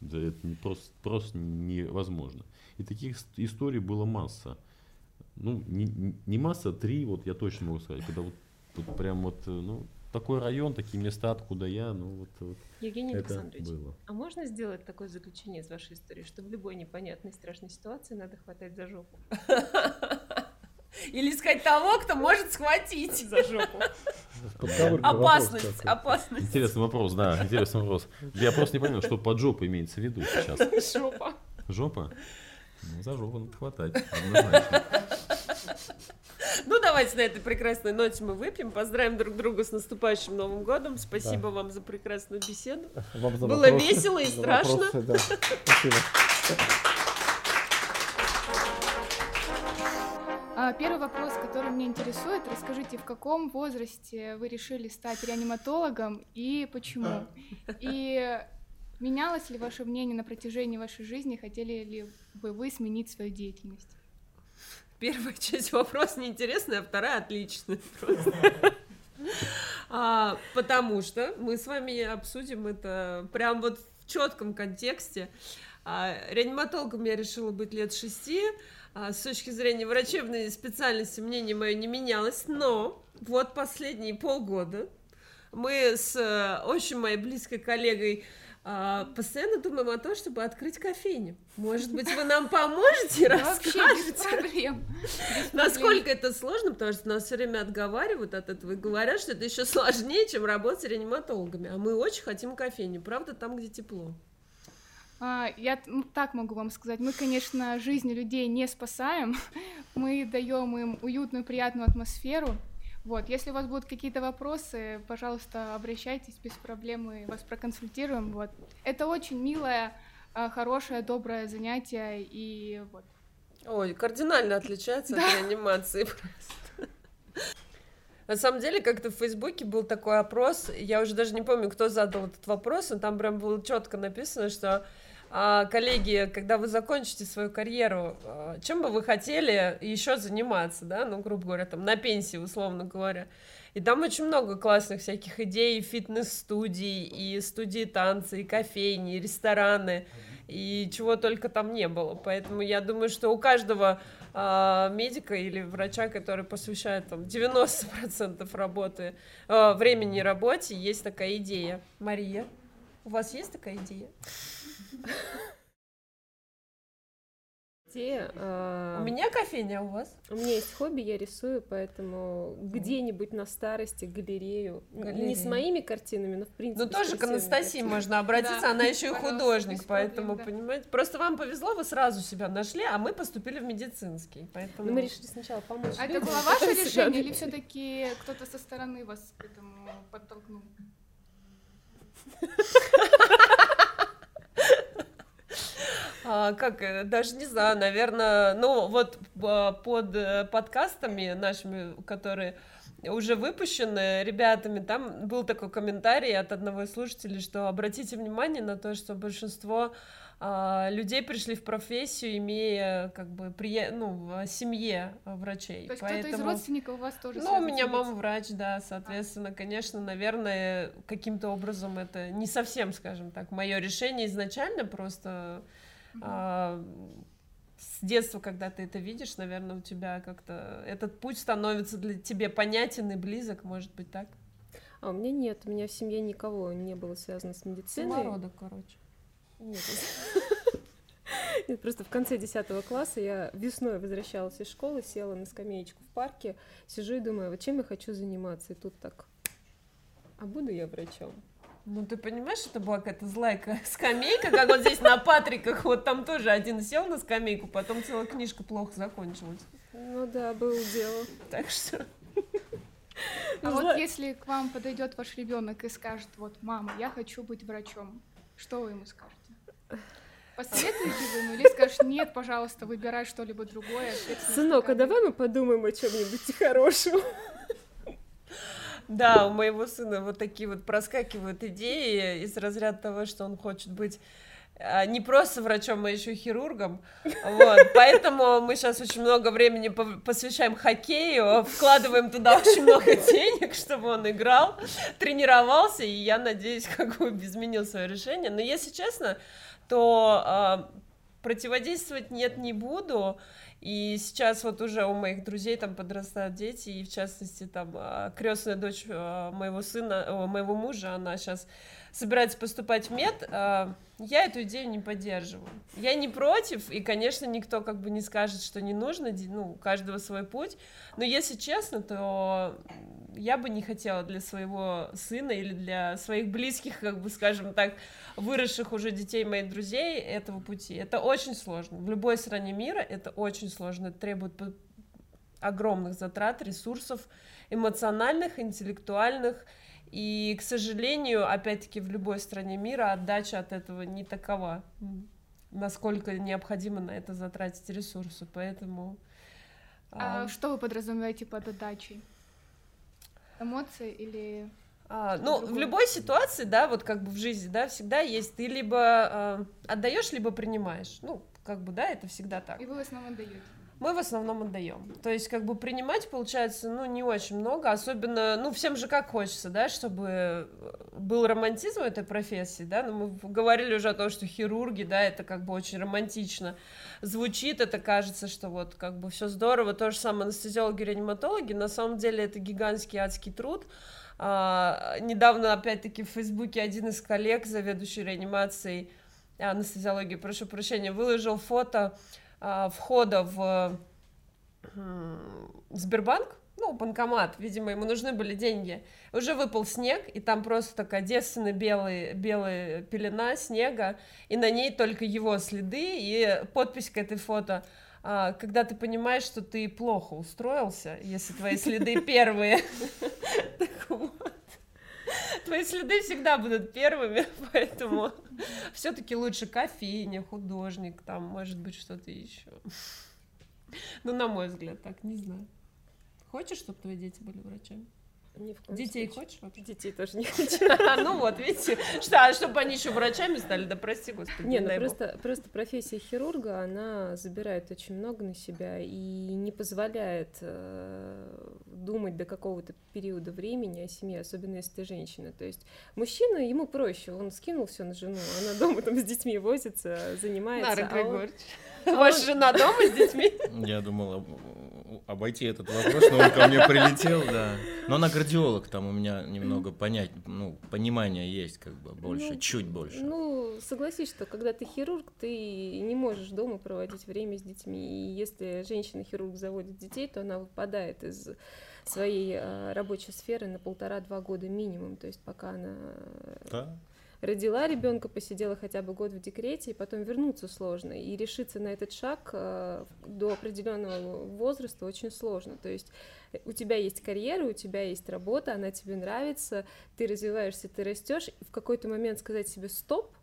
Speaker 8: Да это не просто, просто невозможно. И таких историй было масса. ну, не, не масса, три, вот я точно могу сказать, когда вот, вот прям вот, э, ну, такой район, такие места, откуда я, ну вот, вот
Speaker 9: Евгений
Speaker 8: это
Speaker 9: Александрович,
Speaker 8: было.
Speaker 9: а можно сделать такое заключение из вашей истории, что в любой непонятной страшной ситуации надо хватать за жопу?
Speaker 7: Или искать того, кто может схватить
Speaker 9: За жопу.
Speaker 7: опасность, опасность.
Speaker 8: Интересный вопрос, да, интересный вопрос. Я просто не понял, что под жопу имеется в виду сейчас.
Speaker 7: Жопа.
Speaker 8: Жопа? Ну, за жопу надо хватать, однозначно.
Speaker 7: Ну, давайте на этой прекрасной ноте мы выпьем, поздравим друг друга с наступающим Новым годом. Спасибо
Speaker 6: Да.
Speaker 7: вам за прекрасную беседу.
Speaker 6: Вам за
Speaker 7: Было
Speaker 6: вопросы,
Speaker 7: весело и страшно.
Speaker 6: вопросы, да. Спасибо.
Speaker 5: А, Первый вопрос, который меня интересует, расскажите, в каком возрасте вы решили стать реаниматологом и почему? И менялось ли ваше мнение на протяжении вашей жизни, хотели ли бы вы сменить свою деятельность?
Speaker 7: Первая часть вопроса неинтересная, а вторая отличная. А, потому что мы с вами обсудим это прям вот в четком контексте. А, реаниматологом я решила быть лет шести. А, с точки зрения врачебной специальности мнение мое не менялось, но вот последние полгода мы с э, очень моей близкой коллегой а, постоянно думаем о том, чтобы открыть кофейню. Может быть, вы нам поможете,
Speaker 5: Вообще без
Speaker 7: расскажете?
Speaker 5: проблем. Без
Speaker 7: Насколько это сложно, потому что нас все время отговаривают от этого и говорят, что это еще сложнее, чем работать с реаниматологами. А мы очень хотим кофейню, правда, там, где тепло.
Speaker 5: А, Я ну, так могу вам сказать. Мы, конечно, жизни людей не спасаем. Мы даем им уютную, приятную атмосферу. Вот, если у вас будут какие-то вопросы, пожалуйста, обращайтесь без проблем, мы вас проконсультируем. Вот. Это очень милое, а, хорошее, доброе занятие, и вот.
Speaker 7: Ой, кардинально отличается от реанимации просто. На самом деле, как-то в Фейсбуке был такой опрос, я уже даже не помню, кто задал этот вопрос, но там прям было четко написано, что коллеги, когда вы закончите свою карьеру, а, чем бы вы хотели еще заниматься, да, ну, грубо говоря, там, на пенсии, условно говоря. И там очень много классных всяких идей, фитнес-студий, и студии танца, и кофейни, и рестораны, и чего только там не было. Поэтому я думаю, что у каждого а, медика или врача, который посвящает там 90% работы, а, времени работе, есть такая идея. Мария, у вас есть такая идея?
Speaker 9: Идея, а,
Speaker 7: У меня кофейня, а у вас?
Speaker 9: У меня есть хобби, я рисую, поэтому где-нибудь на старости галерею. Н- Не с моими картинами, но в принципе.
Speaker 7: Ну, тоже к Анастасии
Speaker 9: картинами.
Speaker 7: можно обратиться,
Speaker 5: Да,
Speaker 7: она еще и художник, поэтому,
Speaker 5: да.
Speaker 7: понимаете, просто вам повезло, вы сразу себя нашли, а мы поступили в медицинский, поэтому...
Speaker 9: Ну, мы решили сначала помочь.
Speaker 5: А это было ваше решение или все-таки кто-то со стороны вас к этому подтолкнул?
Speaker 7: А, как, э, даже не знаю, наверное, ну вот а, под э, подкастами нашими, которые уже выпущены ребятами, там был такой комментарий от одного из слушателей, что обратите внимание на то, что большинство а, людей пришли в профессию, имея как бы прия... ну, семье а, врачей.
Speaker 5: То есть кто-то из
Speaker 7: Поэтому-
Speaker 5: родственников у вас тоже
Speaker 7: ну, у меня мама врач, да, соответственно, конечно, наверное, каким-то образом это не совсем, скажем так, мое решение изначально, просто а, с детства, когда ты это видишь, наверное, у тебя как-то этот путь становится для тебе понятен и близок, может быть, так?
Speaker 9: А у меня нет, у меня в семье никого не было связано с медициной.
Speaker 7: Самородок, короче.
Speaker 9: Нет. Нет, просто в конце 10 класса я весной возвращалась из школы, села на скамеечку в парке, сижу и думаю, вот чем я хочу заниматься, и тут так, а буду я врачом?
Speaker 7: Ну, ты понимаешь, это была какая-то злая ка- скамейка, как вот здесь на Патриках, вот там тоже один сел на скамейку, потом целая книжка плохо закончилась.
Speaker 9: Ну да, было дело.
Speaker 7: Так что...
Speaker 5: А
Speaker 9: Зла-
Speaker 5: вот если к вам подойдет ваш ребенок и скажет, вот, мама, я хочу быть врачом, что вы ему скажете? Посоветуете вы ему или скажешь, нет, пожалуйста, выбирай что-либо другое?
Speaker 9: Сынок, а
Speaker 5: такая».
Speaker 9: давай мы подумаем о чем-нибудь хорошем.
Speaker 7: Да, у моего сына вот такие вот проскакивают идеи из разряда того, что он хочет быть а, не просто врачом, а еще хирургом. Вот, поэтому мы сейчас очень много времени посвящаем хоккею, вкладываем туда очень много денег, чтобы он играл, тренировался, и я надеюсь, как бы изменил свое решение. Но если честно, то а, противодействовать нет, не буду. И сейчас вот уже у моих друзей там подрастают дети, и в частности там а, крестная дочь а, моего сына, моего мужа, она сейчас собирается поступать в мед, а, я эту идею не поддерживаю. Я не против, и, конечно, никто как бы не скажет, что не нужно, ну, у каждого свой путь, но если честно, то я бы не хотела для своего сына или для своих близких, как бы, скажем так, выросших уже детей моих друзей этого пути. Это очень сложно. В любой стране мира это очень сложно. Это требует огромных затрат, ресурсов эмоциональных, интеллектуальных. И, к сожалению, опять-таки, в любой стране мира отдача от этого не такова, насколько необходимо на это затратить ресурсы. Поэтому...
Speaker 5: А, а... что вы подразумеваете под отдачей? Эмоции или
Speaker 7: а, ну, другое. в любой ситуации, да, вот как бы в жизни, да, всегда есть, ты либо э, отдаешь, либо принимаешь. Ну, как бы, да, это всегда так.
Speaker 5: И вы в основном отдаете.
Speaker 7: Мы в основном отдаем. То есть, как бы принимать получается, ну, не очень много, особенно, ну, всем же как хочется, да, чтобы был романтизм в этой профессии, да, ну, мы говорили уже о том, что хирурги, да, это как бы очень романтично звучит, это кажется, что вот как бы все здорово, то же самое анестезиологи, реаниматологи, на самом деле это гигантский адский труд, а, недавно, опять-таки, в Фейсбуке один из коллег, заведующий реанимацией анестезиологии, прошу прощения, выложил фото входа в Сбербанк, ну, банкомат, видимо, ему нужны были деньги. Уже выпал снег, и там просто такая девственная белая, белая пелена снега, и на ней только его следы и подпись к этой фото – а, когда ты понимаешь, что ты плохо устроился, если твои следы первые. Твои следы всегда будут первыми, поэтому все-таки лучше кофейня, художник, там, может быть, что-то еще. Ну, на мой взгляд, так, не знаю. Хочешь, чтобы твои дети были врачами? Детей
Speaker 5: случае.
Speaker 7: хочешь вообще?
Speaker 5: Детей тоже не хочу.
Speaker 7: Ну вот, видите, что, чтобы они еще врачами стали, да прости, господи.
Speaker 10: Не, ну просто, просто профессия хирурга, она забирает очень много на себя и не позволяет э, думать до какого-то периода времени о семье, особенно если ты женщина. То есть мужчина, ему проще, он скинул все на жену, она дома там с детьми возится, занимается.
Speaker 7: Нара Григорьевич. Ваша жена дома с детьми?
Speaker 11: Я думал обойти этот вопрос, но он ко мне прилетел, да. Но она кардиолог, там у меня немного понять, ну, понимания есть как бы больше, ну, чуть больше.
Speaker 10: Ну, согласись, что когда ты хирург, ты не можешь дома проводить время с детьми. И если женщина-хирург заводит детей, то она выпадает из своей э, рабочей сферы на полтора-два года минимум, то есть пока она да родила ребенка, посидела хотя бы год в декрете, и потом вернуться сложно. И решиться на этот шаг э, до определенного возраста очень сложно. То есть э, у тебя есть карьера, у тебя есть работа, она тебе нравится, ты развиваешься, ты растешь, в какой-то момент сказать себе стоп,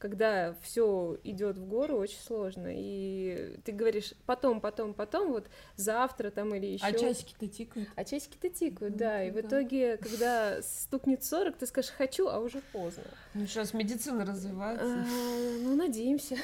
Speaker 10: когда все идет в гору, очень сложно. И ты говоришь потом, потом, потом, вот завтра там или еще.
Speaker 7: А часики-то тикают.
Speaker 10: А часики-то тикают, да. да. И в итоге, когда стукнет 40, ты скажешь хочу, а уже поздно.
Speaker 7: Ну сейчас медицина развивается. А,
Speaker 10: ну, надеемся.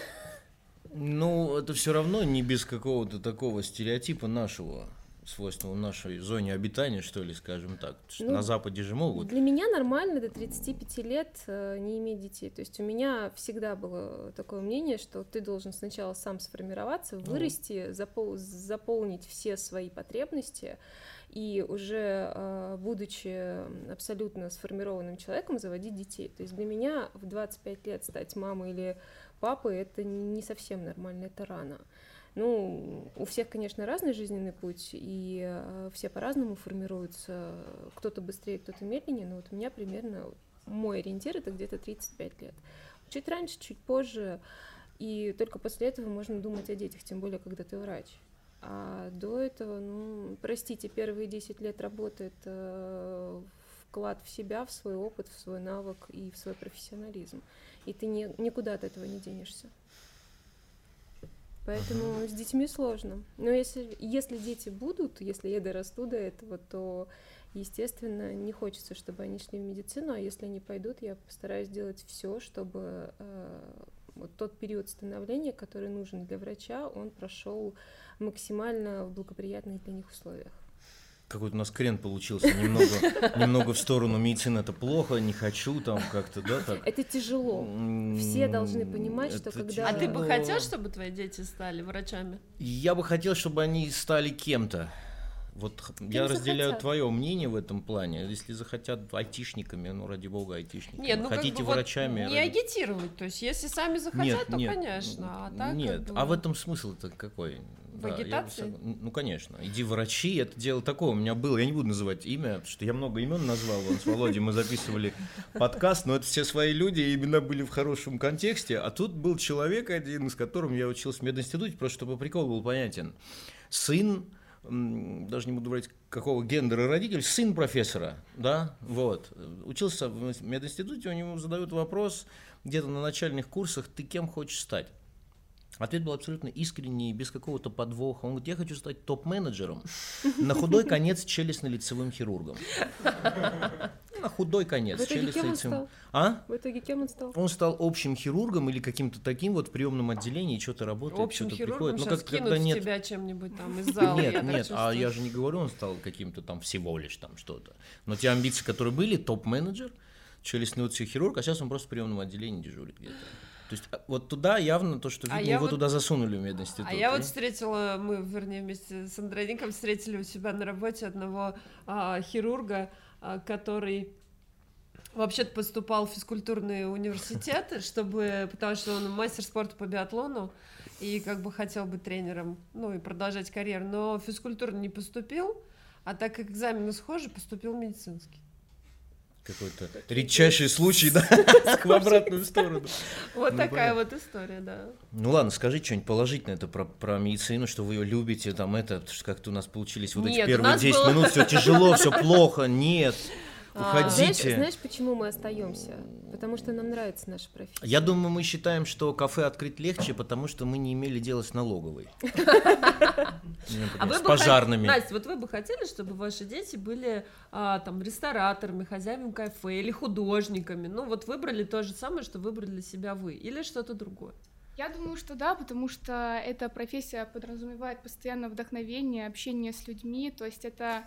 Speaker 11: Ну, это все равно не без какого-то такого стереотипа нашего свойственного нашей зоне обитания, что ли, скажем так. Ну, на Западе же могут.
Speaker 10: Для меня нормально до 35 лет э, не иметь детей. То есть у меня всегда было такое мнение, что ты должен сначала сам сформироваться, вырасти, запол заполнить все свои потребности, и уже э, будучи абсолютно сформированным человеком, заводить детей. То есть для меня в 25 лет стать мамой или папой это не совсем нормально, это рано. Ну, у всех, конечно, разный жизненный путь, и э, все по-разному формируются. Кто-то быстрее, кто-то медленнее, но вот у меня примерно мой ориентир это где-то 35 лет. Чуть раньше, чуть позже, и только после этого можно думать о детях, тем более, когда ты врач. А до этого, ну, простите, первые 10 лет работы это вклад в себя, в свой опыт, в свой навык и в свой профессионализм. И ты не, никуда от этого не денешься. Поэтому с детьми сложно. Но если, если дети будут, если я дорасту до этого, то, естественно, не хочется, чтобы они шли в медицину, а если они пойдут, я постараюсь сделать все, чтобы э, вот тот период становления, который нужен для врача, он прошел максимально в благоприятных для них условиях.
Speaker 11: Какой-то у нас крен получился, немного, немного в сторону медицины это плохо, не хочу там как-то, да, так.
Speaker 10: Это тяжело. Все должны понимать, что когда...
Speaker 7: А ты бы хотел, чтобы твои дети стали врачами?
Speaker 11: Я бы хотел, чтобы они стали кем-то. Вот Кем я разделяю твое мнение в этом плане. Если захотят айтишниками, ну ради бога айтишниками. Нет, ну Хотите как бы врачами.
Speaker 7: Вот не ради... агитировать. То есть, если сами захотят,
Speaker 11: нет,
Speaker 7: то
Speaker 11: нет,
Speaker 7: конечно. А так,
Speaker 11: нет.
Speaker 7: Как бы...
Speaker 11: А в этом смысл-то какой?
Speaker 7: В да, агитации?
Speaker 11: Я, ну, конечно. Иди врачи, это дело такое. У меня было, я не буду называть имя, потому что я много имен назвал. Вон с Володей мы записывали подкаст, но это все свои люди, и имена были в хорошем контексте. А тут был человек один, с которым я учился в мединституте, просто чтобы прикол был понятен. Сын даже не буду говорить, какого гендера родитель, сын профессора, да, вот, учился в мединституте, у него задают вопрос где-то на начальных курсах, ты кем хочешь стать? Ответ был абсолютно искренний, без какого-то подвоха. Он говорит, я хочу стать топ-менеджером, на худой конец челюстно-лицевым хирургом. На худой конец.
Speaker 10: В итоге кем он стал?
Speaker 11: А?
Speaker 10: В итоге кем он стал?
Speaker 11: Он стал общим хирургом или каким-то таким вот в приемном отделении, что-то работает,
Speaker 7: общим
Speaker 11: что-то
Speaker 7: приходит.
Speaker 11: Ну,
Speaker 7: как когда нет... тебя чем-нибудь там из зала.
Speaker 11: Нет, нет, а я же не говорю, он стал каким-то там всего лишь там что-то. Но те амбиции, которые были, топ-менеджер, челюстно-лицевый хирург, а сейчас он просто в приемном отделении дежурит где-то. То есть а, вот туда явно то, что а видно, а его вот, туда засунули в мединститут.
Speaker 7: А я вот встретила, мы, вернее, вместе с Андроником встретили у себя на работе одного а, хирурга, а, который вообще-то поступал в физкультурные университеты, чтобы, потому что он мастер спорта по биатлону и как бы хотел быть тренером, ну и продолжать карьеру, но в физкультуру не поступил, а так как экзамены схожи, поступил в медицинский
Speaker 11: какой-то редчайший случай, да, в обратную сторону.
Speaker 7: Вот ну, такая вот история, да.
Speaker 11: Ну ладно, скажи что-нибудь положительное это про, про медицину, что вы ее любите, там это, как-то у нас получились вот эти первые 10 минут, все тяжело, все плохо, нет. Уходите.
Speaker 10: Знаешь, знаешь, почему мы остаемся? Потому что нам нравится наша профессия.
Speaker 11: Я думаю, мы считаем, что кафе открыть легче, потому что мы не имели дела с налоговой.
Speaker 7: А с пожарными. Настя, вот вы бы хотели, чтобы ваши дети были а, там рестораторами, хозяевами кафе или художниками? Ну вот выбрали то же самое, что выбрали для себя вы, или что-то другое?
Speaker 5: Я думаю, что да, потому что эта профессия подразумевает постоянное вдохновение, общение с людьми, то есть это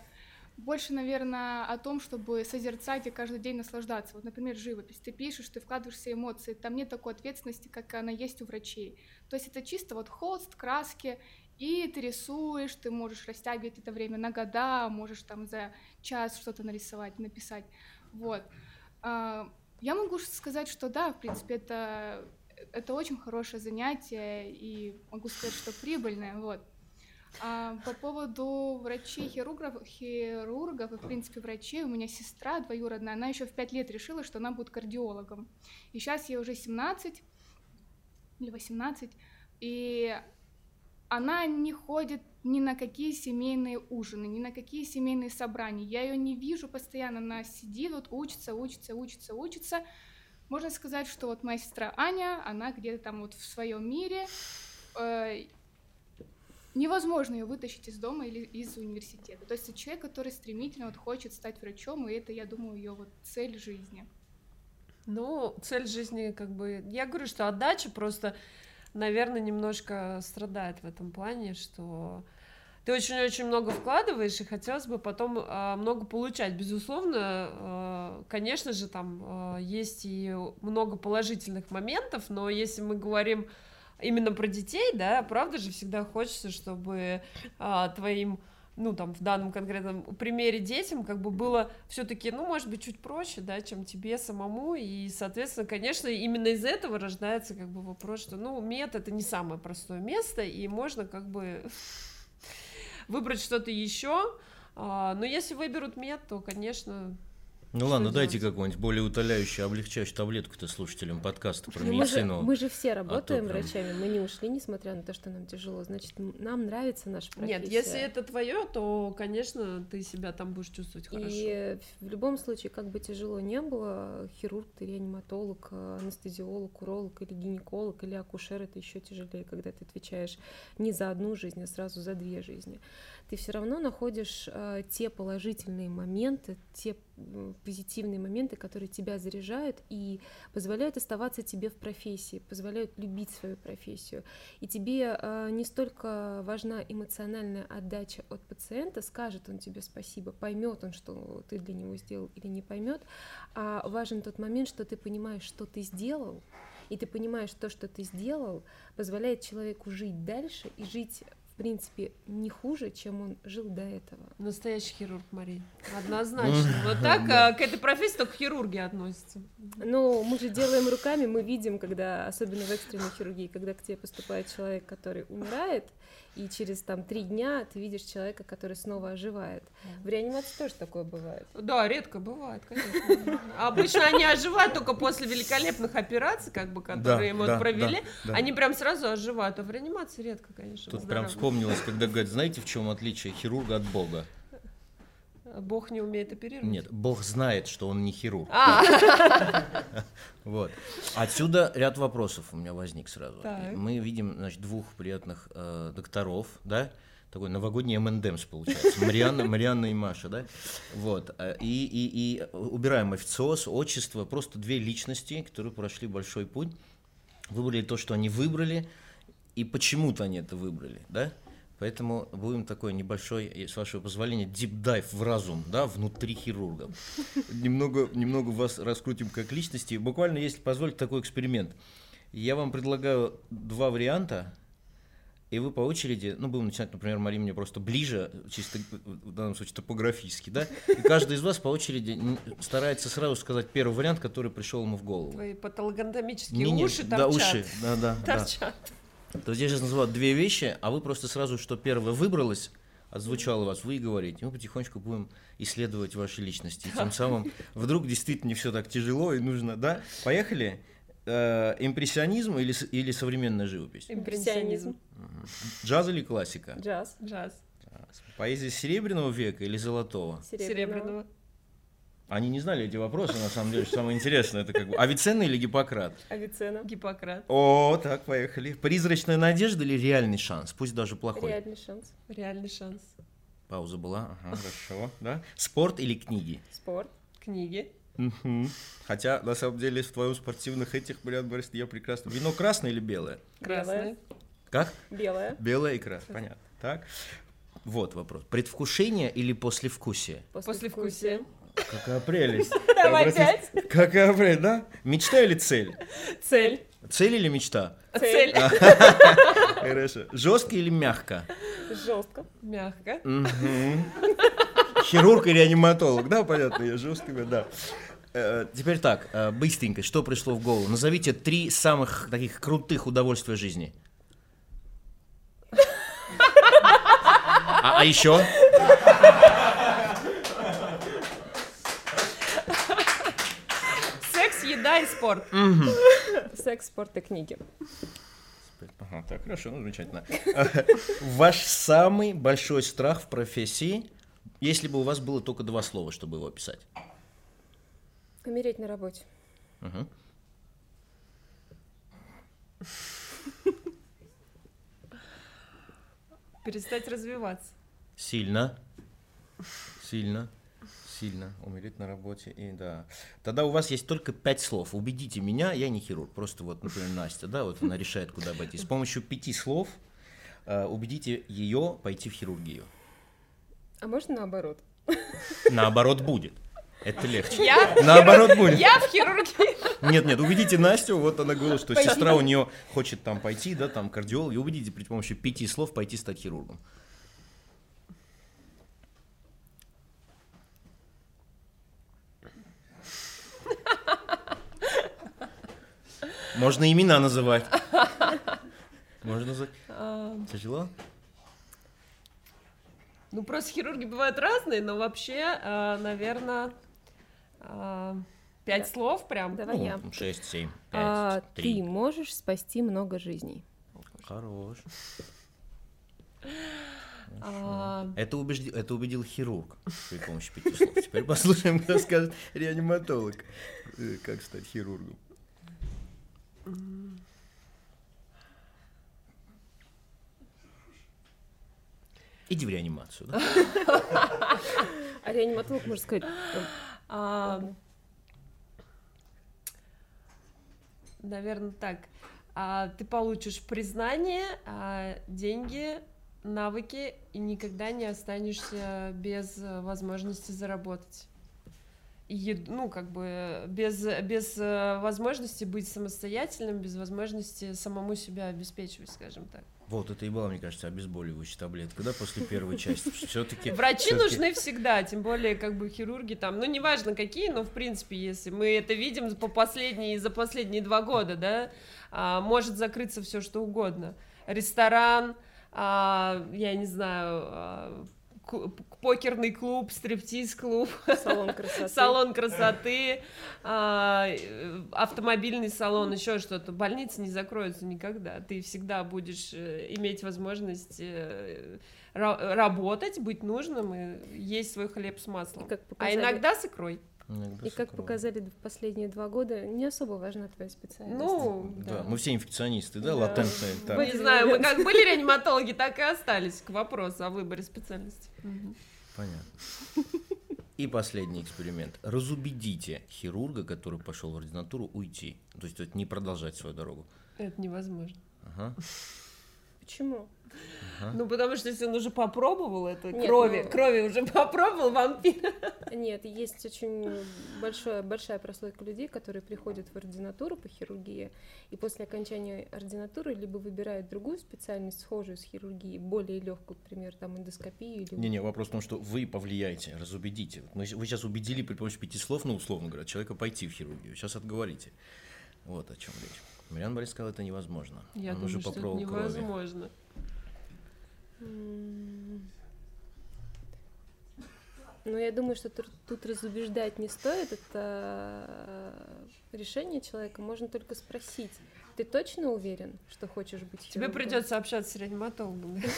Speaker 5: больше, наверное, о том, чтобы созерцать и каждый день наслаждаться. Вот, например, живопись. Ты пишешь, ты вкладываешься эмоции, там нет такой ответственности, как она есть у врачей. То есть это чисто вот холст, краски, и ты рисуешь, ты можешь растягивать это время на года, можешь там за час что-то нарисовать, написать. Вот. А, я могу сказать, что да, в принципе, это, это очень хорошее занятие, и могу сказать, что прибыльное, вот. А, по поводу врачей, хирургов, хирургов и, в принципе, врачей, у меня сестра двоюродная, она еще в пять лет решила, что она будет кардиологом. И сейчас ей уже 17 или 18, и она не ходит ни на какие семейные ужины, ни на какие семейные собрания. Я ее не вижу постоянно, она сидит, вот учится, учится, учится, учится. Можно сказать, что вот моя сестра Аня, она где-то там вот в своем мире, э, невозможно ее вытащить из дома или из университета. То есть это человек, который стремительно вот хочет стать врачом, и это, я думаю, ее вот цель жизни.
Speaker 7: Ну, цель жизни, как бы, я говорю, что отдача просто, наверное, немножко страдает в этом плане, что ты очень-очень много вкладываешь, и хотелось бы потом э, много получать. Безусловно, э, конечно же, там э, есть и много положительных моментов, но если мы говорим именно про детей, да, правда же всегда хочется, чтобы а, твоим ну, там, в данном конкретном примере детям, как бы было все-таки, ну, может быть, чуть проще, да, чем тебе самому, и, соответственно, конечно, именно из этого рождается, как бы, вопрос, что, ну, мед — это не самое простое место, и можно, как бы, выбрать что-то еще, а, но если выберут мед, то, конечно,
Speaker 11: ну ладно, делать? дайте какую-нибудь более утоляющую, облегчающую таблетку-то слушателям подкаста про ну, медицину.
Speaker 10: Мы же, мы же все работаем а врачами, мы не ушли, несмотря на то, что нам тяжело. Значит, нам нравится наша профессия.
Speaker 7: Нет, если это твое, то, конечно, ты себя там будешь чувствовать хорошо.
Speaker 10: И в любом случае, как бы тяжело не было, хирург, ты реаниматолог, анестезиолог, уролог или гинеколог или акушер, это еще тяжелее, когда ты отвечаешь не за одну жизнь, а сразу за две жизни. Ты все равно находишь э, те положительные моменты, те позитивные моменты, которые тебя заряжают и позволяют оставаться тебе в профессии, позволяют любить свою профессию. И тебе э, не столько важна эмоциональная отдача от пациента, скажет он тебе спасибо, поймет он, что ты для него сделал или не поймет, а важен тот момент, что ты понимаешь, что ты сделал, и ты понимаешь, то, что ты сделал, позволяет человеку жить дальше и жить принципе, не хуже, чем он жил до этого.
Speaker 7: Настоящий хирург, Мария. Однозначно. Вот так а, к этой профессии только хирурги относятся.
Speaker 10: Ну, мы же делаем руками, мы видим, когда, особенно в экстренной хирургии, когда к тебе поступает человек, который умирает, и через там три дня ты видишь человека, который снова оживает. В реанимации тоже такое бывает.
Speaker 7: Да, редко бывает, конечно. Обычно они оживают только после великолепных операций, как бы, которые мы провели. Они прям сразу оживают, а в реанимации редко, конечно.
Speaker 11: Тут прям вспомнилось, когда говорят, знаете, в чем отличие хирурга от Бога?
Speaker 7: Бог не умеет оперировать?
Speaker 11: Нет, Бог знает, что он не хирург. А. Вот. Отсюда ряд вопросов у меня возник сразу. Мы видим, значит, двух приятных э, докторов, да, такой новогодний МНДМС получается. Марианна, Марианна и Маша, да? Вот. Э, и, и, и убираем официоз, отчество, просто две личности, которые прошли большой путь, выбрали то, что они выбрали, и почему-то они это выбрали, да? Поэтому будем такой небольшой, с вашего позволения, deep dive в разум, да, внутри хирурга. Немного, немного вас раскрутим как личности. Буквально, если позволить, такой эксперимент. Я вам предлагаю два варианта, и вы по очереди, ну, будем начинать, например, Мария мне просто ближе, чисто в данном случае топографически, да, и каждый из вас по очереди старается сразу сказать первый вариант, который пришел ему в голову.
Speaker 7: Твои патологоанатомические уши торчат. Да, уши,
Speaker 11: да, да. Торчат. Да. То есть я сейчас называю две вещи, а вы просто сразу, что первое выбралось, отзвучало вас, вы и говорите. Мы потихонечку будем исследовать ваши личности. И тем самым вдруг действительно не все так тяжело и нужно, да? Поехали. Э, импрессионизм или, или современная живопись?
Speaker 7: Импрессионизм.
Speaker 11: Джаз или классика?
Speaker 7: Джаз. Джаз.
Speaker 11: Поэзия серебряного века или золотого?
Speaker 7: Серебряного.
Speaker 11: Они не знали эти вопросы, на самом деле, что самое интересное, это как бы Авиценна или Гиппократ?
Speaker 7: Авиценна. Гиппократ.
Speaker 11: О, так, поехали. Призрачная надежда или реальный шанс, пусть даже плохой?
Speaker 10: Реальный шанс.
Speaker 7: Реальный шанс.
Speaker 11: Пауза была, ага, хорошо, да? Спорт или книги?
Speaker 7: Спорт. Книги.
Speaker 11: Угу. Хотя, на самом деле, в твоем спортивных этих, Мариан Борисовна, я прекрасно. Вино красное или белое?
Speaker 7: Красное.
Speaker 11: Как?
Speaker 7: Белое.
Speaker 11: Белое и красное, понятно. Так. Вот вопрос. Предвкушение или послевкусие?
Speaker 7: Послевкусие.
Speaker 11: Какая прелесть.
Speaker 7: Давай пять.
Speaker 11: Какая прелесть, да? Мечта или цель?
Speaker 7: Цель.
Speaker 11: Цель или мечта?
Speaker 7: Цель.
Speaker 11: Хорошо. Жестко или мягко?
Speaker 7: Жестко. Мягко.
Speaker 11: Хирург и реаниматолог, да, понятно, я жестко, да. Э, теперь так, э, быстренько, что пришло в голову? Назовите три самых таких крутых удовольствия жизни. А, а еще?
Speaker 7: И спорт.
Speaker 10: Секс, спорт и книги.
Speaker 11: Ага, так, хорошо, ну, замечательно. Ваш самый большой страх в профессии, если бы у вас было только два слова, чтобы его описать?
Speaker 10: Умереть на работе. Угу.
Speaker 7: Перестать развиваться.
Speaker 11: Сильно. Сильно сильно умереть на работе. И да. Тогда у вас есть только пять слов. Убедите меня, я не хирург. Просто вот, например, Настя, да, вот она решает, куда пойти. С помощью пяти слов э, убедите ее пойти в хирургию.
Speaker 10: А можно наоборот?
Speaker 11: Наоборот будет. Это легче.
Speaker 7: Я
Speaker 11: Наоборот будет.
Speaker 7: Я в хирургии.
Speaker 11: Нет, нет, убедите Настю, вот она говорила, что пойти. сестра у нее хочет там пойти, да, там кардиолог, и убедите при помощи пяти слов пойти стать хирургом. Можно имена называть. Можно называть. А. Тяжело?
Speaker 7: Ну, просто хирурги бывают разные, но вообще, а, наверное, а, пять слов прям.
Speaker 10: Давай ну, я.
Speaker 11: Шесть, семь, пять,
Speaker 10: а, три. Ты можешь спасти много жизней.
Speaker 11: Хорош. А... Это, убежди... это убедил хирург при помощи пяти слов. Теперь послушаем, что скажет реаниматолог, э, как стать хирургом. Иди в реанимацию, да?
Speaker 10: А реаниматолог может сказать,
Speaker 7: А, наверное, так. А, ты получишь признание, а, деньги, навыки и никогда не останешься без возможности заработать. И, ну, как бы без, без э, возможности быть самостоятельным, без возможности самому себя обеспечивать, скажем так.
Speaker 11: Вот, это и была, мне кажется, обезболивающая таблетка, да, после первой части. Все-таки.
Speaker 7: Врачи нужны всегда, тем более, как бы хирурги там, ну, неважно какие, но в принципе, если мы это видим по последние, за последние два года, да, а, может закрыться все что угодно. Ресторан, а, я не знаю, а, покерный клуб, стриптиз-клуб,
Speaker 10: салон красоты,
Speaker 7: салон красоты а, автомобильный салон, еще что-то. Больницы не закроются никогда. Ты всегда будешь э, иметь возможность э, работать, быть нужным и есть свой хлеб с маслом. А иногда с икрой.
Speaker 10: И как показали в последние два года, не особо важна твоя специальность.
Speaker 7: Ну,
Speaker 11: да. Мы все инфекционисты, да, да. латентные.
Speaker 7: Так. Не знаю, мы как были реаниматологи, так и остались к вопросу о выборе специальности.
Speaker 11: Понятно. И последний эксперимент. Разубедите хирурга, который пошел в ординатуру, уйти. То есть, то есть не продолжать свою дорогу.
Speaker 7: Это невозможно.
Speaker 11: Ага.
Speaker 10: Почему?
Speaker 7: Ага. Ну, потому что если он уже попробовал это, Нет, крови, ну... крови уже попробовал вампир.
Speaker 10: Нет, есть очень большая, большая прослойка людей, которые приходят в ординатуру по хирургии, и после окончания ординатуры либо выбирают другую специальность, схожую с хирургией, более легкую, например, там эндоскопию. Или...
Speaker 11: Не-не, вопрос в том, что вы повлияете, разубедите. Мы, вы сейчас убедили при помощи пяти слов, ну, условно говоря, человека пойти в хирургию. Сейчас отговорите. Вот о чем речь. Мариан Борис сказал, это невозможно.
Speaker 7: Я Он думаю, уже что это невозможно. Крови.
Speaker 10: Ну, я думаю, что тут разубеждать не стоит. Это э, решение человека. Можно только спросить. Ты точно уверен, что хочешь быть
Speaker 7: Тебе придется общаться с реаниматологом.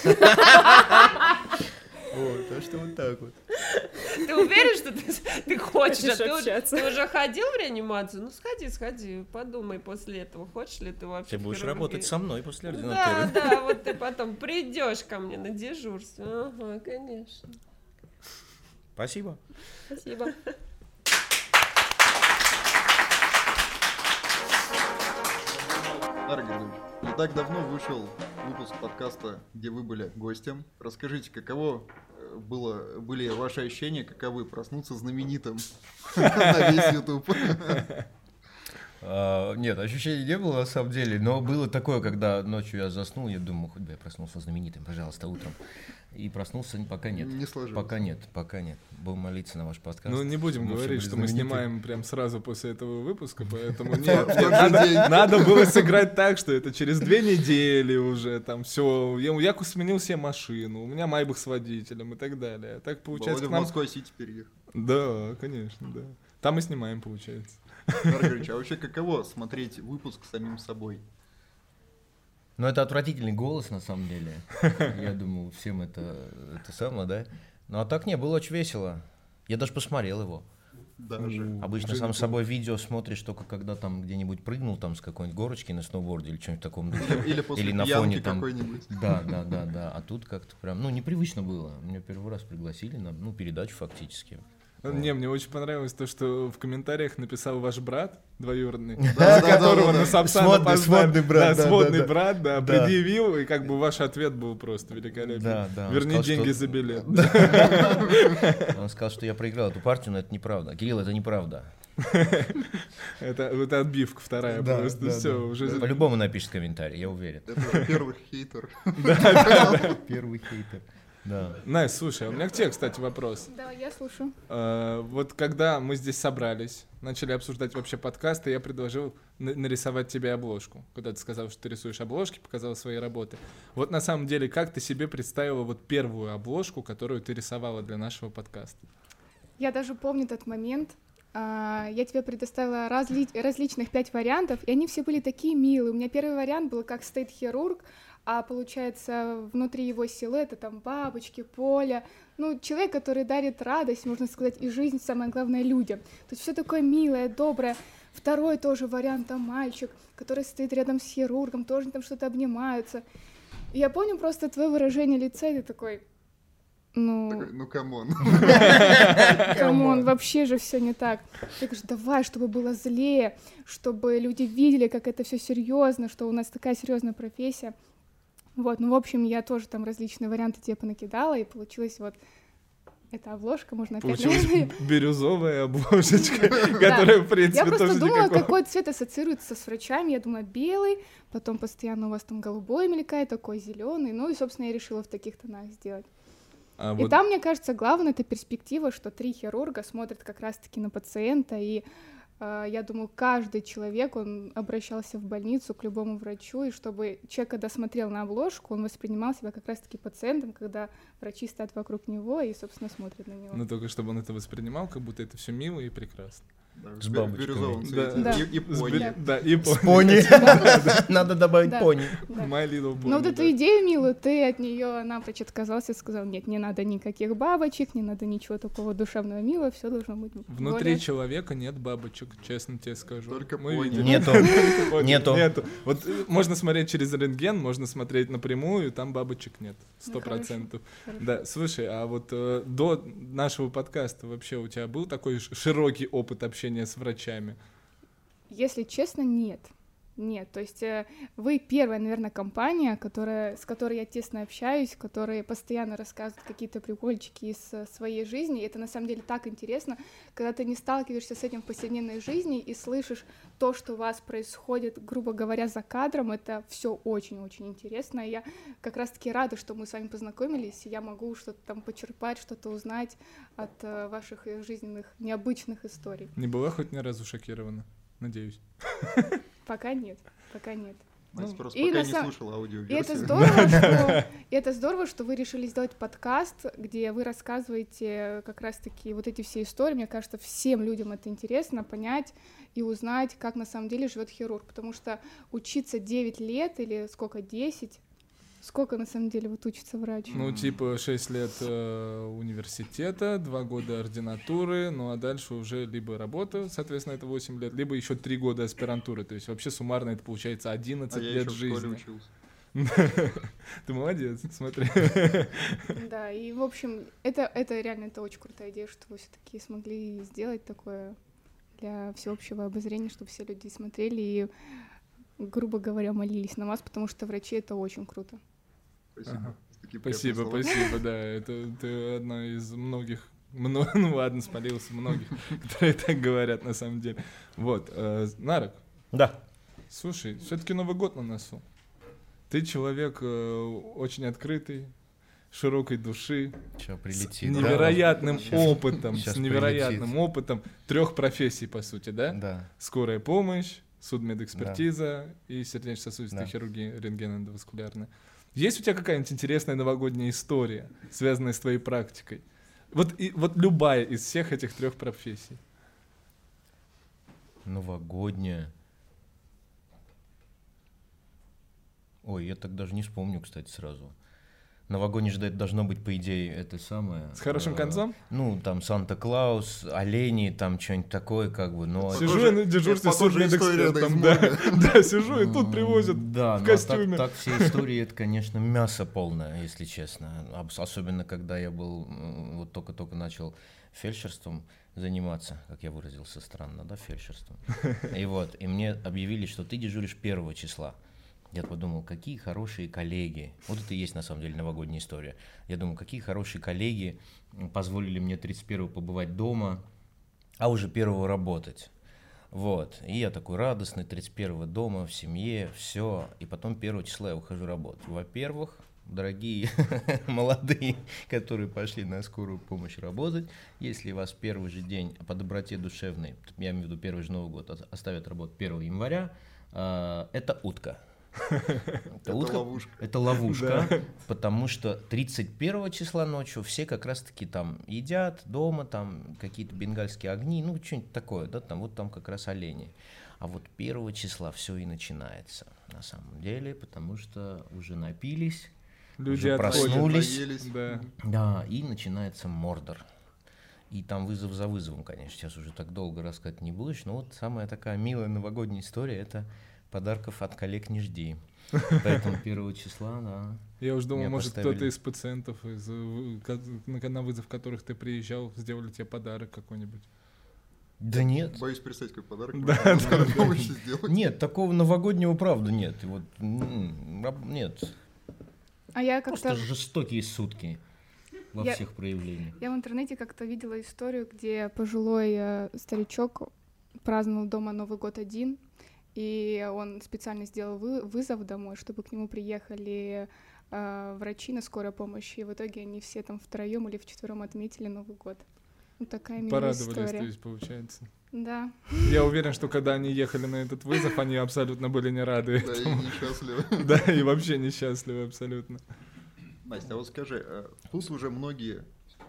Speaker 2: Вот, а что вот так вот.
Speaker 7: Ты уверен, что ты, ты хочешь? А ты, ты уже ходил в реанимацию? Ну, сходи, сходи, подумай после этого, хочешь ли ты вообще
Speaker 11: Ты будешь работать со мной после
Speaker 7: ординатуры. Да, да, вот ты потом придешь ко мне на дежурство. Ага, конечно.
Speaker 11: Спасибо.
Speaker 10: Спасибо.
Speaker 2: Аргин, не так давно вышел выпуск подкаста, где вы были гостем. Расскажите, каково э, было, были ваши ощущения, каковы проснуться знаменитым на весь YouTube?
Speaker 11: А, нет, ощущений не было на самом деле, но было такое, когда ночью я заснул, я думаю, хоть бы я проснулся знаменитым, пожалуйста, утром. И проснулся пока нет.
Speaker 2: Не сложилось.
Speaker 11: Пока нет, пока нет. Будем молиться на ваш подкаст.
Speaker 1: Ну, не будем говорить, что мы снимаем прям сразу после этого выпуска, поэтому нет. Надо было сыграть так, что это через две недели уже, там все. Я сменил себе машину, у меня майбах с водителем и так далее. Так получается.
Speaker 2: в Москва-Сити переехал.
Speaker 1: Да, конечно, да. Там и снимаем, получается.
Speaker 2: Маргарич, а вообще каково смотреть выпуск самим собой?
Speaker 11: Ну, это отвратительный голос, на самом деле. Я думаю, всем это, это самое, да? Ну, а так не, было очень весело. Я даже посмотрел его.
Speaker 2: Даже.
Speaker 11: Обычно сам с собой видео смотришь только когда там где-нибудь прыгнул там с какой-нибудь горочки на сноуборде или что-нибудь таком
Speaker 2: духе. Или, после или на фоне там.
Speaker 11: Да, да, да, да. А тут как-то прям, ну, непривычно было. Меня первый раз пригласили на ну, передачу фактически.
Speaker 1: Не, мне очень понравилось то, что в комментариях написал ваш брат двоюродный, за которого на Сапсана
Speaker 11: Сводный брат,
Speaker 1: да, сводный брат, да, предъявил, и как бы ваш ответ был просто да. Верни деньги за билет.
Speaker 11: Он сказал, что я проиграл эту партию, но это неправда. Кирилл, это неправда.
Speaker 1: Это, это отбивка вторая да, просто. Да, все, да. уже.
Speaker 11: По-любому напишет комментарий, я уверен.
Speaker 2: Это первый хейтер.
Speaker 11: Первый хейтер. Да.
Speaker 1: Настя, слушай, а у меня к тебе, кстати, вопрос.
Speaker 5: Да, я слушаю.
Speaker 1: А, вот когда мы здесь собрались, начали обсуждать вообще подкасты, я предложил нарисовать тебе обложку. Когда ты сказал, что ты рисуешь обложки, показал свои работы. Вот на самом деле, как ты себе представила вот первую обложку, которую ты рисовала для нашего подкаста?
Speaker 5: Я даже помню тот момент. А, я тебе предоставила разли различных пять вариантов, и они все были такие милые. У меня первый вариант был как стейт-хирург, а получается внутри его силуэта там бабочки, поле, ну, человек, который дарит радость, можно сказать, и жизнь, самое главное, людям. То есть все такое милое, доброе. Второй тоже вариант, там мальчик, который стоит рядом с хирургом, тоже там что-то обнимаются. И я помню просто твое выражение лица, и ты такой, Ну,
Speaker 2: ну come
Speaker 5: on. Come on, вообще же все не так. Я говорю, давай, чтобы было злее, чтобы люди видели, как это все серьезно, что у нас такая серьезная профессия. Вот, ну, в общем, я тоже там различные варианты тебе понакидала, и получилось вот эта обложка, можно опять
Speaker 1: Получилась бирюзовая обложечка, которая, в принципе,
Speaker 5: Я просто думала, какой цвет ассоциируется с врачами. Я думала, белый, потом постоянно у вас там голубой мелькает, такой зеленый. Ну и, собственно, я решила в таких тонах сделать.
Speaker 1: А
Speaker 5: И
Speaker 1: вот
Speaker 5: там, мне кажется, главное это перспектива, что три хирурга смотрят как раз-таки на пациента, и я думаю, каждый человек, он обращался в больницу к любому врачу, и чтобы человек, когда смотрел на обложку, он воспринимал себя как раз-таки пациентом, когда врачи стоят вокруг него и, собственно, смотрят на него.
Speaker 1: Ну, только чтобы он это воспринимал, как будто это все мило и прекрасно.
Speaker 2: С бирюзовым цветом.
Speaker 5: Да.
Speaker 2: И, пони.
Speaker 1: би- Да, и
Speaker 11: С
Speaker 1: пони.
Speaker 11: пони. Надо добавить
Speaker 5: Да.
Speaker 11: пони.
Speaker 5: Да.
Speaker 1: My Little
Speaker 5: Но вот
Speaker 1: Pony,
Speaker 5: эту идею милую, ты от нее напрочь отказался и сказал, нет, не надо никаких бабочек, не надо ничего такого душевного милого, все должно быть
Speaker 1: Внутри
Speaker 5: более-
Speaker 1: человека нет бабочек, честно тебе скажу.
Speaker 2: Только
Speaker 1: Мы
Speaker 2: пони.
Speaker 11: Нету. Нету.
Speaker 1: Нету. Вот э, можно смотреть через рентген, можно смотреть напрямую, там бабочек нет. Сто
Speaker 5: Ну, хорошо,
Speaker 1: процентов. Да, слушай, а вот э, до нашего подкаста вообще у тебя был такой широкий опыт общения с врачами?
Speaker 5: Если честно, нет. Нет, то есть э, вы первая, наверное, компания, которая, с которой я тесно общаюсь, которые постоянно рассказывают какие-то прикольчики из э, своей жизни. И это на самом деле так интересно, когда ты не сталкиваешься с этим в повседневной жизни и слышишь то, что у вас происходит, грубо говоря, за кадром. Это все очень-очень интересно. И я как раз-таки рада, что мы с вами познакомились, и я могу что-то там почерпать, что-то узнать от э, ваших жизненных необычных историй.
Speaker 1: Не была хоть ни разу шокирована? Надеюсь.
Speaker 5: Пока нет, пока нет.
Speaker 2: Настя просто
Speaker 5: И
Speaker 2: пока
Speaker 5: на
Speaker 2: не слушала
Speaker 5: И
Speaker 2: аудиоверсию.
Speaker 5: это здорово, что и это здорово, что вы решили сделать подкаст, где вы рассказываете как раз-таки вот эти все истории. Мне кажется, всем людям это интересно понять и узнать, как на самом деле живет хирург, потому что учиться 9 лет или сколько 10, сколько на самом деле вот учится врач.
Speaker 1: Ну, типа 6 лет э, университета, 2 года ординатуры, ну а дальше уже либо работа, соответственно, это 8 лет, либо еще 3 года аспирантуры. То есть вообще суммарно это получается 11
Speaker 2: А я
Speaker 1: лет
Speaker 2: еще в школе
Speaker 1: жизни.
Speaker 2: учился.
Speaker 1: Ты молодец, смотри.
Speaker 5: Да, и в общем, это, это реально это очень крутая идея, что вы все-таки смогли сделать такое для всеобщего обозрения, чтобы все люди смотрели и, грубо говоря, молились на вас, потому что врачи это очень круто.
Speaker 2: Спасибо.
Speaker 1: Ага. Спасибо, спасибо, да. Это ты одна из многих, мно- ну ладно, спалился многих, которые так говорят на самом деле. Вот, э, Нарок,
Speaker 11: Да.
Speaker 1: слушай, все-таки Новый год на носу. Ты человек э, очень открытый, широкой души,
Speaker 11: Сейчас
Speaker 1: с
Speaker 11: прилетит. да?
Speaker 1: невероятным
Speaker 11: Щас-
Speaker 1: опытом,
Speaker 11: щас
Speaker 1: с невероятным
Speaker 11: прилетит.
Speaker 1: опытом трех профессий, по сути, да?
Speaker 11: Да.
Speaker 1: Скорая помощь, судмедэкспертиза и сердечно-сосудистая
Speaker 11: Да.
Speaker 1: хирургия рентгеноваскулярная. Есть у тебя какая-нибудь интересная новогодняя история, связанная с твоей практикой? Вот, и, вот любая из всех этих трех профессий.
Speaker 11: Новогодняя. Ой, я так даже не вспомню, кстати, сразу. Новогодний же это должно быть, по идее, это самое.
Speaker 1: С хорошим
Speaker 11: э,
Speaker 1: концом?
Speaker 11: Ну, там Санта-Клаус, олени, там что-нибудь такое, как бы, но...
Speaker 1: Сижу я на дежурстве судмедэкспертом, да, да, сижу и тут привозят
Speaker 11: Да,
Speaker 1: в
Speaker 11: но так-
Speaker 1: костюме.
Speaker 11: Так, все истории, это, конечно, мясо полное, если честно. Особенно, когда я был, вот только-только начал фельдшерством заниматься, как я выразился странно, да, фельдшерством. И вот, и мне объявили, что ты дежуришь первого числа. Я подумал, какие хорошие коллеги. Вот это и есть на самом деле новогодняя история. Я думаю, какие хорошие коллеги позволили мне 31-го побывать дома, а уже первого работать. Вот. И я такой радостный, 31-го дома, в семье, все. И потом 1 числа я ухожу работать. Во-первых, дорогие молодые, которые пошли на скорую помощь работать, если вас первый же день по доброте душевной, я имею в виду первый же Новый год, оставят работать 1 января, а, это утка. Это утка,
Speaker 2: ловушка.
Speaker 11: это ловушка, потому что 31 числа ночью все как раз-таки там едят дома, там какие-то бенгальские огни, ну что-нибудь такое, да, там вот там как раз олени. А вот 1 числа все и начинается на самом деле, потому что уже напились,
Speaker 1: Люди
Speaker 11: уже
Speaker 1: отходят.
Speaker 11: проснулись,
Speaker 2: Наелись.
Speaker 1: Да.
Speaker 11: да, и начинается мордор. И там вызов за вызовом, конечно, сейчас уже так долго рассказать не будешь, но вот самая такая милая новогодняя история, это Подарков от коллег не жди. Поэтому первого числа, да.
Speaker 1: Я уже думал, может, кто-то из пациентов, из, на вызов которых ты приезжал, сделали тебе подарок какой-нибудь.
Speaker 11: Да нет.
Speaker 2: Боюсь представить, как подарок.
Speaker 11: Да, да, да. Нет, такого новогоднего правда нет. Вот, нет.
Speaker 5: А я как-то...
Speaker 11: Просто жестокие сутки во я, всех проявлениях.
Speaker 5: Я в интернете как-то видела историю, где пожилой э, старичок праздновал дома Новый год один, и он специально сделал вы, вызов домой, чтобы к нему приехали э, врачи на скорой помощи, и в итоге они все там втроем или вчетвером отметили Новый год. Вот такая милая
Speaker 1: Порадовались,
Speaker 5: история.
Speaker 1: то есть, получается.
Speaker 5: Да.
Speaker 1: Я уверен, что когда они ехали на этот вызов, они абсолютно были не рады
Speaker 2: Да, и несчастливы.
Speaker 1: Да, и вообще несчастливы абсолютно.
Speaker 2: Настя, а вот скажи, э, тут уже многие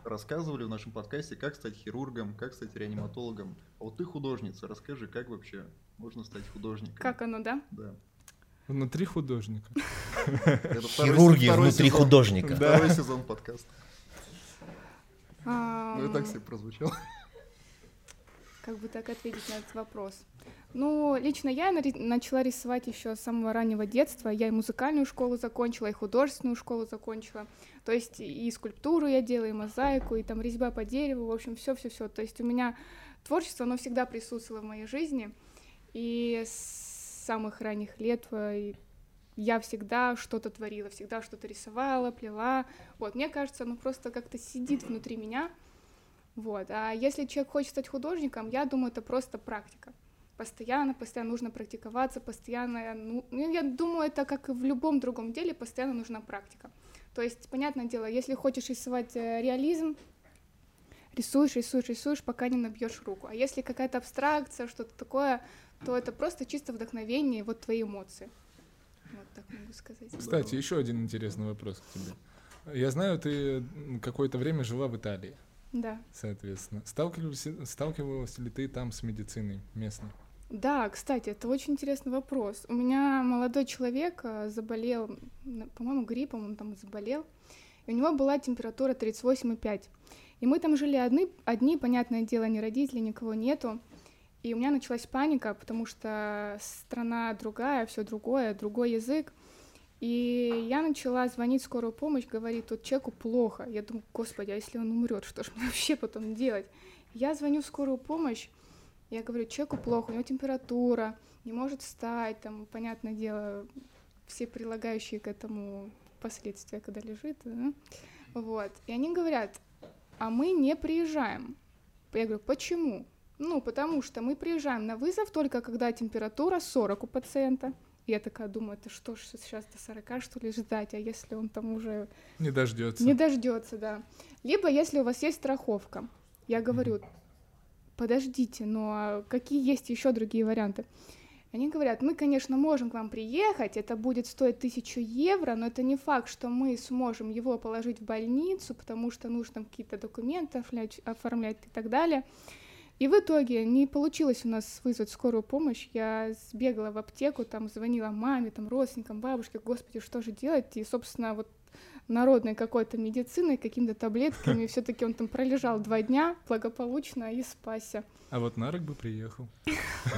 Speaker 2: рассказывали в нашем подкасте, как стать хирургом, как стать реаниматологом. А вот ты художница, расскажи, как вообще можно стать художником?
Speaker 5: Как оно, да?
Speaker 2: Да.
Speaker 1: Внутри художника.
Speaker 11: Хирургия внутри художника.
Speaker 2: Второй сезон подкаста. Ну и так себе прозвучало.
Speaker 5: Как бы так ответить на этот вопрос? Ну, лично я начала рисовать еще с самого раннего детства. Я и музыкальную школу закончила, и художественную школу закончила. То есть и скульптуру я делаю, и мозаику, и там резьба по дереву, в общем, все, все, все. То есть у меня творчество, оно всегда присутствовало в моей жизни. И с самых ранних лет э, я всегда что-то творила, всегда что-то рисовала, плела. Вот, мне кажется, оно просто как-то сидит внутри меня. Вот. А если человек хочет стать художником, я думаю, это просто практика. Постоянно, постоянно нужно практиковаться, постоянно, ну, ну, я думаю, это как и в любом другом деле, постоянно нужна практика. То есть, понятное дело, если хочешь рисовать э, реализм, рисуешь, рисуешь, рисуешь, пока не набьешь руку. А если какая-то абстракция, что-то такое, то это просто чисто вдохновение, вот твои эмоции. Вот так могу сказать.
Speaker 1: Кстати, еще один интересный вопрос к тебе. Я знаю, ты какое-то время жила в Италии.
Speaker 5: Да.
Speaker 1: Соответственно. Сталкивалась, сталкивалась ли ты там с медициной местной?
Speaker 5: Да, кстати, это очень интересный вопрос. У меня молодой человек э, заболел, по-моему, гриппом, он там заболел, и у него была температура 38,5. И мы там жили одни, одни, понятное дело, ни родителей, никого нету. И у меня началась паника, потому что страна другая, все другое, другой язык. И я начала звонить в скорую помощь, говорит, тут человеку плохо. Я думаю, господи, а если он умрет, что же мне вообще потом делать? Я звоню в скорую помощь, я говорю, человеку плохо, у него температура, не может встать, там, понятное дело, все прилагающие к этому последствия, когда лежит. Да? Вот. И они говорят, а мы не приезжаем. Я говорю, почему? Ну, потому что мы приезжаем на вызов только когда температура 40 у пациента, я такая думаю, это что ж сейчас до 40, что ли, ждать, а если он там уже...
Speaker 1: Не дождется.
Speaker 5: Не дождется, да. Либо если у вас есть страховка. Я говорю, подождите, но а какие есть еще другие варианты? Они говорят, мы, конечно, можем к вам приехать, это будет стоить тысячу евро, но это не факт, что мы сможем его положить в больницу, потому что нужно какие-то документы оформлять, оформлять и так далее. И в итоге не получилось у нас вызвать скорую помощь. Я сбегала в аптеку, там звонила маме, там родственникам, бабушке, господи, что же делать? И, собственно, вот народной какой-то медициной, какими-то таблетками. Все-таки он там пролежал два дня благополучно и спасся.
Speaker 1: А вот на руку бы приехал.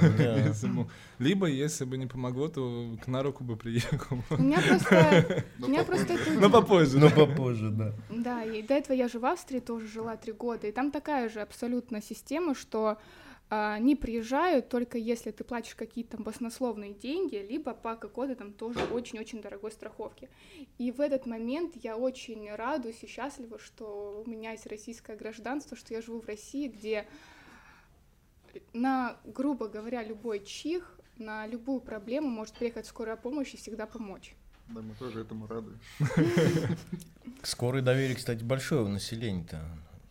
Speaker 1: Либо, если бы не помогло, то к на руку бы приехал.
Speaker 5: У меня просто... У меня просто
Speaker 1: Ну, попозже.
Speaker 11: Ну, попозже, да.
Speaker 5: Да, и до этого я же в Австрии тоже жила три года, и там такая же абсолютно система, что а, не приезжают только если ты платишь какие-то баснословные деньги, либо по какой-то там тоже очень-очень дорогой страховке. И в этот момент я очень радуюсь и счастлива, что у меня есть российское гражданство, что я живу в России, где на, грубо говоря, любой чих, на любую проблему может приехать скорая помощь и всегда помочь.
Speaker 2: Да, мы тоже этому рады.
Speaker 11: Скорой доверие, кстати, большое у населения-то.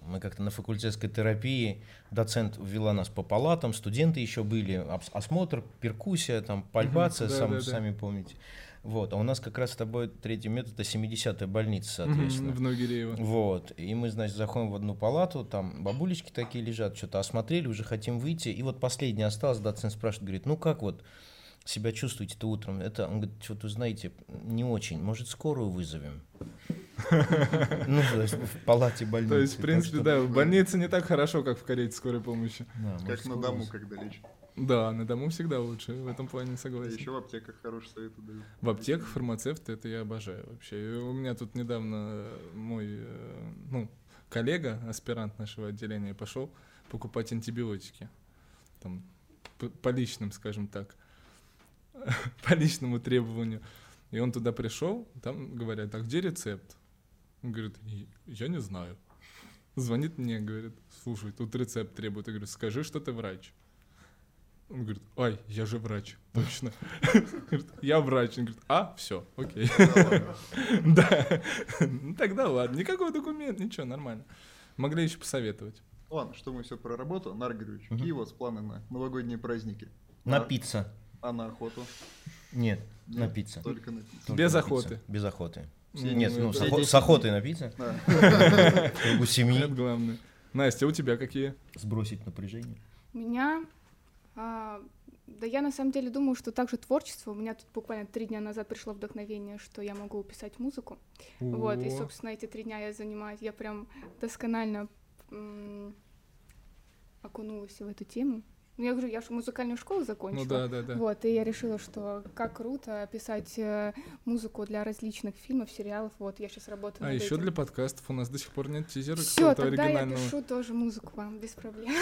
Speaker 11: Мы как-то на факультетской терапии, доцент ввела нас по палатам, студенты еще были, осмотр, перкуссия, там, пальпация, угу, да, сам, да, сами да. помните. Вот, а у нас как раз с тобой третий метод, это 70-я больница, соответственно.
Speaker 1: в Новогиреево.
Speaker 11: Вот, и мы, значит, заходим в одну палату, там бабулечки такие лежат, что-то осмотрели, уже хотим выйти, и вот последний остался, доцент спрашивает, говорит, ну как вот, себя чувствуете-то утром? Это, он говорит, что-то, знаете, не очень, может, скорую вызовем? Ну, в палате больницы.
Speaker 1: То есть, в принципе, да, в больнице не так хорошо, как в карете скорой помощи.
Speaker 2: Как на дому, когда лечат.
Speaker 1: Да, на дому всегда лучше, в этом плане согласен.
Speaker 2: Еще в аптеках хорошие советы дают.
Speaker 1: В аптеках фармацевты это я обожаю вообще. И у меня тут недавно мой э, ну, коллега, аспирант нашего отделения, пошел покупать антибиотики. Там, по, по личным, скажем так, по личному требованию. И он туда пришел, там говорят, а где рецепт? Он говорит, я не знаю. Звонит мне, говорит, слушай, тут рецепт требует. Я говорю, скажи, что ты врач. Он говорит, ай, я же врач, точно. Я врач. Он говорит, а, все, окей. Да, ну тогда ладно, никакого документа, ничего, нормально. Могли еще посоветовать.
Speaker 2: Ладно, что мы все про работу. Нар Григорьевич, какие у вас планы на новогодние праздники?
Speaker 11: Напиться.
Speaker 2: А на охоту?
Speaker 11: Нет, напиться.
Speaker 2: Только напиться.
Speaker 1: Без охоты.
Speaker 11: Без охоты.
Speaker 1: Ну,
Speaker 11: Нет, ну,
Speaker 1: это-
Speaker 11: с, охо- с охотой напиться.
Speaker 2: Да.
Speaker 11: Кругу семьи.
Speaker 1: Это главное. Настя, у тебя какие?
Speaker 11: Сбросить напряжение.
Speaker 5: У меня... а, да я на самом деле думаю, что также творчество. У меня тут буквально три дня назад пришло вдохновение, что я могу писать музыку. Вот, и, собственно, эти три дня я занимаюсь, я прям досконально м, окунулась в эту тему. Ну, я говорю, я же музыкальную школу закончила.
Speaker 1: Ну да, да, да.
Speaker 5: Вот, и я решила, что как круто писать э, музыку для различных фильмов, сериалов. Вот, я сейчас работаю
Speaker 1: А
Speaker 5: над
Speaker 1: еще
Speaker 5: этим.
Speaker 1: для подкастов у нас до сих пор нет тизера
Speaker 5: Все, тогда я
Speaker 1: оригинального.
Speaker 5: пишу тоже музыку вам, без проблем.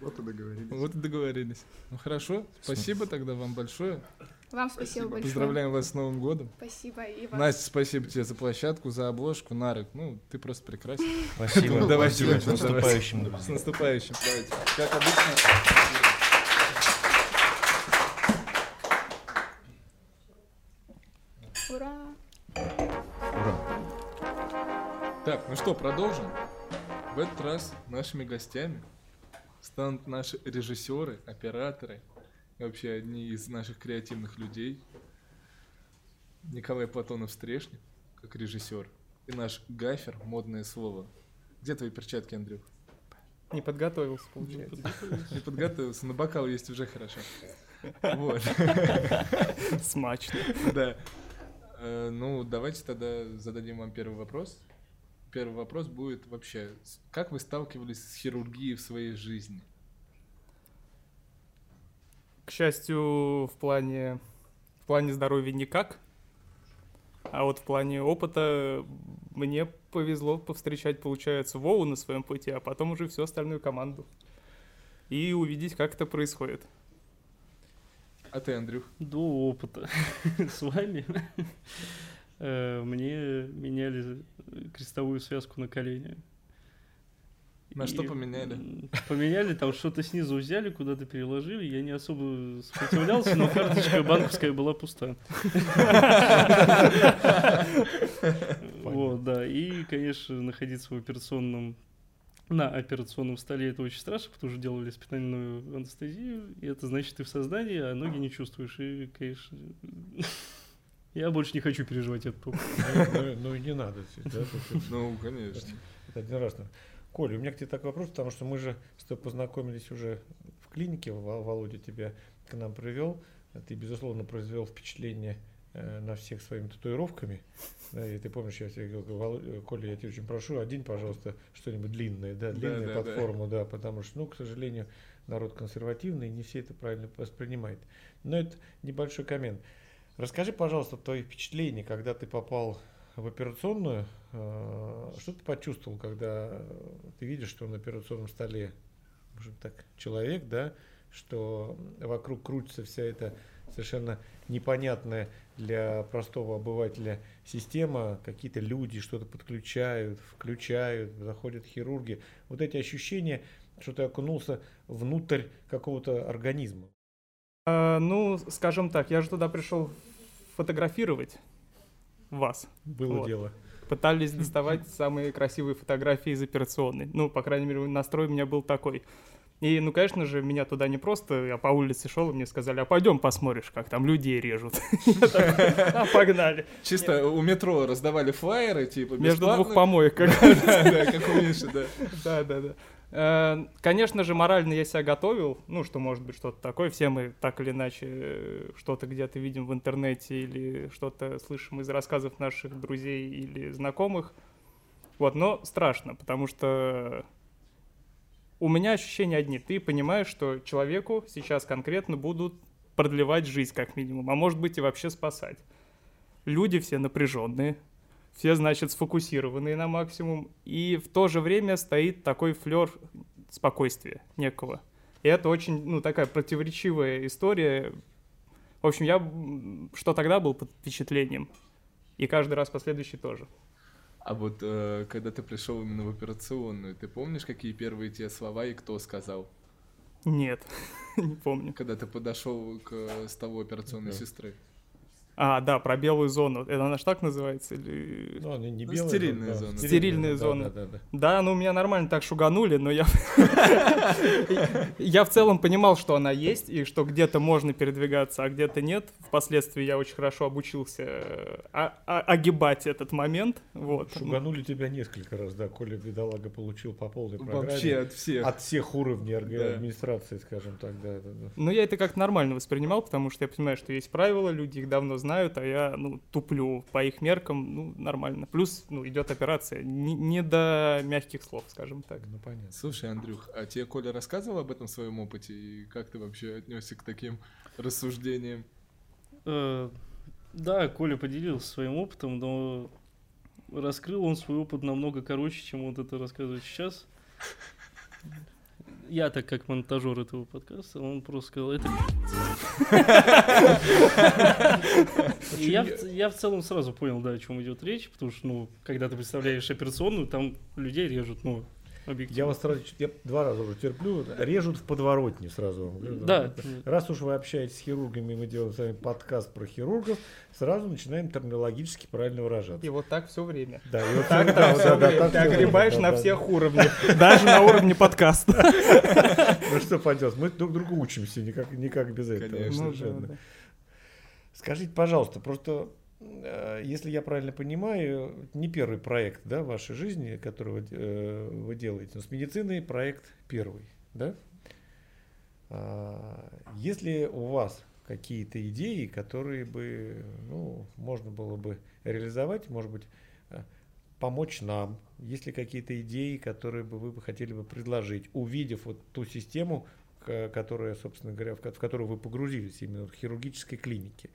Speaker 2: Вот и договорились.
Speaker 1: Вот и договорились. Ну хорошо, спасибо тогда вам большое.
Speaker 5: Вам спасибо, большое.
Speaker 1: Поздравляем вас с Новым годом.
Speaker 5: Спасибо и вам.
Speaker 1: Настя, спасибо тебе за площадку, за обложку. Нарик, ну, ты просто прекрасен.
Speaker 11: Спасибо.
Speaker 1: Давай,
Speaker 11: Спасибо. С наступающим, друзья.
Speaker 1: С наступающим.
Speaker 2: Давайте. Как обычно.
Speaker 5: Ура!
Speaker 1: Так, ну что, продолжим. В этот раз нашими гостями станут наши режиссеры, операторы вообще одни из наших креативных людей. Николай Платонов Стрешник, как режиссер, и наш гафер, модное слово. Где твои перчатки, Андрюх?
Speaker 3: Не подготовился, получается.
Speaker 1: Не подготовился, но бокал есть уже хорошо. Вот.
Speaker 3: Смачно.
Speaker 1: Да. Э, Ну, давайте тогда зададим вам первый вопрос. Первый вопрос будет вообще, как вы сталкивались с хирургией в своей жизни?
Speaker 3: К счастью, в плане, в плане здоровья никак. А вот в плане опыта мне повезло повстречать, получается, Вову на своем пути, а потом уже всю остальную команду. И увидеть, как это происходит.
Speaker 1: А ты, Андрюх?
Speaker 4: До опыта с вами э, мне меняли крестовую связку на колени.
Speaker 1: На что
Speaker 4: И,
Speaker 1: поменяли?
Speaker 4: Поменяли, там что-то снизу взяли, куда-то переложили. Я не особо сопротивлялся, но карточка банковская была пуста. Вот, да. И, конечно, находиться в операционном на операционном столе это очень страшно, потому что делали спинальную анестезию, и это значит ты в сознании, а ноги не чувствуешь. И, конечно, я больше не хочу переживать этот опыт.
Speaker 6: Ну, ну, ну и не надо.
Speaker 1: Ну, конечно.
Speaker 6: Это один раз. Коля, у меня к тебе такой вопрос, потому что мы же с тобой познакомились уже в клинике, Во- Володя тебя к нам привел. Ты, безусловно, произвел впечатление э, на всех своими татуировками. Да, и ты помнишь, я тебе говорил, «Володя, Коля, я тебя очень прошу, одень, пожалуйста, что-нибудь длинное, да, длинное
Speaker 1: да,
Speaker 6: под
Speaker 1: да.
Speaker 6: форму, да, потому что, ну, к сожалению, народ консервативный, не все это правильно воспринимает. Но это небольшой коммент. Расскажи, пожалуйста, твои впечатления, когда ты попал в операционную. э, Что ты почувствовал, когда ты видишь, что на операционном столе, может так, человек, да, что вокруг крутится вся эта совершенно непонятная для простого обывателя система, какие-то люди что-то подключают, включают, заходят хирурги. Вот эти ощущения, что ты окунулся внутрь какого-то организма.
Speaker 3: А, ну, скажем так, я же туда пришел фотографировать вас.
Speaker 6: Было
Speaker 3: Вот.
Speaker 6: дело.
Speaker 3: Пытались доставать самые красивые фотографии из операционной. Ну, по крайней мере, настрой у меня был такой. И, ну, конечно же, меня туда не просто, я по улице шел, и мне сказали, а пойдем посмотришь, как там людей режут. А, погнали.
Speaker 1: Чисто у метро раздавали флайеры, типа,
Speaker 3: Между двух помоек. как-
Speaker 1: Да, да, как у Миши, да.
Speaker 3: Да, да, да. Э, Конечно же, морально я себя готовил, ну, что может быть что-то такое. Все мы так или иначе э, что-то где-то видим в интернете или что-то слышим из рассказов наших друзей или знакомых. Вот, но страшно, потому что у меня ощущения одни. Ты понимаешь, что человеку сейчас конкретно будут продлевать жизнь как минимум, а может быть и вообще спасать. Люди все напряженные, все, значит, сфокусированные на максимум, и в то же время стоит такой флер спокойствия некого. И это очень, ну, такая противоречивая история. В общем, я что тогда был под впечатлением, и каждый раз последующий тоже.
Speaker 1: А вот э, когда ты пришел именно в операционную, ты помнишь, какие первые те слова и кто сказал?
Speaker 3: Нет, не помню.
Speaker 1: Когда ты подошел к столу операционной да. сестры.
Speaker 3: А, да, про белую зону. Это она же так называется? Или...
Speaker 6: Ну, она не
Speaker 1: белая. Ну, стерильная зона.
Speaker 3: Да. Стерильная да, зона. Да, да, да. да, ну меня нормально так шуганули, но я... я в целом понимал, что она есть, и что где-то можно передвигаться, а где-то нет. Впоследствии я очень хорошо обучился э, огибать этот момент. Вот.
Speaker 6: Шуганули тебя несколько раз, да. Коля Бедолага получил по полной программе.
Speaker 1: Вообще от всех.
Speaker 6: От всех уровней администрации, скажем так, да.
Speaker 3: Ну, я это как нормально воспринимал, потому что я понимаю, что есть правила, люди их давно знают знают, а я, ну, туплю по их меркам, ну, нормально. Плюс, ну, идет операция. Не, не до мягких слов, скажем так.
Speaker 1: Ну, понятно. Слушай, Андрюх, а тебе Коля рассказывал об этом своем опыте, и как ты вообще отнесся к таким рассуждениям?
Speaker 4: Э, да, Коля поделился своим опытом, но раскрыл он свой опыт намного короче, чем вот это рассказывает сейчас я так как монтажер этого подкаста, он просто сказал, это я, в целом сразу понял, да, о чем идет речь, потому что, ну, когда ты представляешь операционную, там людей режут, ну,
Speaker 6: объективно. Я вас сразу, я два раза уже терплю, режут в подворотне сразу.
Speaker 4: Да.
Speaker 6: Раз уж вы общаетесь с хирургами, мы делаем с вами подкаст про хирургов, сразу начинаем терминологически правильно выражаться.
Speaker 3: И вот так все время.
Speaker 6: Да, и вот
Speaker 3: так, да, все время. Ты огребаешь на всех уровнях, даже на уровне подкаста.
Speaker 6: Ну что поделать, мы друг другу учимся, никак, никак без этого. Конечно. Скажите, пожалуйста, просто если я правильно понимаю, не первый проект да, в вашей жизни, который вы, э, вы делаете, но с медициной проект первый. Да? А, если у вас какие-то идеи, которые бы ну, можно было бы реализовать, может быть, э, помочь нам, есть ли какие-то идеи, которые бы вы бы хотели бы предложить, увидев вот ту систему, которая, собственно говоря, в которую вы погрузились именно в хирургической клинике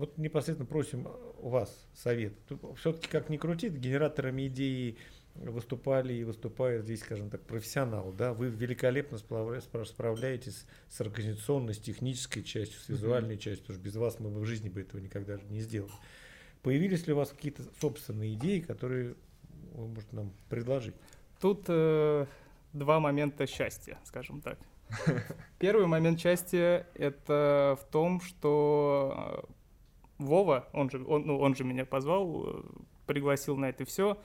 Speaker 6: вот непосредственно просим у вас совет. Все-таки как ни крутит, генераторами идеи выступали и выступают здесь, скажем так, профессионал, да, вы великолепно справляетесь с организационной, с технической частью, с визуальной mm-hmm. частью, потому что без вас мы бы в жизни бы этого никогда не сделали. Появились ли у вас какие-то собственные идеи, которые вы можете нам предложить?
Speaker 3: Тут э, два момента счастья, скажем так. Первый момент счастья — это в том, что Вова, он же, он, ну, он же меня позвал, э, пригласил на это все.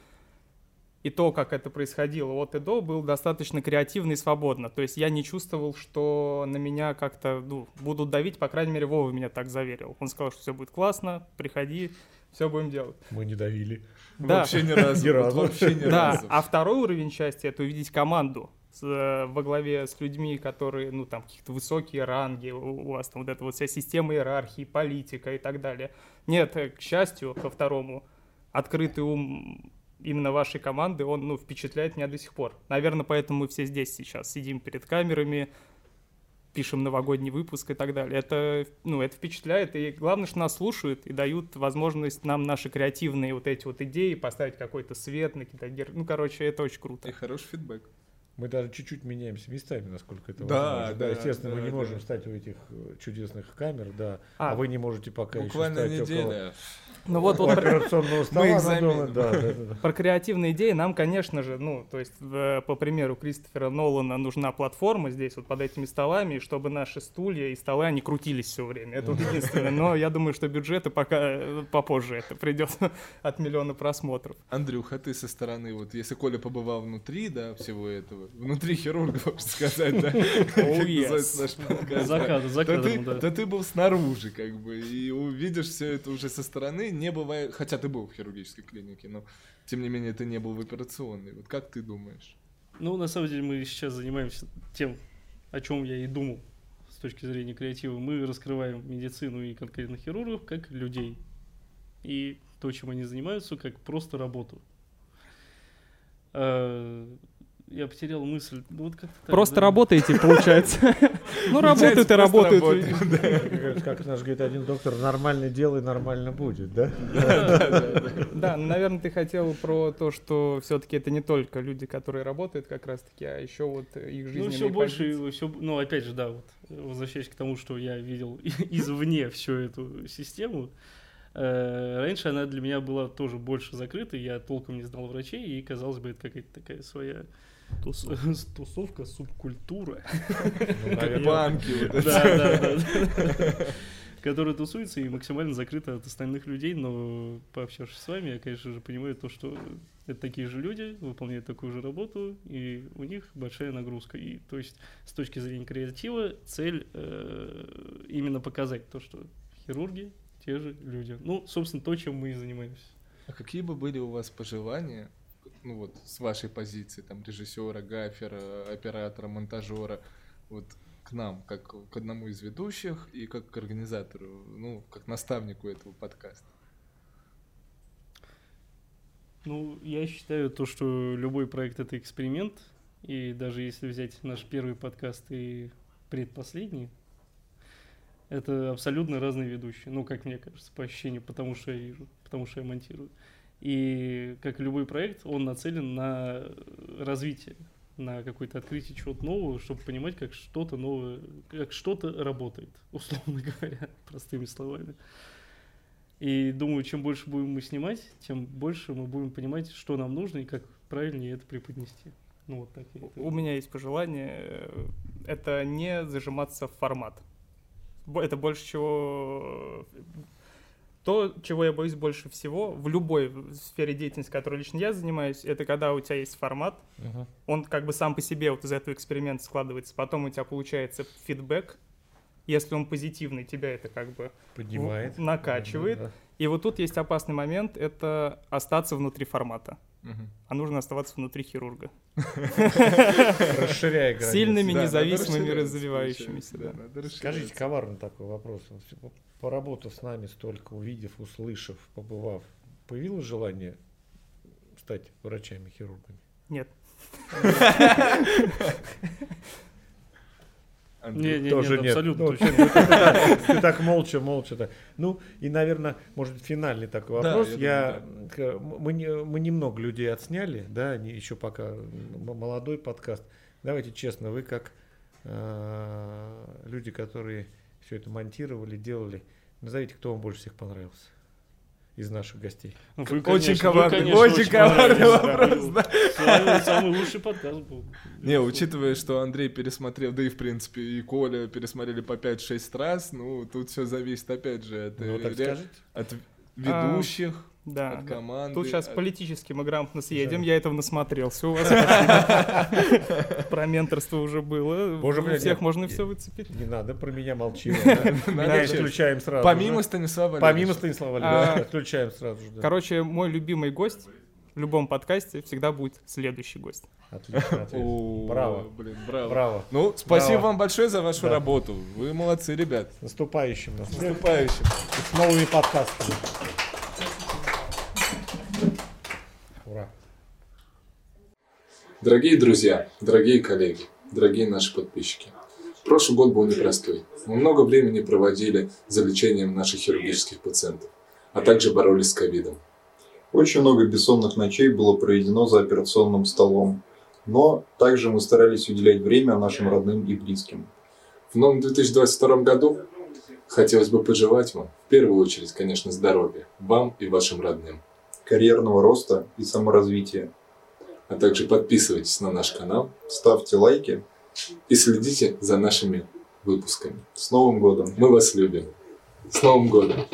Speaker 3: И то, как это происходило от и до, было достаточно креативно и свободно. То есть я не чувствовал, что на меня как-то ну, будут давить, по крайней мере, Вова меня так заверил. Он сказал, что все будет классно, приходи, все будем делать.
Speaker 6: Мы не давили.
Speaker 3: Да.
Speaker 1: Вообще ни разу. Ни разу. Вообще ни
Speaker 3: разу. А второй уровень счастья — это увидеть команду с, э, во главе с людьми, которые, ну, там, какие-то высокие ранги, у, у вас там вот эта вот вся система иерархии, политика и так далее. Нет, э, к счастью, ко второму, открытый ум именно вашей команды, он, ну, впечатляет меня до сих пор. Наверное, поэтому мы все здесь сейчас сидим перед камерами, пишем новогодний выпуск и так далее. Это, ну, это впечатляет, и главное, что нас слушают и дают возможность нам наши креативные вот эти вот идеи поставить какой-то свет на какие-то... Ну, короче, это очень круто.
Speaker 1: И хороший фидбэк.
Speaker 6: Мы даже чуть-чуть меняемся местами, насколько это
Speaker 1: да,
Speaker 6: возможно.
Speaker 1: Да,
Speaker 6: естественно,
Speaker 1: да,
Speaker 6: мы не
Speaker 1: да.
Speaker 6: можем стать у этих э, чудесных камер, да. А, а вы не можете пока
Speaker 1: буквально
Speaker 6: еще стать
Speaker 1: неделя.
Speaker 6: около
Speaker 3: ну вот, вот
Speaker 6: операционного стола. Мы да, да, да.
Speaker 3: Про креативные идеи нам, конечно же, ну, то есть, в, по примеру Кристофера Нолана нужна платформа здесь, вот под этими столами, чтобы наши стулья и столы, они крутились все время. Это вот единственное. Но я думаю, что бюджеты пока э, попозже это придет от миллиона просмотров.
Speaker 1: Андрюха, ты со стороны, вот если Коля побывал внутри, да, всего этого, внутри хирурга, можно сказать, да,
Speaker 4: за кадром,
Speaker 1: да. То ты был снаружи, как бы, и увидишь все это уже со стороны, не бывает, хотя ты был в хирургической клинике, но тем не менее ты не был в операционной. Вот как ты думаешь?
Speaker 4: Ну, на самом деле мы сейчас занимаемся тем, о чем я и думал с точки зрения креатива. Мы раскрываем медицину и конкретно хирургов как людей. И то, чем они занимаются, как просто работу. Я потерял мысль. Ну, вот как
Speaker 3: Просто работаете, получается. Ну, работают и работают.
Speaker 6: Как наш говорит один доктор, нормально делай, нормально будет, да?
Speaker 3: Да, наверное, ты хотел про то, что все-таки это не только люди, которые работают как раз-таки, а еще вот их жизненные
Speaker 4: Ну, все больше, все, ну, опять же, да, вот, возвращаясь к тому, что я видел извне всю эту систему, Э, раньше она для меня была тоже больше закрыта, я толком не знал врачей, и, казалось бы, это какая-то такая своя Тус... тусовка, субкультура.
Speaker 1: Ну, как банки.
Speaker 4: Да, да, да. Которая тусуется и максимально закрыта от остальных людей, но пообщавшись с вами, я, конечно же, понимаю то, что это такие же люди, выполняют такую же работу, и у них большая нагрузка. И то есть с точки зрения креатива цель э, именно показать то, что хирурги те же люди. Ну, собственно, то, чем мы и занимаемся.
Speaker 1: А какие бы были у вас пожелания, ну вот, с вашей позиции, там, режиссера, гафера, оператора, монтажера, вот к нам, как к одному из ведущих и как к организатору, ну, как наставнику этого подкаста?
Speaker 4: Ну, я считаю то, что любой проект — это эксперимент, и даже если взять наш первый подкаст и предпоследний, это абсолютно разные ведущие, ну, как мне кажется, по ощущению, потому что я вижу, потому что я монтирую. И как любой проект, он нацелен на развитие, на какое-то открытие чего-то нового, чтобы понимать, как что-то новое, как что-то работает, условно говоря, простыми словами. И думаю, чем больше будем мы снимать, тем больше мы будем понимать, что нам нужно и как правильнее это преподнести. Ну, вот так
Speaker 3: У меня есть пожелание, э, это не зажиматься в формат это больше чего... То, чего я боюсь больше всего в любой сфере деятельности, которой лично я занимаюсь, это когда у тебя есть формат, uh-huh. он как бы сам по себе вот из этого эксперимента складывается, потом у тебя получается фидбэк, если он позитивный, тебя это как бы
Speaker 6: поднимает,
Speaker 3: накачивает. Да, да, да. И вот тут есть опасный момент, это остаться внутри формата. А нужно оставаться внутри хирурга.
Speaker 6: Расширяя границы.
Speaker 3: Сильными, независимыми, развивающимися.
Speaker 6: Скажите, коварный такой вопрос. Поработав с нами столько, увидев, услышав, побывав, появилось желание стать врачами-хирургами?
Speaker 3: Нет.
Speaker 4: Не, не, тоже нет, абсолютно. Ну,
Speaker 6: ты, ты, так, ты так молча, молча. Так. Ну, и, наверное, может быть, финальный такой вопрос. Да, я, я думаю, да. мы, не, мы немного людей отсняли, да, они еще пока молодой подкаст. Давайте честно, вы как э, люди, которые все это монтировали, делали, назовите, кто вам больше всех понравился из наших гостей?
Speaker 1: Ну, вы, конечно, очень коварный, вы, конечно, очень, очень коварный вопрос. Да.
Speaker 4: Самый лучший подкаст был.
Speaker 1: Не, учитывая, что Андрей пересмотрел, да и в принципе и Коля пересмотрели по 5-6 раз, ну тут все зависит опять же от, ну,
Speaker 6: так
Speaker 1: от ведущих.
Speaker 3: Да,
Speaker 1: от команды.
Speaker 3: Тут сейчас от... политически мы грамотно съедем, да. я этого насмотрелся у вас. Про менторство уже было. Боже У всех можно все выцепить.
Speaker 6: Не надо, про меня молчи. Меня исключаем сразу.
Speaker 1: Помимо Станислава
Speaker 6: Помимо Станислава а, отключаем сразу же.
Speaker 3: Короче, мой любимый гость в любом подкасте всегда будет следующий гость.
Speaker 6: Отлично, Браво.
Speaker 1: Блин, браво. Браво. Ну, спасибо вам большое за вашу работу. Вы молодцы, ребят.
Speaker 6: С наступающим.
Speaker 1: С наступающим.
Speaker 6: С новыми подкастами. Ура!
Speaker 1: Дорогие друзья, дорогие коллеги, дорогие наши подписчики, прошлый год был непростой. Мы много времени проводили за лечением наших хирургических пациентов, а также боролись с ковидом.
Speaker 2: Очень много бессонных ночей было проведено за операционным столом, но также мы старались уделять время нашим родным и близким. В новом 2022 году хотелось бы пожелать вам, в первую очередь, конечно, здоровья, вам и вашим родным карьерного роста и саморазвития. А также подписывайтесь на наш канал, ставьте лайки и следите за нашими выпусками. С Новым годом! Мы вас любим! С Новым годом!